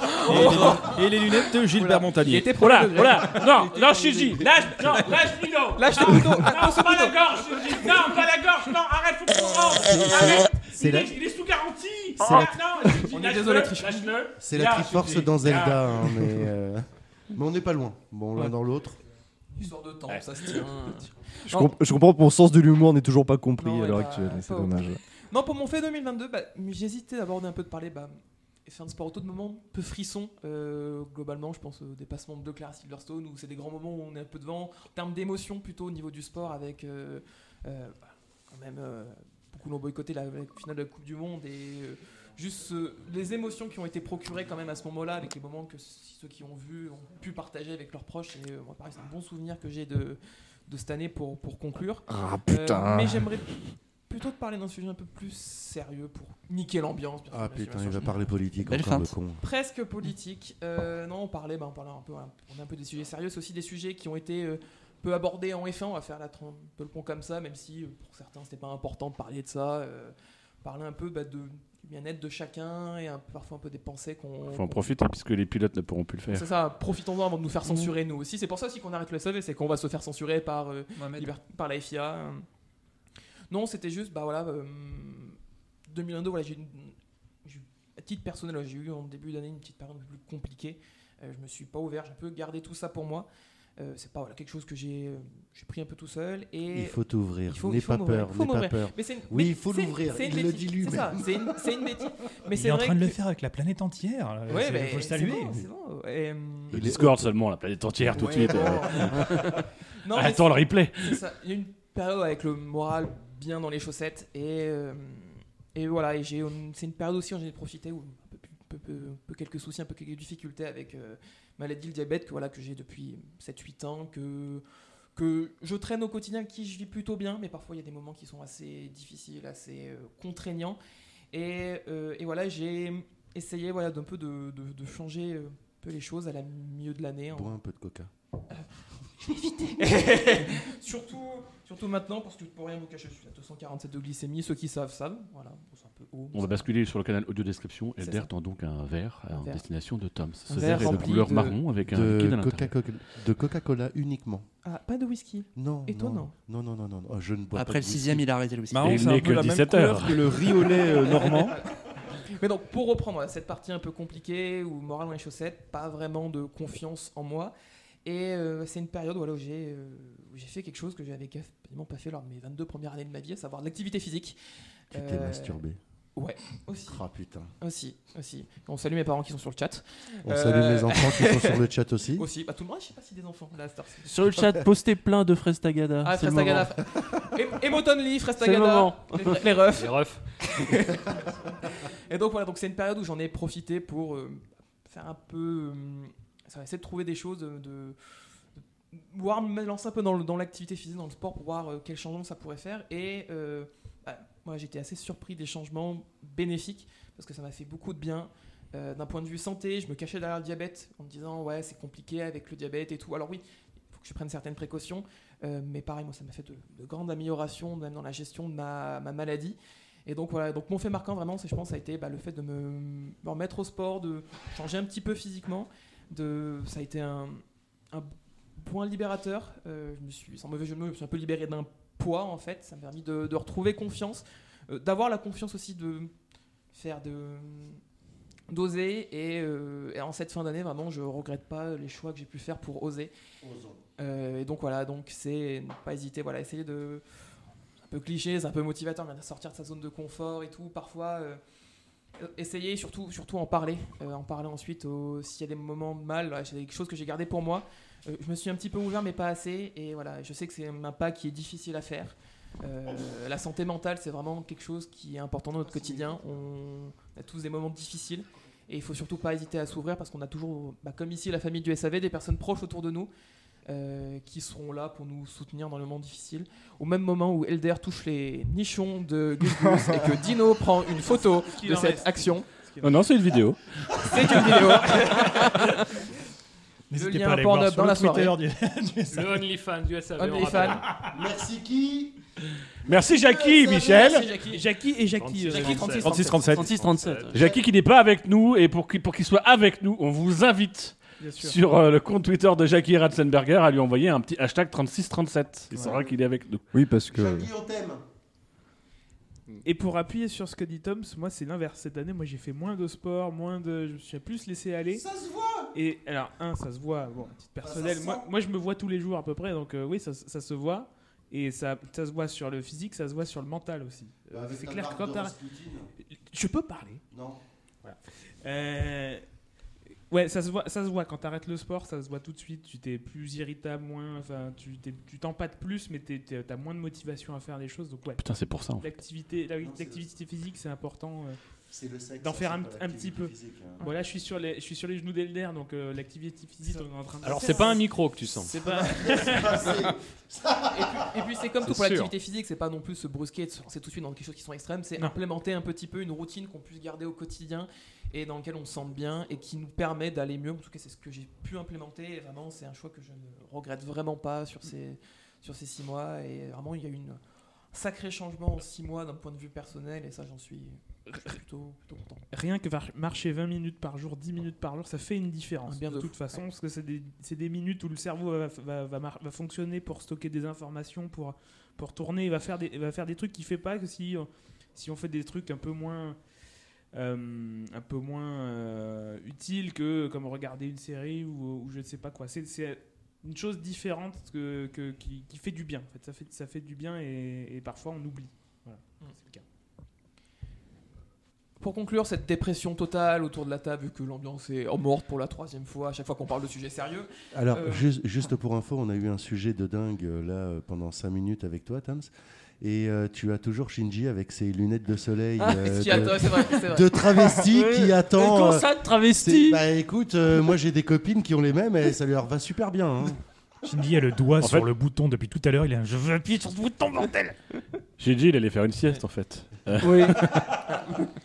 et, les, et les lunettes de Gilbert Il Montagnier. était Oh là, premier oh degré. là, non, non, Shinji, lâche, non, lâche Milo. Lâche le couteau, Non, le pas la gorge, Shinji, non, pas la gorge, non, arrête, faut qu'on rentre, arrête. C'est Il la- est, il est sous garantie. C'est Ah, la- non, On est lâche-le, désolé. C'est la Triforce dans. Zelda, hein, mais, euh, mais on n'est pas loin. Bon, l'un Ouais. dans l'autre. Histoire de temps, ça se tient. je, comp- je comprends que mon sens de l'humour n'est toujours pas compris Non, à ouais, l'heure actuelle. C'est dommage. Non, pour mon fait 2022, bah, j'hésitais à aborder un peu de parler. Bah, F1 de sport auto de moment, un peu frisson. euh, globalement, je pense au dépassement de Leclerc à Silverstone, où c'est des grands moments où on est un peu devant. En termes d'émotion, plutôt au niveau du sport, avec euh, euh, bah, quand même euh, beaucoup l'ont boycotté la, la finale de la Coupe du Monde et euh, juste euh, les émotions qui ont été procurées quand même à ce moment-là, avec les moments que ceux qui ont vu ont pu partager avec leurs proches. Et euh, moi, pareil, c'est un bon souvenir que j'ai de, de cette année pour, pour conclure. Ah, Euh, putain. mais j'aimerais plutôt te parler d'un sujet un peu plus sérieux pour niquer l'ambiance. Ah putain, il va parler politique Belle encore le feinte. con. Presque politique. Euh, non, on parlait, bah, on parlait un peu, voilà, on a un peu des sujets sérieux. C'est aussi des sujets qui ont été euh, peu abordés en F1. On va faire la, un peu le pont comme ça, même si euh, pour certains c'était pas important de parler de ça. euh, parler un peu bah, de du bien-être de chacun et un, parfois un peu des pensées qu'on. Faut en profiter puisque les pilotes ne pourront plus le faire. C'est ça, profitons-en avant de nous faire censurer nous aussi. C'est pour ça aussi qu'on arrête le SAV, c'est qu'on va se faire censurer par, euh, Mohamed. Par la FIA. Euh. Non, c'était juste, bah voilà, euh, 2022, voilà, j'ai à titre personnel, j'ai eu en début d'année une petite période un peu plus compliquée. Euh, je me suis pas ouvert, j'ai un peu gardé tout ça pour moi. Euh, c'est pas voilà, quelque chose que j'ai euh, j'ai pris un peu tout seul. Et Il faut t'ouvrir, Il n'aie il faut pas peur, il faut pas peur. Mais c'est une- Oui, mais il faut l'ouvrir, c'est une il le dit lui-même. C'est ça, c'est une, une bêtise. Mais Il c'est est en train de le faire avec la planète entière. là. Ouais, mais faut le c'est saluer. bon, c'est bon. Et, hum, Le Discord seulement, la planète entière tout de Ouais, suite. bon. euh. [laughs] Non, Attends le replay. Il y a une période avec le moral bien dans les chaussettes et, euh, et voilà. Et j'ai, c'est une période aussi où j'en ai profité où un peu, peu- peu- peu quelques soucis, un peu quelques difficultés avec euh, maladie, le diabète que voilà que j'ai depuis 7-8 ans que que je traîne au quotidien, qui je vis plutôt bien, mais parfois il y a des moments qui sont assez difficiles, assez euh, contraignants. Et, et voilà, j'ai essayé voilà, d'un peu de, de- de changer un peu les choses à la milieu de l'année. Bois un peu de coca. Je vais éviter. [laughs] [laughs] surtout, surtout maintenant, parce que pour rien vous cacher, je suis à 247 de glycémie. Ceux qui savent, savent. Voilà, bon, c'est un peu haut. On va basculer sur le canal audio description. Elder tend donc un verre Un en verre. destination de Tom. Ce Un verre est de couleur de- marron avec un de liquide à l'intérieur. De Coca-Cola uniquement. Ah, pas de whisky Non. Étonnant. Non, non, non, non. non. Oh, je ne bois Après pas le sixième, il a arrêté le whisky. Il n'est que la même 17 couleur heures. que le riz au lait euh, normand. [laughs] Mais donc, pour reprendre cette partie un peu compliquée, où moral dans les chaussettes, pas vraiment de confiance en moi. Et euh, c'est une période voilà, où j'ai euh, où j'ai fait quelque chose que j'avais quasiment pas fait lors de mes 22 premières années de ma vie, à savoir de l'activité physique. Tu t'es Euh, masturbé. Ouais, aussi. Ah putain. Aussi, aussi. On salue mes parents qui sont sur le chat. On salue mes enfants qui sont sur le chat [laughs] aussi. Aussi, bah tout le monde, je sais pas si des enfants. Là. Sur le chat, [laughs] postez plein de Frestagada. Ah, c'est le Frestagada. moment. Em- Emoton Lee, C'est le Frestagada. moment. Les, les refs. Les refs. [laughs] Et donc voilà, donc c'est une période où j'en ai profité pour euh, faire un peu. euh, ça va essayer de trouver des choses, de. de voir me lancer un peu dans, dans l'activité physique, dans le sport, pour voir euh, quel changement ça pourrait faire. Et euh, bah, moi, j'étais assez surpris des changements bénéfiques parce que ça m'a fait beaucoup de bien. Euh, D'un point de vue santé, je me cachais derrière le diabète en me disant ouais c'est compliqué avec le diabète et tout. Alors oui, il faut que je prenne certaines précautions, euh, mais pareil moi ça m'a fait de, de grandes améliorations même dans la gestion de ma, ma maladie. Et donc voilà, donc mon fait marquant vraiment, c'est je pense ça a été bah, le fait de me remettre au sport, de changer un petit peu physiquement. De, ça a été un, un point libérateur. Euh, je me suis, sans mauvais jeu de mots, je me suis un peu libéré d'un poids en fait. Ça m'a permis de, de retrouver confiance, euh, d'avoir la confiance aussi de faire de d'oser. Et, euh, et en cette fin d'année vraiment je regrette pas les choix que j'ai pu faire pour oser. Et donc voilà. Donc c'est ne pas hésiter. Voilà. Essayer de un peu cliché c'est un peu motivateur mais de sortir de sa zone de confort et tout. Parfois essayer surtout surtout en parler euh, en parler ensuite s'il y a des moments mal j'ai des choses que j'ai gardées pour moi. Euh, je me suis un petit peu ouvert mais pas assez et voilà je sais que c'est un pas qui est difficile à faire. Euh, la santé mentale, c'est vraiment quelque chose qui est important dans notre quotidien. On a tous des moments difficiles et il faut surtout pas hésiter à s'ouvrir parce qu'on a toujours, bah, comme ici, la famille du SAV, des personnes proches autour de nous euh, qui seront là pour nous soutenir dans le moment difficile. Au même moment où Elder touche les nichons de Gus Gus et que Dino [laughs] prend une photo Ce de cette reste. action. Non, non, c'est une vidéo. [laughs] C'est une vidéo. [laughs] Le N'hésitez lien pas à aller voir sur dans le la soirée. Twitter du, du SAV. Le OnlyFans du SAV. OnlyFans. Merci qui? Merci Jackie, Michel. Merci, Jackie. Jackie et Jackie. euh, Jackie, 36, 36 37. 36, 37. Jackie qui n'est pas avec nous et pour qu'il pour qu'il soit avec nous, on vous invite. Sur euh, le compte Twitter de Jackie Ratzenberger à lui envoyer un petit hashtag 3637. Il saura qu'il est avec nous. Oui, parce que. Jackie, on t'aime. Et pour appuyer sur ce que dit Tom, moi c'est l'inverse. Cette année, moi j'ai fait moins de sport, moins de, je me suis plus laissé aller. Ça se voit Et alors, un, ça se voit, bon, à titre personnel. moi, je me vois tous les jours à peu près, donc euh, oui, ça, ça se voit. Et ça, ça se voit sur le physique, ça se voit sur le mental aussi. Bah, c'est clair que quand de t'as-. Je peux parler. Non. Voilà. Euh, Ouais, ça se voit, ça se voit. Quand t'arrêtes le sport, ça se voit tout de suite. Tu t'es plus irritable, moins. Enfin, tu t'es- tu t'empâtes plus, mais t'as moins de motivation à faire des choses. Donc ouais. Putain, c'est pour ça. L'activité, la- l'activité physique, c'est important. euh, C'est le sexe, D'en faire c'est un, petit peu. physique, hein. Voilà, je suis sur les, je suis sur les genoux d'Elder, donc euh, l'activité physique, on est en train de. Alors, c'est pas un micro que tu sens. C'est pas. [laughs] [laughs] Et puis, c'est comme tout C'est pour l'activité physique, c'est pas non plus se brusquer, lancer tout de suite dans quelque chose qui sont extrêmes, c'est implémenter un petit peu une routine qu'on puisse garder au quotidien et dans lequel on se sente bien et qui nous permet d'aller mieux. En tout cas, c'est ce que j'ai pu implémenter et vraiment, c'est un choix que je ne regrette vraiment pas sur ces, sur ces six mois et vraiment, il y a eu un sacré changement en six mois d'un point de vue personnel et ça, j'en suis plutôt, plutôt content. Rien que marcher 20 minutes par jour, 10 minutes par jour, ça fait une différence. Bien de, de toute façon, parce que c'est des, c'est des minutes où le cerveau va, va, va mar- va fonctionner pour stocker des informations, pour, pour tourner, il va faire des, il va faire des trucs qu'il fait pas que si, euh, si on fait des trucs un peu moins. Euh, un peu moins euh, utiles que comme regarder une série ou, ou je ne sais pas quoi. C'est, une chose différente que, que- qui, qui fait du bien. En fait. Ça, fait, ça fait du bien et, et parfois on oublie. Voilà, c'est le cas. Pour conclure cette dépression totale autour de la table, vu que l'ambiance est morte pour la troisième fois à chaque fois qu'on parle de sujets sérieux. Alors, euh, juste, juste pour info, on a eu un sujet de dingue là pendant 5 minutes avec toi, Tams. Et euh, tu as toujours Shinji avec ses lunettes de soleil Ah, euh, de, attend, c'est vrai, c'est vrai. de travesti Oui. qui attend. Mais comment euh, ça, de travesti Bah écoute, euh, moi j'ai des copines qui ont les mêmes et ça leur va super bien. hein. Shinji a le doigt En sur fait- le bouton depuis tout à l'heure. Il a un je veux appuyer sur ce bouton, bordel dit, il allait faire une sieste en fait. Euh, Oui. [laughs]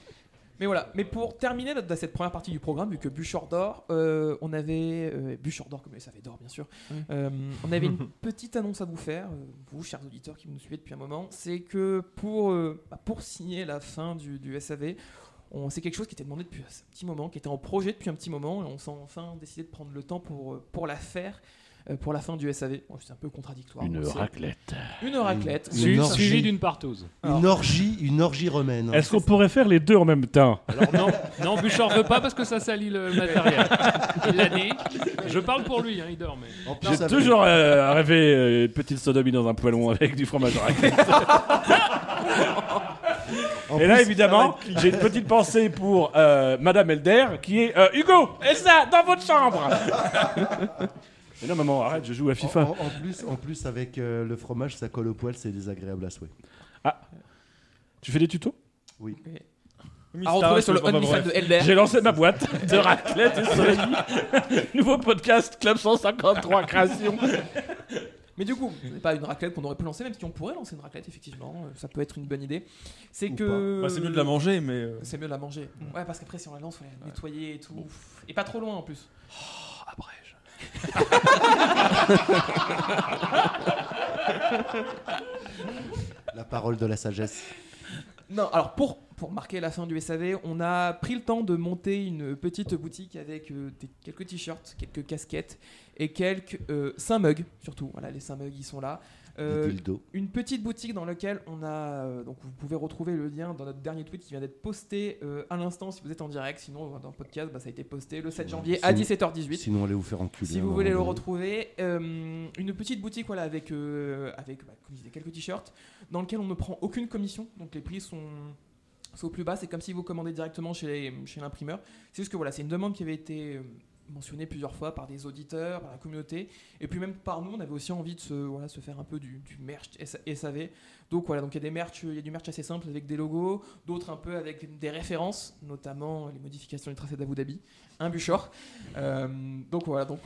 Mais voilà, mais pour terminer notre- cette première partie du programme, vu que Bûcheur d'or, euh, on avait euh, d'or comme savait d'or bien sûr. Oui. Euh, on avait une [laughs] petite annonce à vous faire, euh, vous chers auditeurs qui nous suivez depuis un moment, c'est que pour bah, pour signer la fin du, du SAV, c'est quelque chose qui était demandé depuis un petit moment, qui était en projet depuis un petit moment, et on s'est enfin décidé de prendre le temps pour pour la faire. Euh, Pour la fin du SAV, Bon, c'est un peu contradictoire. Une raclette. Une raclette. Une Une orgie. Suivi d'une partouze. Une orgie, une orgie romaine. Est-ce qu'on pourrait faire les deux en même temps Alors non, non, Bouchard veut pas parce que ça salit le matériel. [laughs] Il l'a dit. Je parle pour lui, hein, il dort. Mais... J'ai toujours euh, rêvé euh, une petite sodomie dans un poêlon avec du fromage raclette. [laughs] En Et là, évidemment, j'ai une petite pensée pour euh, Madame Elder qui est euh, Hugo, Elsa, dans votre chambre. [laughs] Mais non, maman, arrête, je joue à FIFA. En, en plus, en plus, avec euh, le fromage, ça colle au poil, c'est désagréable à souhait. Ah, tu fais des tutos? Oui. À retrouver sur le OnlyFans de Elder. J'ai lancé ma boîte de raclette et soleil. [laughs] Nouveau podcast, Club 153 création. Mais du coup, c'est pas une raclette qu'on aurait pu lancer, même si on pourrait lancer une raclette, effectivement, euh, ça peut être une bonne idée. C'est que. Bah, c'est mieux de la manger, mais, euh, C'est mieux de la manger. Ouais, parce qu'après, si on la lance, faut la nettoyer et tout. Et pas trop loin en plus. La parole de la sagesse. Non, alors pour, pour marquer la fin du SAV, on a pris le temps de monter une petite boutique avec euh, quelques t-shirts, quelques casquettes et quelques 5 mugs, surtout. Voilà, les 5 mugs, ils sont là. Euh, une petite boutique dans laquelle on a. euh, donc vous pouvez retrouver le lien dans notre dernier tweet qui vient d'être posté euh, à l'instant si vous êtes en direct. Sinon, dans le podcast, bah, ça a été posté le 7 janvier à Sinon- 17h18. Sinon, allez vous faire enculer. Si un vous voulez le retrouver, une petite boutique voilà, avec, avec bah, comme je disais, quelques t-shirts, dans lequel on ne prend aucune commission, donc les prix sont, au plus bas, c'est comme si vous commandez directement chez, chez l'imprimeur. C'est juste que voilà, c'est une demande qui avait été mentionnée plusieurs fois par des auditeurs, par la communauté, et puis même par nous, on avait aussi envie de se, voilà, se faire un peu du, merch SAV. Donc voilà, donc il y a des merch, il y a du merch assez simple avec des logos, d'autres un peu avec des références, notamment les modifications du tracé d'Abu Dhabi, un Buchor. Euh, donc voilà, donc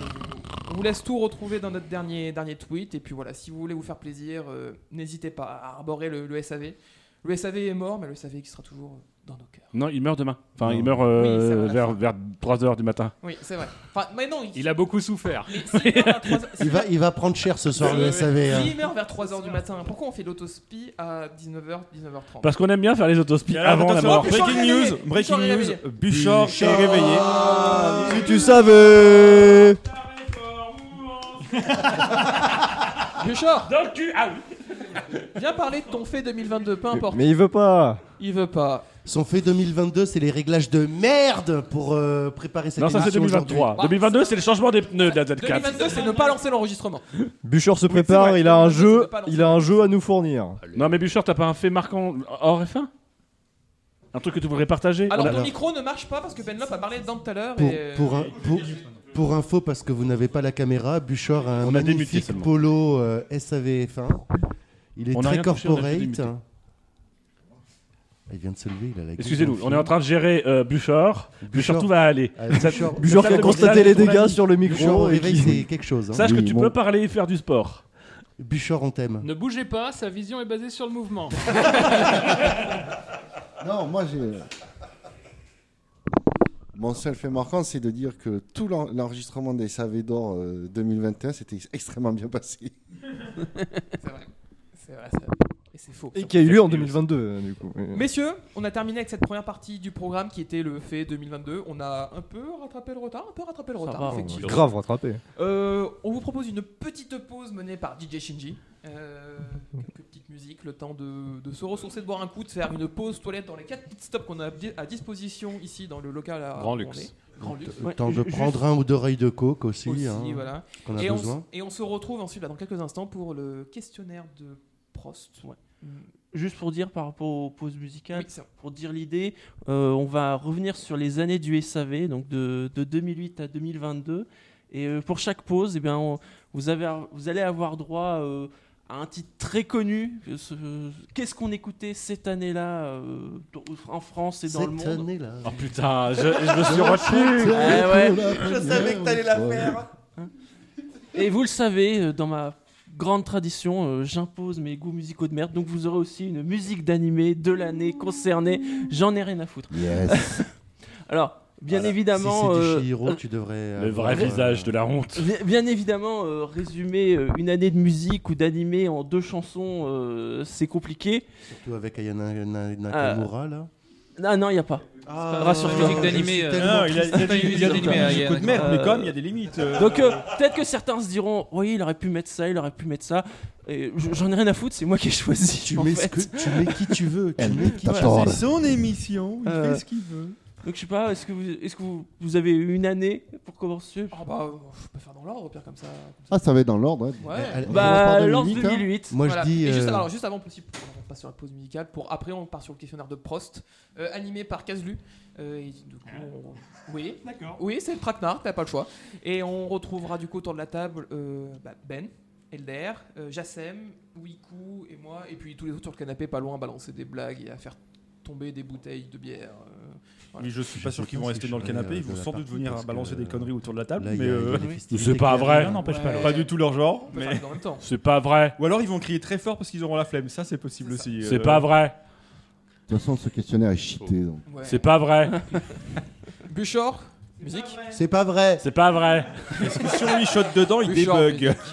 on, vous laisse tout retrouver dans notre dernier, dernier tweet. Et puis voilà, si vous voulez vous faire plaisir, euh, n'hésitez pas à arborer le SAV. Le SAV est mort, mais le SAV qui sera toujours dans nos cœurs. Non, il meurt demain. Enfin, Non. il meurt euh, Oui, vers, vers 3h du matin. Oui, c'est vrai. Enfin, mais non, Il a beaucoup souffert. Mais s'il meurt à 3 heures- Il va, il va prendre cher ce soir, le SAV. hein. S'il meurt vers 3h du matin, pourquoi on fait l'autospi à 19h, 19h30 Parce qu'on aime bien faire les autospies avant la mort. breaking news, réveillé. breaking news, réveillé. Bouchard est réveillé. Si tu savais [laughs] Buchor, Donc tu... Ah oui viens parler de ton fait 2022, peu importe. Mais il veut pas. Il veut pas. Son fait 2022, c'est les réglages de merde pour euh, préparer cette Non, ça c'est émission 2023. aujourd'hui. 2022, c'est le changement des pneus de la Z4. 2022, c'est ne pas lancer l'enregistrement. Bûcheur se prépare, vrai. il a un jeu, il a un jeu à nous fournir. Non, mais Bouchard, t'as pas un fait marquant hors F1 Un? Truc que tu voudrais partager? Alors, a- ton micro ne marche pas parce que Benlop a parlé dedans tout à l'heure. Pour, et... euh, pour, un- pour, pour info, parce que vous n'avez pas la caméra, Buchor a un On magnifique polo euh, SAVF1. Il est On très corporate. Il vient de se lever, il a la gueule Excusez-nous, on est en train de gérer euh, Bouchard. Bouchard, Bouchard. tout va aller. Ah, Bouchard- Bûcheur qui a constaté les dégâts sur le Bouchard micro. et qui- c'est quelque chose. hein. Sache que tu bon. peux parler et faire du sport. Buchor, on t'aime. Ne bougez pas, sa vision est basée sur le mouvement. [laughs] Non, moi j'ai. Mon seul fait marquant, c'est de dire que tout l'en- l'enregistrement des SAV d'or euh, 2021 c'était extrêmement bien passé. [laughs] C'est vrai. C'est vrai, c'est vrai. Et c'est faux. Et qui a eu lieu en 2022, euh, du coup. Messieurs, on a terminé avec cette première partie du programme qui était le fait 2022. On a un peu rattrapé le retard, un peu rattrapé le Ça retard, va, effectivement. grave rattrapé. Euh, on vous propose une petite pause menée par DJ Shinji. Euh, quelques petites musiques, le temps de, de se ressourcer, de boire un coup, de faire une pause toilette dans les 4 pit stops qu'on a à di- à disposition ici dans le local à Grand luxe. Grand luxe. Le temps de prendre un ou deux rails de coke aussi, Aussi, hein, voilà. qu'on a et, on, besoin. s- et on se retrouve ensuite là, dans quelques instants pour le questionnaire de Prost. Juste pour dire par rapport aux pauses musicales, Oui, pour dire l'idée, euh, on va revenir sur les années du SAV, donc de, de 2008 à 2022. Et euh, pour chaque pause, eh bien, on- vous, avez, vous allez avoir droit euh, à un titre très connu. Ce- Qu'est-ce qu'on écoutait cette année-là euh, en France et dans le Cette monde année-là. Oh putain, je, je me suis retenu. Eh ouais. Je savais que t'allais la faire. Et vous le savez, dans ma grande tradition, euh, j'impose mes goûts musicaux de merde. Donc vous aurez aussi une musique d'animé de l'année concernée. J'en ai rien à foutre. Yes. [laughs] Alors, bien Voilà. évidemment. Si euh, Chihiro, tu devrais Le vrai visage de la honte. Bien, évidemment, euh, résumer euh, une année de musique ou d'animé en deux chansons, euh, c'est compliqué. Surtout avec Ayana Na- Nakamura, là. Non, non, il n'y a pas. Ah, musique d'animé, euh, Non, il a- il a dit- il a dit d'animé, musique euh, de merde, mais Euh, comme il y a des limites. euh. Donc euh, peut-être que certains se diront, oui, il aurait pu mettre ça, il aurait pu mettre ça. J'en ai rien à foutre, c'est moi qui ai choisi. Tu en mets ce fait. que- tu mets qui tu veux, tu mets qui tu veux. C'est son émission, il Euh, fait ce qu'il veut. Donc je sais pas, est-ce que, vous, est-ce que vous, vous avez une année pour commencer? Ah bah, euh, je peux faire dans l'ordre, pire comme ça. comme ça. Ah, ça va être dans l'ordre. ouais. Ouais. On Bah, par lance 2008, hein. 2008. Moi, je dis, Et juste, euh, alors, juste avant, possible, on passe sur la pause musicale. Pour après, on part sur le questionnaire de Prost, euh, animé par Kazlu. Euh, et du coup, on- Oui, D'accord. Oui, c'est le traquenard, t'as pas le choix. Et on retrouvera du coup autour de la table euh, bah, Ben, Elder, euh, Jassem, Wiku et moi, et puis tous les autres sur le canapé, pas loin, à balancer des blagues et à faire tomber des bouteilles de bière. euh, voilà. Oui, je suis pas sûr qu'ils vont rester dans le canapé, ils vont sans doute venir parce balancer des conneries autour de la table, mais euh, festivités C'est pas vrai. pas du tout leur genre. Mais... C'est pas vrai. Ou alors ils vont crier très fort parce qu'ils auront la flemme, ça c'est possible C'est aussi. C'est euh. pas vrai. De toute façon, ce questionnaire est cheaté. Ouais. C'est pas vrai. [laughs] Buchor, musique. C'est pas vrai. C'est pas vrai. Est-ce que si on lui shot dedans, il débug. [laughs]